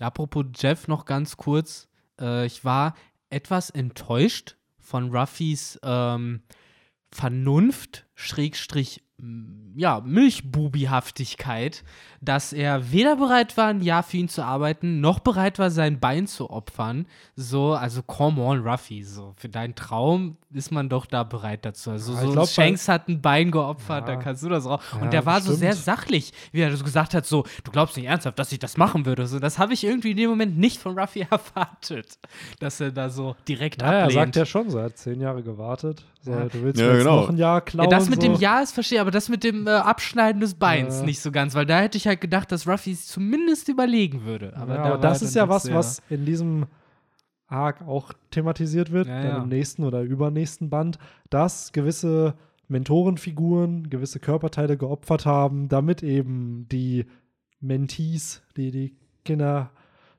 Apropos Jeff noch ganz kurz. Äh, ich war etwas enttäuscht von Ruffys ähm, Vernunft, Schrägstrich, ja, Milchbubihaftigkeit, dass er weder bereit war, ein Jahr für ihn zu arbeiten, noch bereit war, sein Bein zu opfern. So, also come on, Ruffy, so, für deinen Traum ist man doch da bereit dazu. Also, so glaub, Shanks hat ein Bein geopfert, Ja. da kannst du das auch. Ja, Und der war so bestimmt. sehr sachlich, wie er so gesagt hat, so, du glaubst nicht ernsthaft, dass ich das machen würde. So, das habe ich irgendwie in dem Moment nicht von Ruffy erwartet, dass er da so direkt Naja, er ablehnt. sagt ja schon, so, er hat zehn Jahre gewartet. So, Ja. Du willst Ja, genau. noch ein Jahr klauen. ja, das mit so. dem Ja ist verstehe, aber das mit dem äh, Abschneiden des Beins Ja. nicht so ganz, weil da hätte ich halt gedacht, dass Ruffy es zumindest überlegen würde. Aber, da ja, war aber das ist ja was, sehr- was in diesem Arc auch thematisiert wird, Ja, dann ja. im nächsten oder übernächsten Band, dass gewisse Mentorenfiguren gewisse Körperteile geopfert haben, damit eben die Mentees, die die Kinder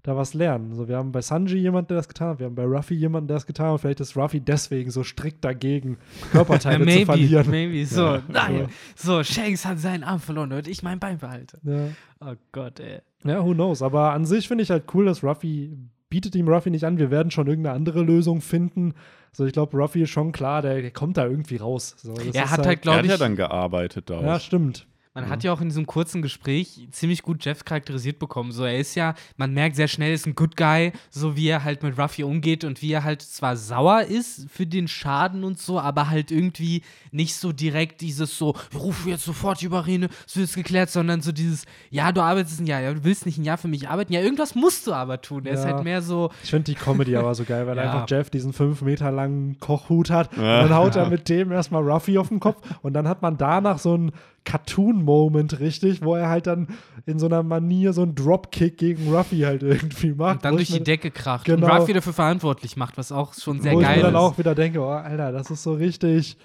da was lernen. So, wir haben bei Sanji jemanden, der das getan hat, wir haben bei Ruffy jemanden, der das getan hat, und vielleicht ist Ruffy deswegen so strikt dagegen, Körperteile zu maybe, verlieren. maybe, so, Ja. nein, so, Shanks hat seinen Arm verloren, und ich mein Bein behalte. Ja. Oh Gott, ey. Ja, who knows. Aber an sich finde ich halt cool, dass Ruffy bietet ihm Ruffy nicht an. Wir werden schon irgendeine andere Lösung finden. So, ich glaube, Ruffy ist schon klar, der, der kommt da irgendwie raus. So, das Er ist hat halt, Er glaube hat ich, ja dann gearbeitet da Ja, stimmt. Man hat ja auch in diesem kurzen Gespräch ziemlich gut Jeff charakterisiert bekommen. So, er ist ja, man merkt sehr schnell, er ist ein Good Guy, so wie er halt mit Ruffy umgeht und wie er halt zwar sauer ist für den Schaden und so, aber halt irgendwie nicht so direkt dieses so, ruf jetzt sofort die Überrede, es wird jetzt geklärt, sondern so dieses, ja, du arbeitest ein Jahr, ja, du willst nicht ein Jahr für mich arbeiten, ja, irgendwas musst du aber tun. Er ist Ja. halt mehr so, Ich finde die Comedy aber so geil, weil Ja. einfach Jeff diesen fünf Meter langen Kochhut hat. Ja. Und dann haut er mit dem erstmal Ruffy auf den Kopf. Und dann hat man danach so einen Cartoon-Moment richtig, wo er halt dann in so einer Manier so einen Dropkick gegen Ruffy halt irgendwie macht. und dann wo durch ich die mir- Decke kracht Genau. und Ruffy dafür verantwortlich macht, was auch schon sehr wo ich geil mir dann ist. auch wieder denke, oh, Alter, das ist so richtig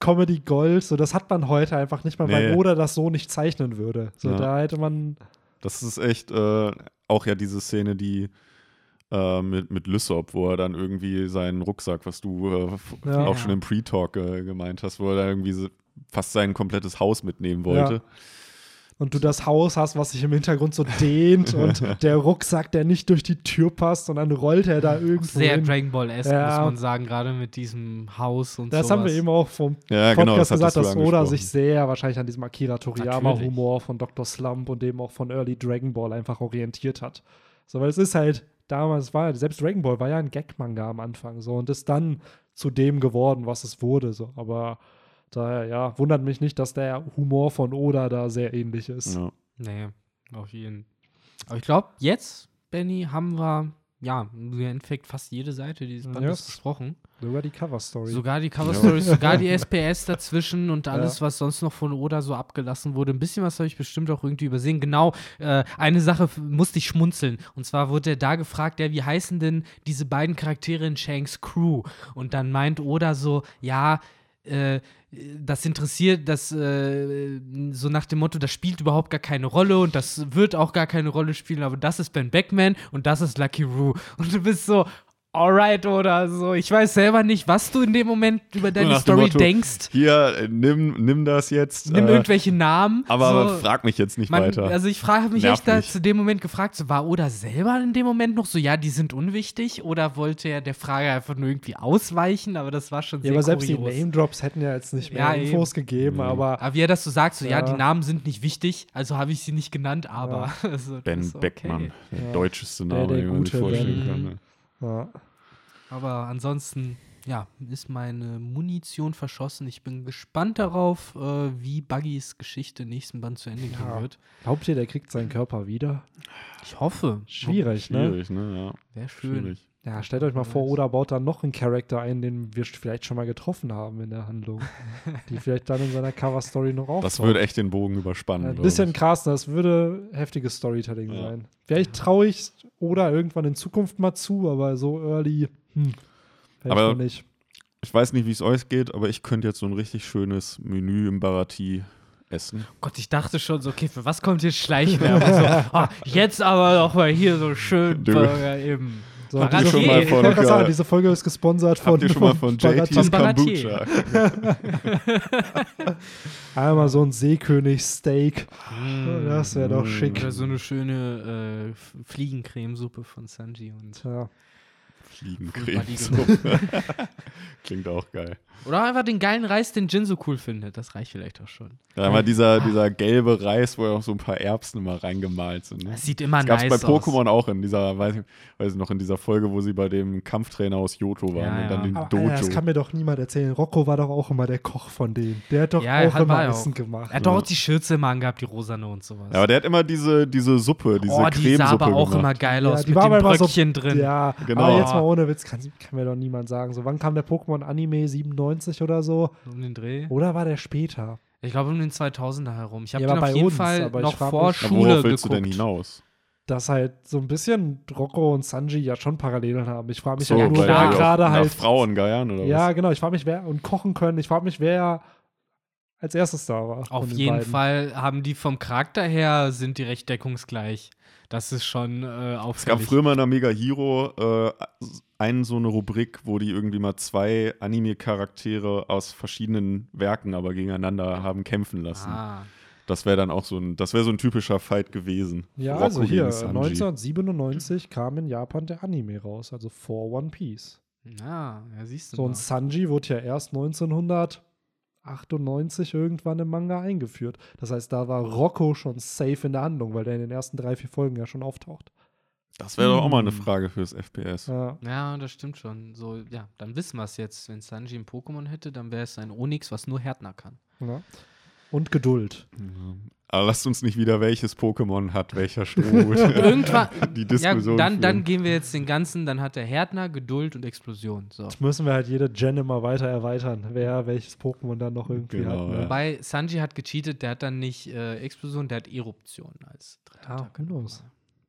Comedy Gold. So, das hat man heute einfach nicht mehr, weil Nee. Oda das so nicht zeichnen würde. So, Ja. da hätte man. Das ist echt äh, auch ja diese Szene, die äh, mit, mit Lysop, wo er dann irgendwie seinen Rucksack, was du äh, Ja. auch schon im Pre-Talk äh, gemeint hast, wo er da irgendwie so fast sein komplettes Haus mitnehmen wollte. Und du das Haus hast, was sich im Hintergrund so dehnt und der Rucksack, der nicht durch die Tür passt und dann rollt er da irgendwo Sehr hin. Dragon Ball-esque, Ja. muss man sagen, gerade mit diesem Haus und Das sowas. haben wir eben auch vom Ja, genau, Podcast das gesagt, dass Oda sich sehr wahrscheinlich an diesem Akira Toriyama-Humor von Dr. Slump und dem auch von Early Dragon Ball einfach orientiert hat. So, weil es ist halt, damals war, selbst Dragon Ball war ja ein Gag-Manga am Anfang so und ist dann zu dem geworden, was es wurde. So. Aber daher, ja, wundert mich nicht, dass der Humor von Oda da sehr ähnlich ist. Ja. Nee, auf jeden. Aber ich glaube, jetzt, Benny, haben wir ja im Endeffekt fast jede Seite dieses Bandes Yes. besprochen. Sogar die Cover-Story. Sogar die Cover-Stories, sogar die SPS dazwischen und alles, Ja. was sonst noch von Oda so abgelassen wurde. Ein bisschen was habe ich bestimmt auch irgendwie übersehen. Genau, äh, eine Sache musste ich schmunzeln. Und zwar wurde er da gefragt, ja, wie heißen denn diese beiden Charaktere in Shanks Crew? Und dann meint Oda so, ja, äh, das interessiert, das äh, so nach dem Motto, das spielt überhaupt gar keine Rolle und das wird auch gar keine Rolle spielen, aber das ist Ben Beckman und das ist Lucky Roo. Und du bist so, alright oder so. Ich weiß selber nicht, was du in dem Moment über deine Story Motto, denkst. Hier, äh, nimm, nimm das jetzt. Nimm äh, irgendwelche Namen. aber so. frag mich jetzt nicht Man, weiter. also ich frage mich Nervt echt da zu dem Moment gefragt, so, war Oda selber in dem Moment noch so, ja, die sind unwichtig oder wollte er der Frage einfach nur irgendwie ausweichen, aber das war schon ja, sehr aber selbst die kurios. Name-Drops hätten ja jetzt nicht mehr Ja, Infos gegeben, Mhm. aber Aber wie er das so sagt, so, ja, Ja. die Namen sind nicht wichtig, also habe ich sie nicht genannt, aber. Also, das ben okay. Beckmann, der Ja. deutscheste Name, der den man sich vorstellen Ben. kann. ne? Ja. Aber ansonsten, ja, ist meine Munition verschossen. Ich bin gespannt darauf, äh, wie Buggys Geschichte im nächsten Band zu Ende gehen Ja. wird. glaubt ihr, der kriegt seinen Körper wieder? Ich hoffe. Schwierig, ne? Schwierig, ne? Ja, Wäre schön. schwierig. Ja, stellt euch mal vor. Oda baut da noch einen Charakter ein, den wir vielleicht schon mal getroffen haben in der Handlung. die vielleicht dann in seiner Cover-Story noch auftaucht. Das würde echt den Bogen überspannen. Ein glaub bisschen ich. krass, das würde heftiges Storytelling Ja. sein. Vielleicht traue ich Oda irgendwann in Zukunft mal zu, aber so early, hm, Aber- noch nicht. ich weiß nicht, wie es euch geht, aber ich könnte jetzt so ein richtig schönes Menü im Barati essen. Gott, ich dachte schon so, okay, für was kommt jetzt Schleichwerbung? so, ah, jetzt aber noch mal hier so schön Burger eben. So, Baratier. diese, schon mal ich von- wollte gerade sagen, ja. diese Folge ist gesponsert von, Habt ihr schon mal von Barati. JT's. Kombucha? Einmal so ein Seekönig-Steak. Mm. Das wäre doch schick. Oder so eine schöne äh, Fliegencremesuppe von Sanji und Tja. Fliegencreme. Furchtbar, Klingt auch geil. Oder einfach den geilen Reis, den Jin so cool findet. Das reicht vielleicht auch schon. Da war dieser, dieser gelbe Reis, wo ja auch so ein paar Erbsen immer reingemalt sind. Ne? Das sieht immer Das gab es nice bei Pokémon auch in dieser, weiß ich, weiß ich noch, in dieser Folge, wo sie bei dem Kampftrainer aus Johto waren Ja, und dann ja. den Aber Dojo. Alter, das kann mir doch niemand erzählen. Rocco war doch auch immer der Koch von denen. Der hat doch Ja, auch hat- immer er auch. Essen gemacht. Er hat doch auch die Schürze immer angehabt, die rosane und sowas. ja, aber der hat immer diese, diese Suppe, diese oh, die sah aber auch gemacht. immer geil Ja, aus die mit war dem aber immer so- Bröckchen drin. Ja, Genau. aber jetzt mal ohne Witz, kann, kann mir doch niemand sagen. So, wann kam der Pokémon-Anime? 97 oder so? Um den Dreh. Oder war der später? Ich glaube um den 2000er herum. Ich habe Ja, den aber auf bei jeden uns, Fall aber ich noch vor mich- Schule worauf willst geguckt. du denn hinaus? Dass halt so ein bisschen Rocco und Sanji ja schon Parallelen haben. Ich frage mich So, ja nur, wer gerade halt. Frauen geiern oder Ja, was? genau. Ich frage mich, wer und kochen können. Ich frage mich, wer als erstes da war. Auf jeden beiden. Fall haben die vom Charakter her, sind die recht deckungsgleich. Das ist schon äh, Es gab auffällig. früher mal in der Mega Hero äh, einen so eine Rubrik, wo die irgendwie mal zwei Anime-Charaktere aus verschiedenen Werken aber gegeneinander haben kämpfen lassen. ah. Das wäre dann auch so ein, das wäre so ein typischer Fight gewesen. Ja, Rocco also hier, gegen Sanji. 1997 kam in Japan der Anime raus, also vor One Piece. Ja, ja, siehst du So, mal. und Sanji wurde ja erst 1998 irgendwann im Manga eingeführt. Das heißt, da war Rocco schon safe in der Handlung, weil der in den ersten drei, vier Folgen ja schon auftaucht. Das wäre doch auch mal eine Hm. Frage fürs FPS. Ja. Ja, das stimmt schon. So, ja, dann wissen wir es jetzt. Wenn Sanji ein Pokémon hätte, dann wäre es ein Onyx, was nur Härtner kann. Ja. Und Geduld. Aber lasst uns nicht wieder, welches Pokémon hat, welcher Strohhut. Irgendwann. die ja, Diskussion dann, dann führen. gehen wir jetzt den ganzen, dann hat der Härtner, Geduld und Explosion. So. Jetzt müssen wir halt jede Gen immer weiter erweitern, wer welches Pokémon dann noch irgendwie Genau, hat. Ne? ja. Wobei Sanji hat gecheatet, der hat dann nicht äh, Explosion, der hat Eruption als dritter Ja, who knows?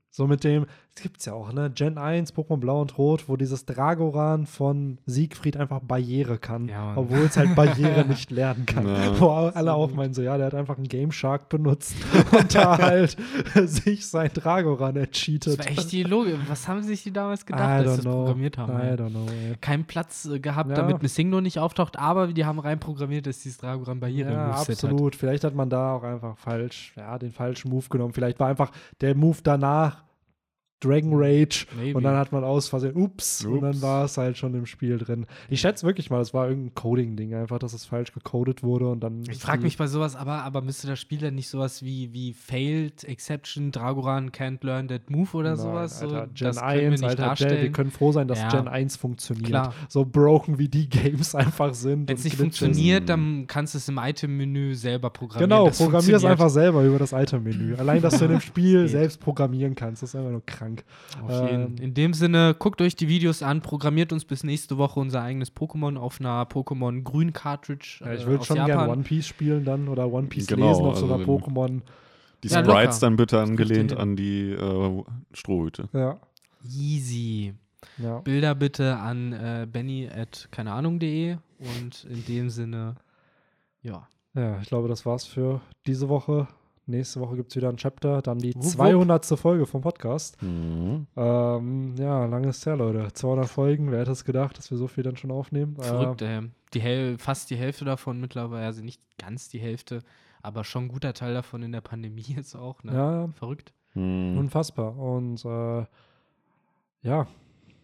So mit dem, gibt's ja auch, ne? Gen 1, Pokémon Blau und Rot, wo dieses Dragoran von Siegfried einfach Barriere kann, Ja, obwohl es halt Barriere nicht lernen kann. Ja. Wo alle auch meinen, so, ja, der hat einfach einen Game Shark benutzt und da halt sich sein Dragoran Das ercheatet. war echt die Logik. Was haben sich die damals gedacht, als sie das programmiert haben? I ey? don't know, ey. Keinen Platz äh, gehabt, Ja. damit Missingno nicht auftaucht, aber die haben reinprogrammiert, dass dieses Dragoran Barriere Ja, Moveset hat. absolut. Vielleicht hat man da auch einfach falsch, ja, den falschen Move genommen. Vielleicht war einfach der Move danach Dragon Rage Maybe. und dann hat man aus Versehen, ups, und dann Ups. war es halt schon im Spiel drin. Ich schätze wirklich mal, es war irgendein Coding-Ding einfach, dass es falsch gecodet wurde und dann. Ich frage mich bei sowas, aber, aber müsste das Spiel dann nicht sowas wie, wie Failed, Exception, Dragoran can't learn that move oder Nein, sowas? So, Alter, Gen das können wir 1, nicht Alter, Gen, wir können froh sein, dass Ja. Gen 1 funktioniert. Klar. So broken wie die Games einfach sind. Wenn es nicht Glitches. funktioniert, dann kannst du es im Item-Menü selber programmieren. Genau, programmier es einfach selber über das Item-Menü. Allein, dass du in dem Spiel selbst programmieren kannst, das ist einfach nur krank. Auf jeden. Ähm, In dem Sinne, guckt euch die Videos an, programmiert uns bis nächste Woche unser eigenes Pokémon auf einer Pokémon Grün Cartridge. Ja, ich äh, würde schon gerne One Piece spielen dann oder One Piece Genau, lesen auf so einer also Pokémon. Die Ja, Sprites locker. dann bitte angelehnt an die äh, Strohhüte. Ja, Easy. ja. Bilder bitte an äh, benny at keine Ahnung.de und in dem Sinne, ja. Ja, ich glaube, das war's für diese Woche. Nächste Woche gibt es wieder ein Chapter, dann die Wupp, wupp. 200. Folge vom Podcast. Mhm. Ähm, ja, langes her, Leute. 200 Folgen, wer hätte es gedacht, dass wir so viel dann schon aufnehmen? Verrückt, ey. Die Häl fast die Hälfte davon mittlerweile, also nicht ganz die Hälfte, aber schon ein guter Teil davon in der Pandemie jetzt auch. Äh, Ne? ja, Verrückt. Mhm. unfassbar. Und äh, ja,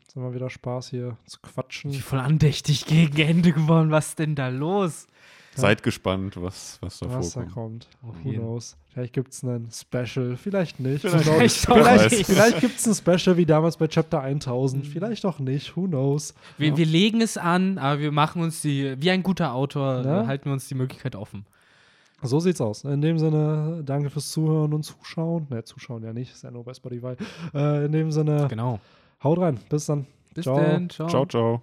jetzt haben wir wieder Spaß hier zu quatschen. Wie voll andächtig gegen Ende geworden. Was ist denn da los? Seid gespannt, was, was da was da vorkommt. kommt. Auf Who jeden. knows? Vielleicht gibt es einen Special, vielleicht nicht. Vielleicht vielleicht, Vielleicht. gibt es ein Special wie damals bei Chapter 1000, vielleicht auch nicht. Who knows? Wir, wir legen es an, aber wir machen uns die, wie ein guter Autor, Ja. äh, halten wir uns die Möglichkeit offen. So sieht's aus. In dem Sinne, danke fürs Zuhören und Zuschauen. Ne, Zuschauen ja nicht, ist ja nur bei Spotify. Äh, in dem Sinne, Genau. haut rein. Bis dann. Bis Ciao. dann. Ciao, ciao.